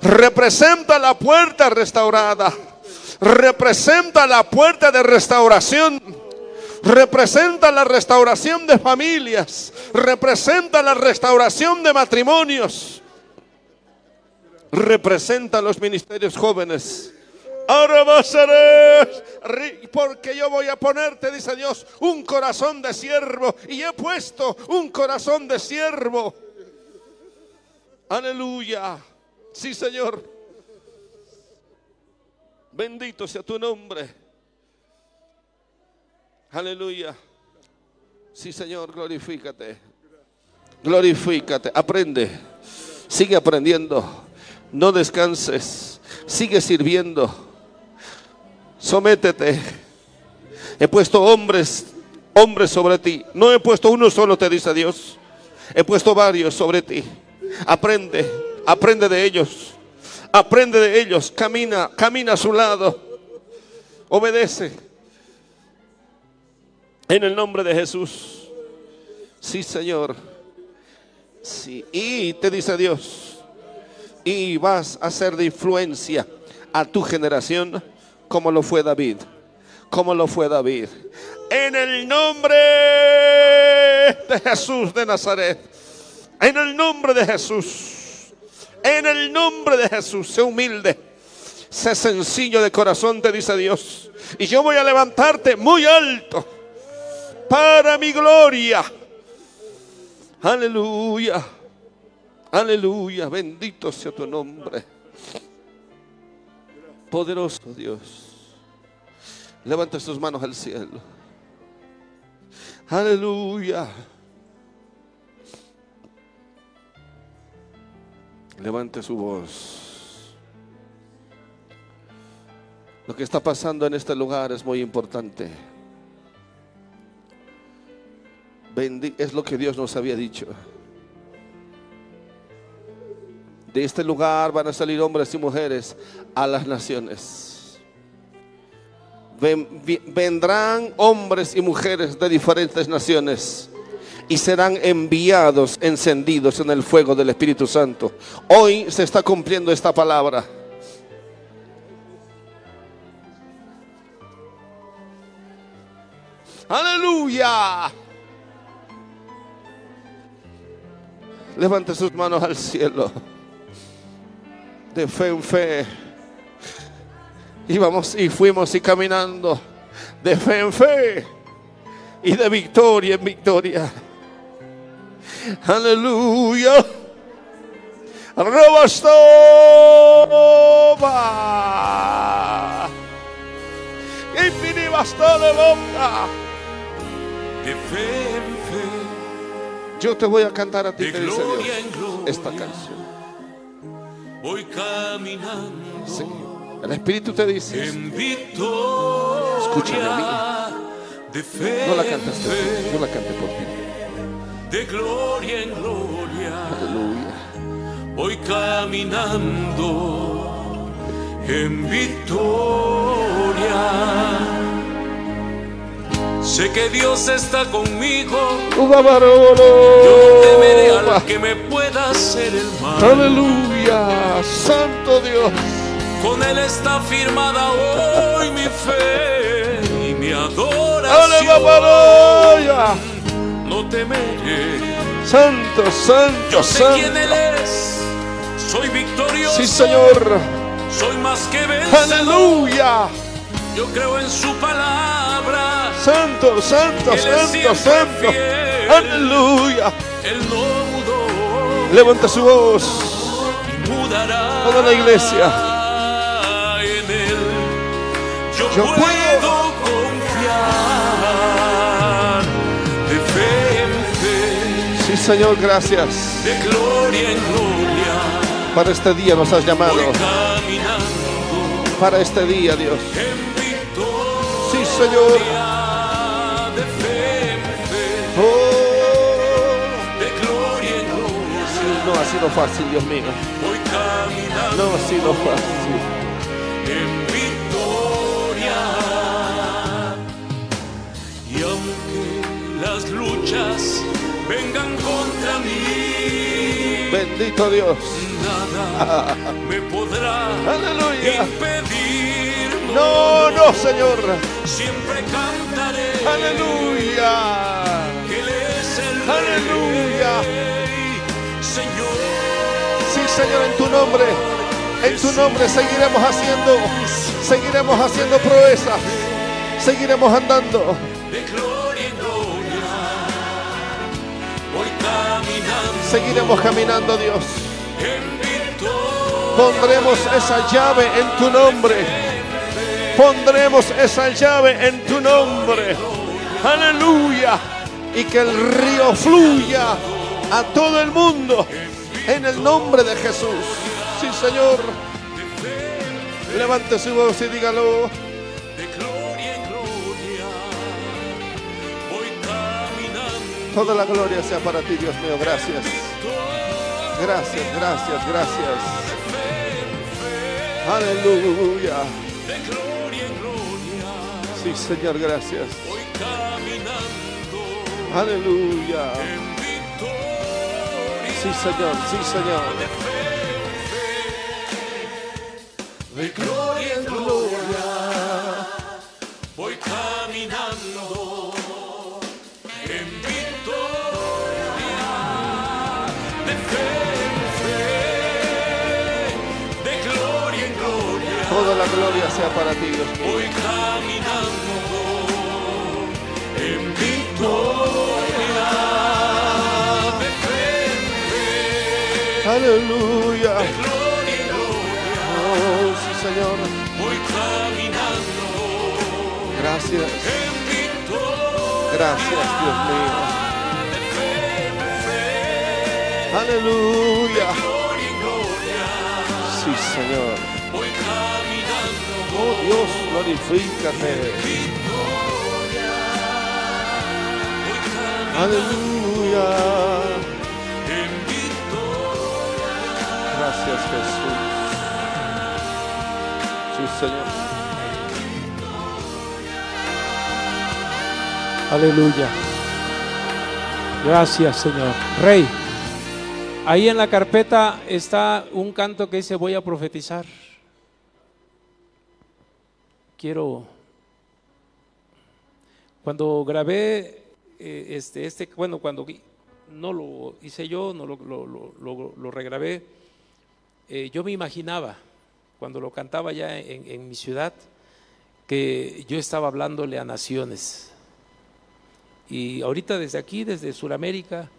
representa la puerta restaurada, representa la puerta de restauración, representa la restauración de familias, representa la restauración de matrimonios, representa los ministerios jóvenes. Ahora vas a porque yo voy a ponerte, dice Dios, un corazón de siervo. Y he puesto un corazón de siervo. Aleluya. Sí, Señor. Bendito sea tu nombre. Aleluya. Sí, Señor, glorifícate. Glorifícate. Aprende. Sigue aprendiendo. No descanses. Sigue sirviendo. Sométete. He puesto hombres, hombres sobre ti. No he puesto uno solo, te dice Dios. He puesto varios sobre ti. Aprende, aprende de ellos. Aprende de ellos. Camina, camina a su lado. Obedece. En el nombre de Jesús. Sí, Señor. Sí. Y te dice Dios. Y vas a ser de influencia a tu generación como lo fue David. Como lo fue David. En el nombre de Jesús de Nazaret. En el nombre de Jesús. En el nombre de Jesús. Sé humilde. Sé sencillo de corazón, te dice Dios. Y yo voy a levantarte muy alto. Para mi gloria. Aleluya. Aleluya. Bendito sea tu nombre. Poderoso Dios. Levanta sus manos al cielo. Aleluya. Levante su voz. Lo que está pasando en este lugar es muy importante. Bendi- es lo que Dios nos había dicho. De este lugar van a salir hombres y mujeres a las naciones. Vendrán hombres y mujeres de diferentes naciones y serán enviados, encendidos en el fuego del Espíritu Santo. Hoy se está cumpliendo esta palabra. Aleluya. Levante sus manos al cielo. De fe en fe. Íbamos y fuimos y caminando. De fe en fe. Y de victoria en victoria. Aleluya. Robastoba. De fe en fe, Yo te voy a cantar a ti, te dice Dios, esta canción. Voy caminando Sí. El Espíritu te dice, en victoria. Escúchame a De fe no la en cantaste tú, fe, yo la canté por ti. de gloria en gloria, Aleluya. voy caminando en victoria. Sé que Dios está conmigo, yo no temeré al que me pueda hacer el mal. Aleluya. Santo Dios. Con Él está firmada hoy mi fe y mi adoración. Aleluya. No temeré, Santo, santo, yo sé quién santo. Él es. Soy victorioso, Sí, Señor. soy más que vencedor. Aleluya. Yo creo en su palabra, Santo, santo, santo, santo. fiel. Aleluya. Él no mudó Levanta su voz. mudará. Toda la iglesia. En Él yo, Yo puedo, puedo. confiar de fe en fe. Sí, Señor, gracias. de gloria en gloria, Para este día nos has llamado. Para este día, Dios. Señor. Oh, no ha sido fácil, Dios mío. No ha sido fácil. en victoria. Y aunque las luchas vengan contra mí, Bendito Dios. nada me Aleluya. impedir. No, no, Señor. Siempre cantaré. Aleluya. que Él es el Aleluya. Rey. Señor. Sí, Señor, en tu nombre. En tu nombre seguiremos haciendo, seguiremos haciendo proezas, seguiremos andando. de gloria en gloria. Voy caminando Seguiremos caminando, Dios. Pondremos esa llave en tu nombre. Pondremos esa llave en tu nombre. Aleluya. Y que el río fluya a todo el mundo en el nombre de Jesús. Sí, Señor. Levante su voz y dígalo. Toda la gloria sea para ti, Dios mío. Gracias. Gracias, gracias, gracias. Aleluya. Sí, Señor, gracias. Voy caminando Aleluya. en victoria. Sí, Señor, sí, Señor. De gloria en gloria. Voy caminando en victoria. De fe en fe. De gloria en gloria. Toda la gloria sea para ti, Dios mío. Aleluya. Gloria gloria. Oh, sí, Señor. Voy caminando Gracias. Gracias, Dios mío. Aleluya. Gloria en gloria. Sí, Señor. Voy caminando Oh, Dios, glorifícate. Aleluya. Gracias, Jesús. Sí, Señor. Aleluya. Gracias, Señor. Rey, ahí en la carpeta está un canto que dice voy a profetizar. Quiero, cuando grabé eh, este, este, bueno, cuando no lo hice yo, no lo regrabé, eh, yo me imaginaba, cuando lo cantaba ya en, en mi ciudad, que yo estaba hablándole a naciones. Y ahorita desde aquí, desde Sudamérica,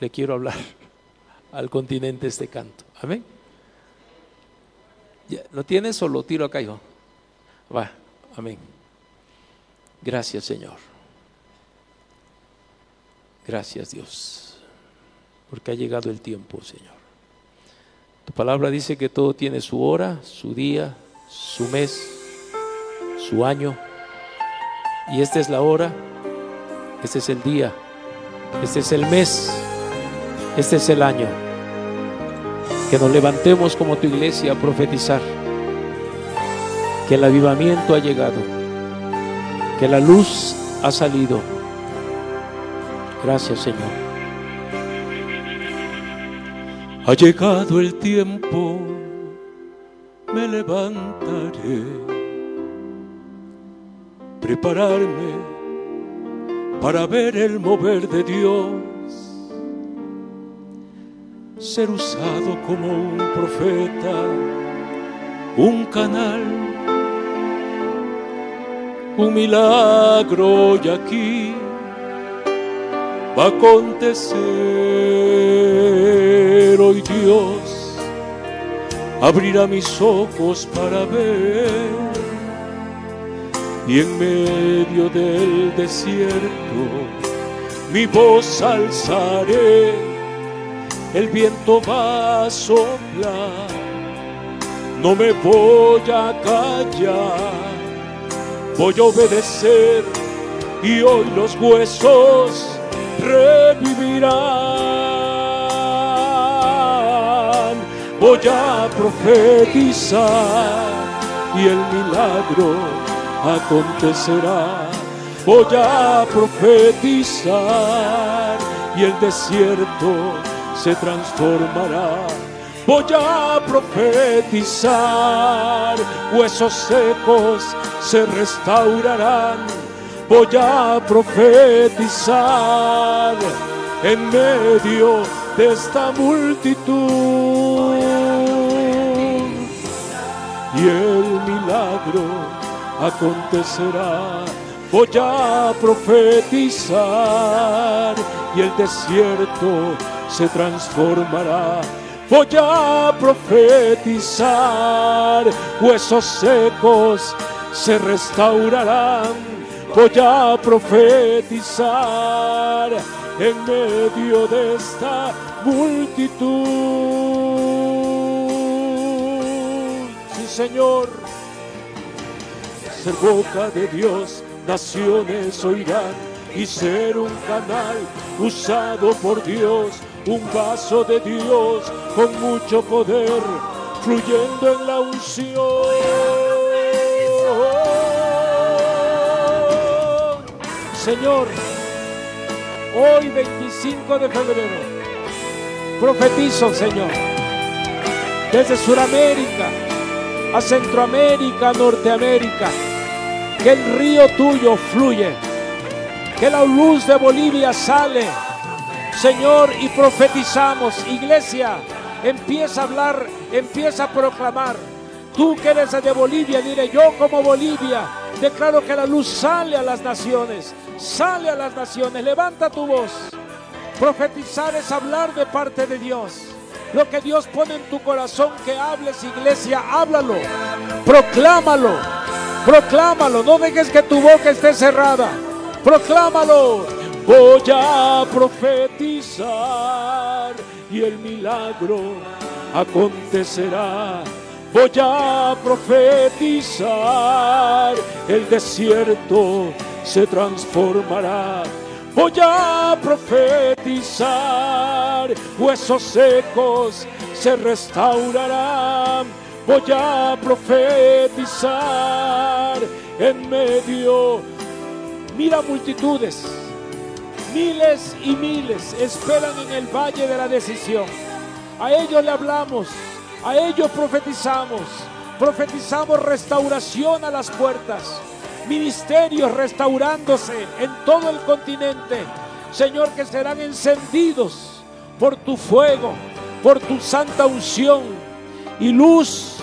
le quiero hablar al continente este canto. Amén. ¿Lo tienes o lo tiro acá, hijo? Va, amén. Gracias, Señor. Gracias, Dios, porque ha llegado el tiempo, Señor. Tu palabra dice que todo tiene su hora, su día, su mes, su año. Y esta es la hora, este es el día, este es el mes, este es el año. Que nos levantemos como tu iglesia a profetizar que el avivamiento ha llegado, que la luz ha salido. Gracias Señor. Ha llegado el tiempo, me levantaré, prepararme para ver el mover de Dios, ser usado como un profeta, un canal, un milagro. Y aquí va a acontecer hoy Dios abrirá mis ojos para ver. Y en medio del desierto mi voz alzaré. El viento va a soplar. No me voy a callar. Voy a obedecer y hoy los huesos revivirán. Voy a profetizar y el milagro acontecerá. Voy a profetizar y el desierto se transformará. voy a profetizar, huesos secos se restaurarán, voy a profetizar en medio de esta multitud. Y el milagro acontecerá, voy a profetizar y el desierto se transformará. Voy a profetizar, huesos secos se restaurarán. Voy a profetizar en medio de esta multitud. Señor, ser boca de Dios, naciones oirán y ser un canal usado por Dios, un vaso de Dios con mucho poder, fluyendo en la unción. Señor, hoy 25 de febrero, profetizo, Señor, desde Sudamérica a Centroamérica, Norteamérica, que el río tuyo fluye, que la luz de Bolivia sale, Señor, y profetizamos, iglesia, empieza a hablar, empieza a proclamar. Tú que eres de Bolivia, diré yo como Bolivia, declaro que la luz sale a las naciones, sale a las naciones, levanta tu voz. Profetizar es hablar de parte de Dios. Lo que Dios pone en tu corazón que hables, iglesia, háblalo. Proclámalo. Proclámalo. No dejes que tu boca esté cerrada. Proclámalo. Voy a profetizar y el milagro acontecerá. Voy a profetizar, el desierto se transformará. Voy a profetizar, huesos secos se restaurarán. Voy a profetizar en medio. Mira multitudes, miles y miles esperan en el valle de la decisión. A ellos le hablamos, a ellos profetizamos. Profetizamos restauración a las puertas ministerios restaurándose en todo el continente. Señor, que serán encendidos por tu fuego, por tu santa unción. Y luz,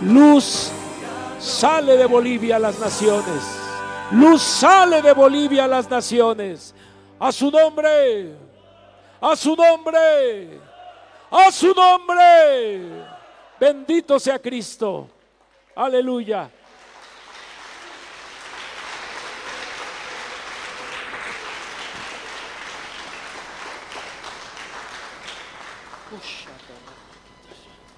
luz sale de Bolivia a las naciones. Luz sale de Bolivia a las naciones. A su nombre, a su nombre, a su nombre. Bendito sea Cristo. Aleluya.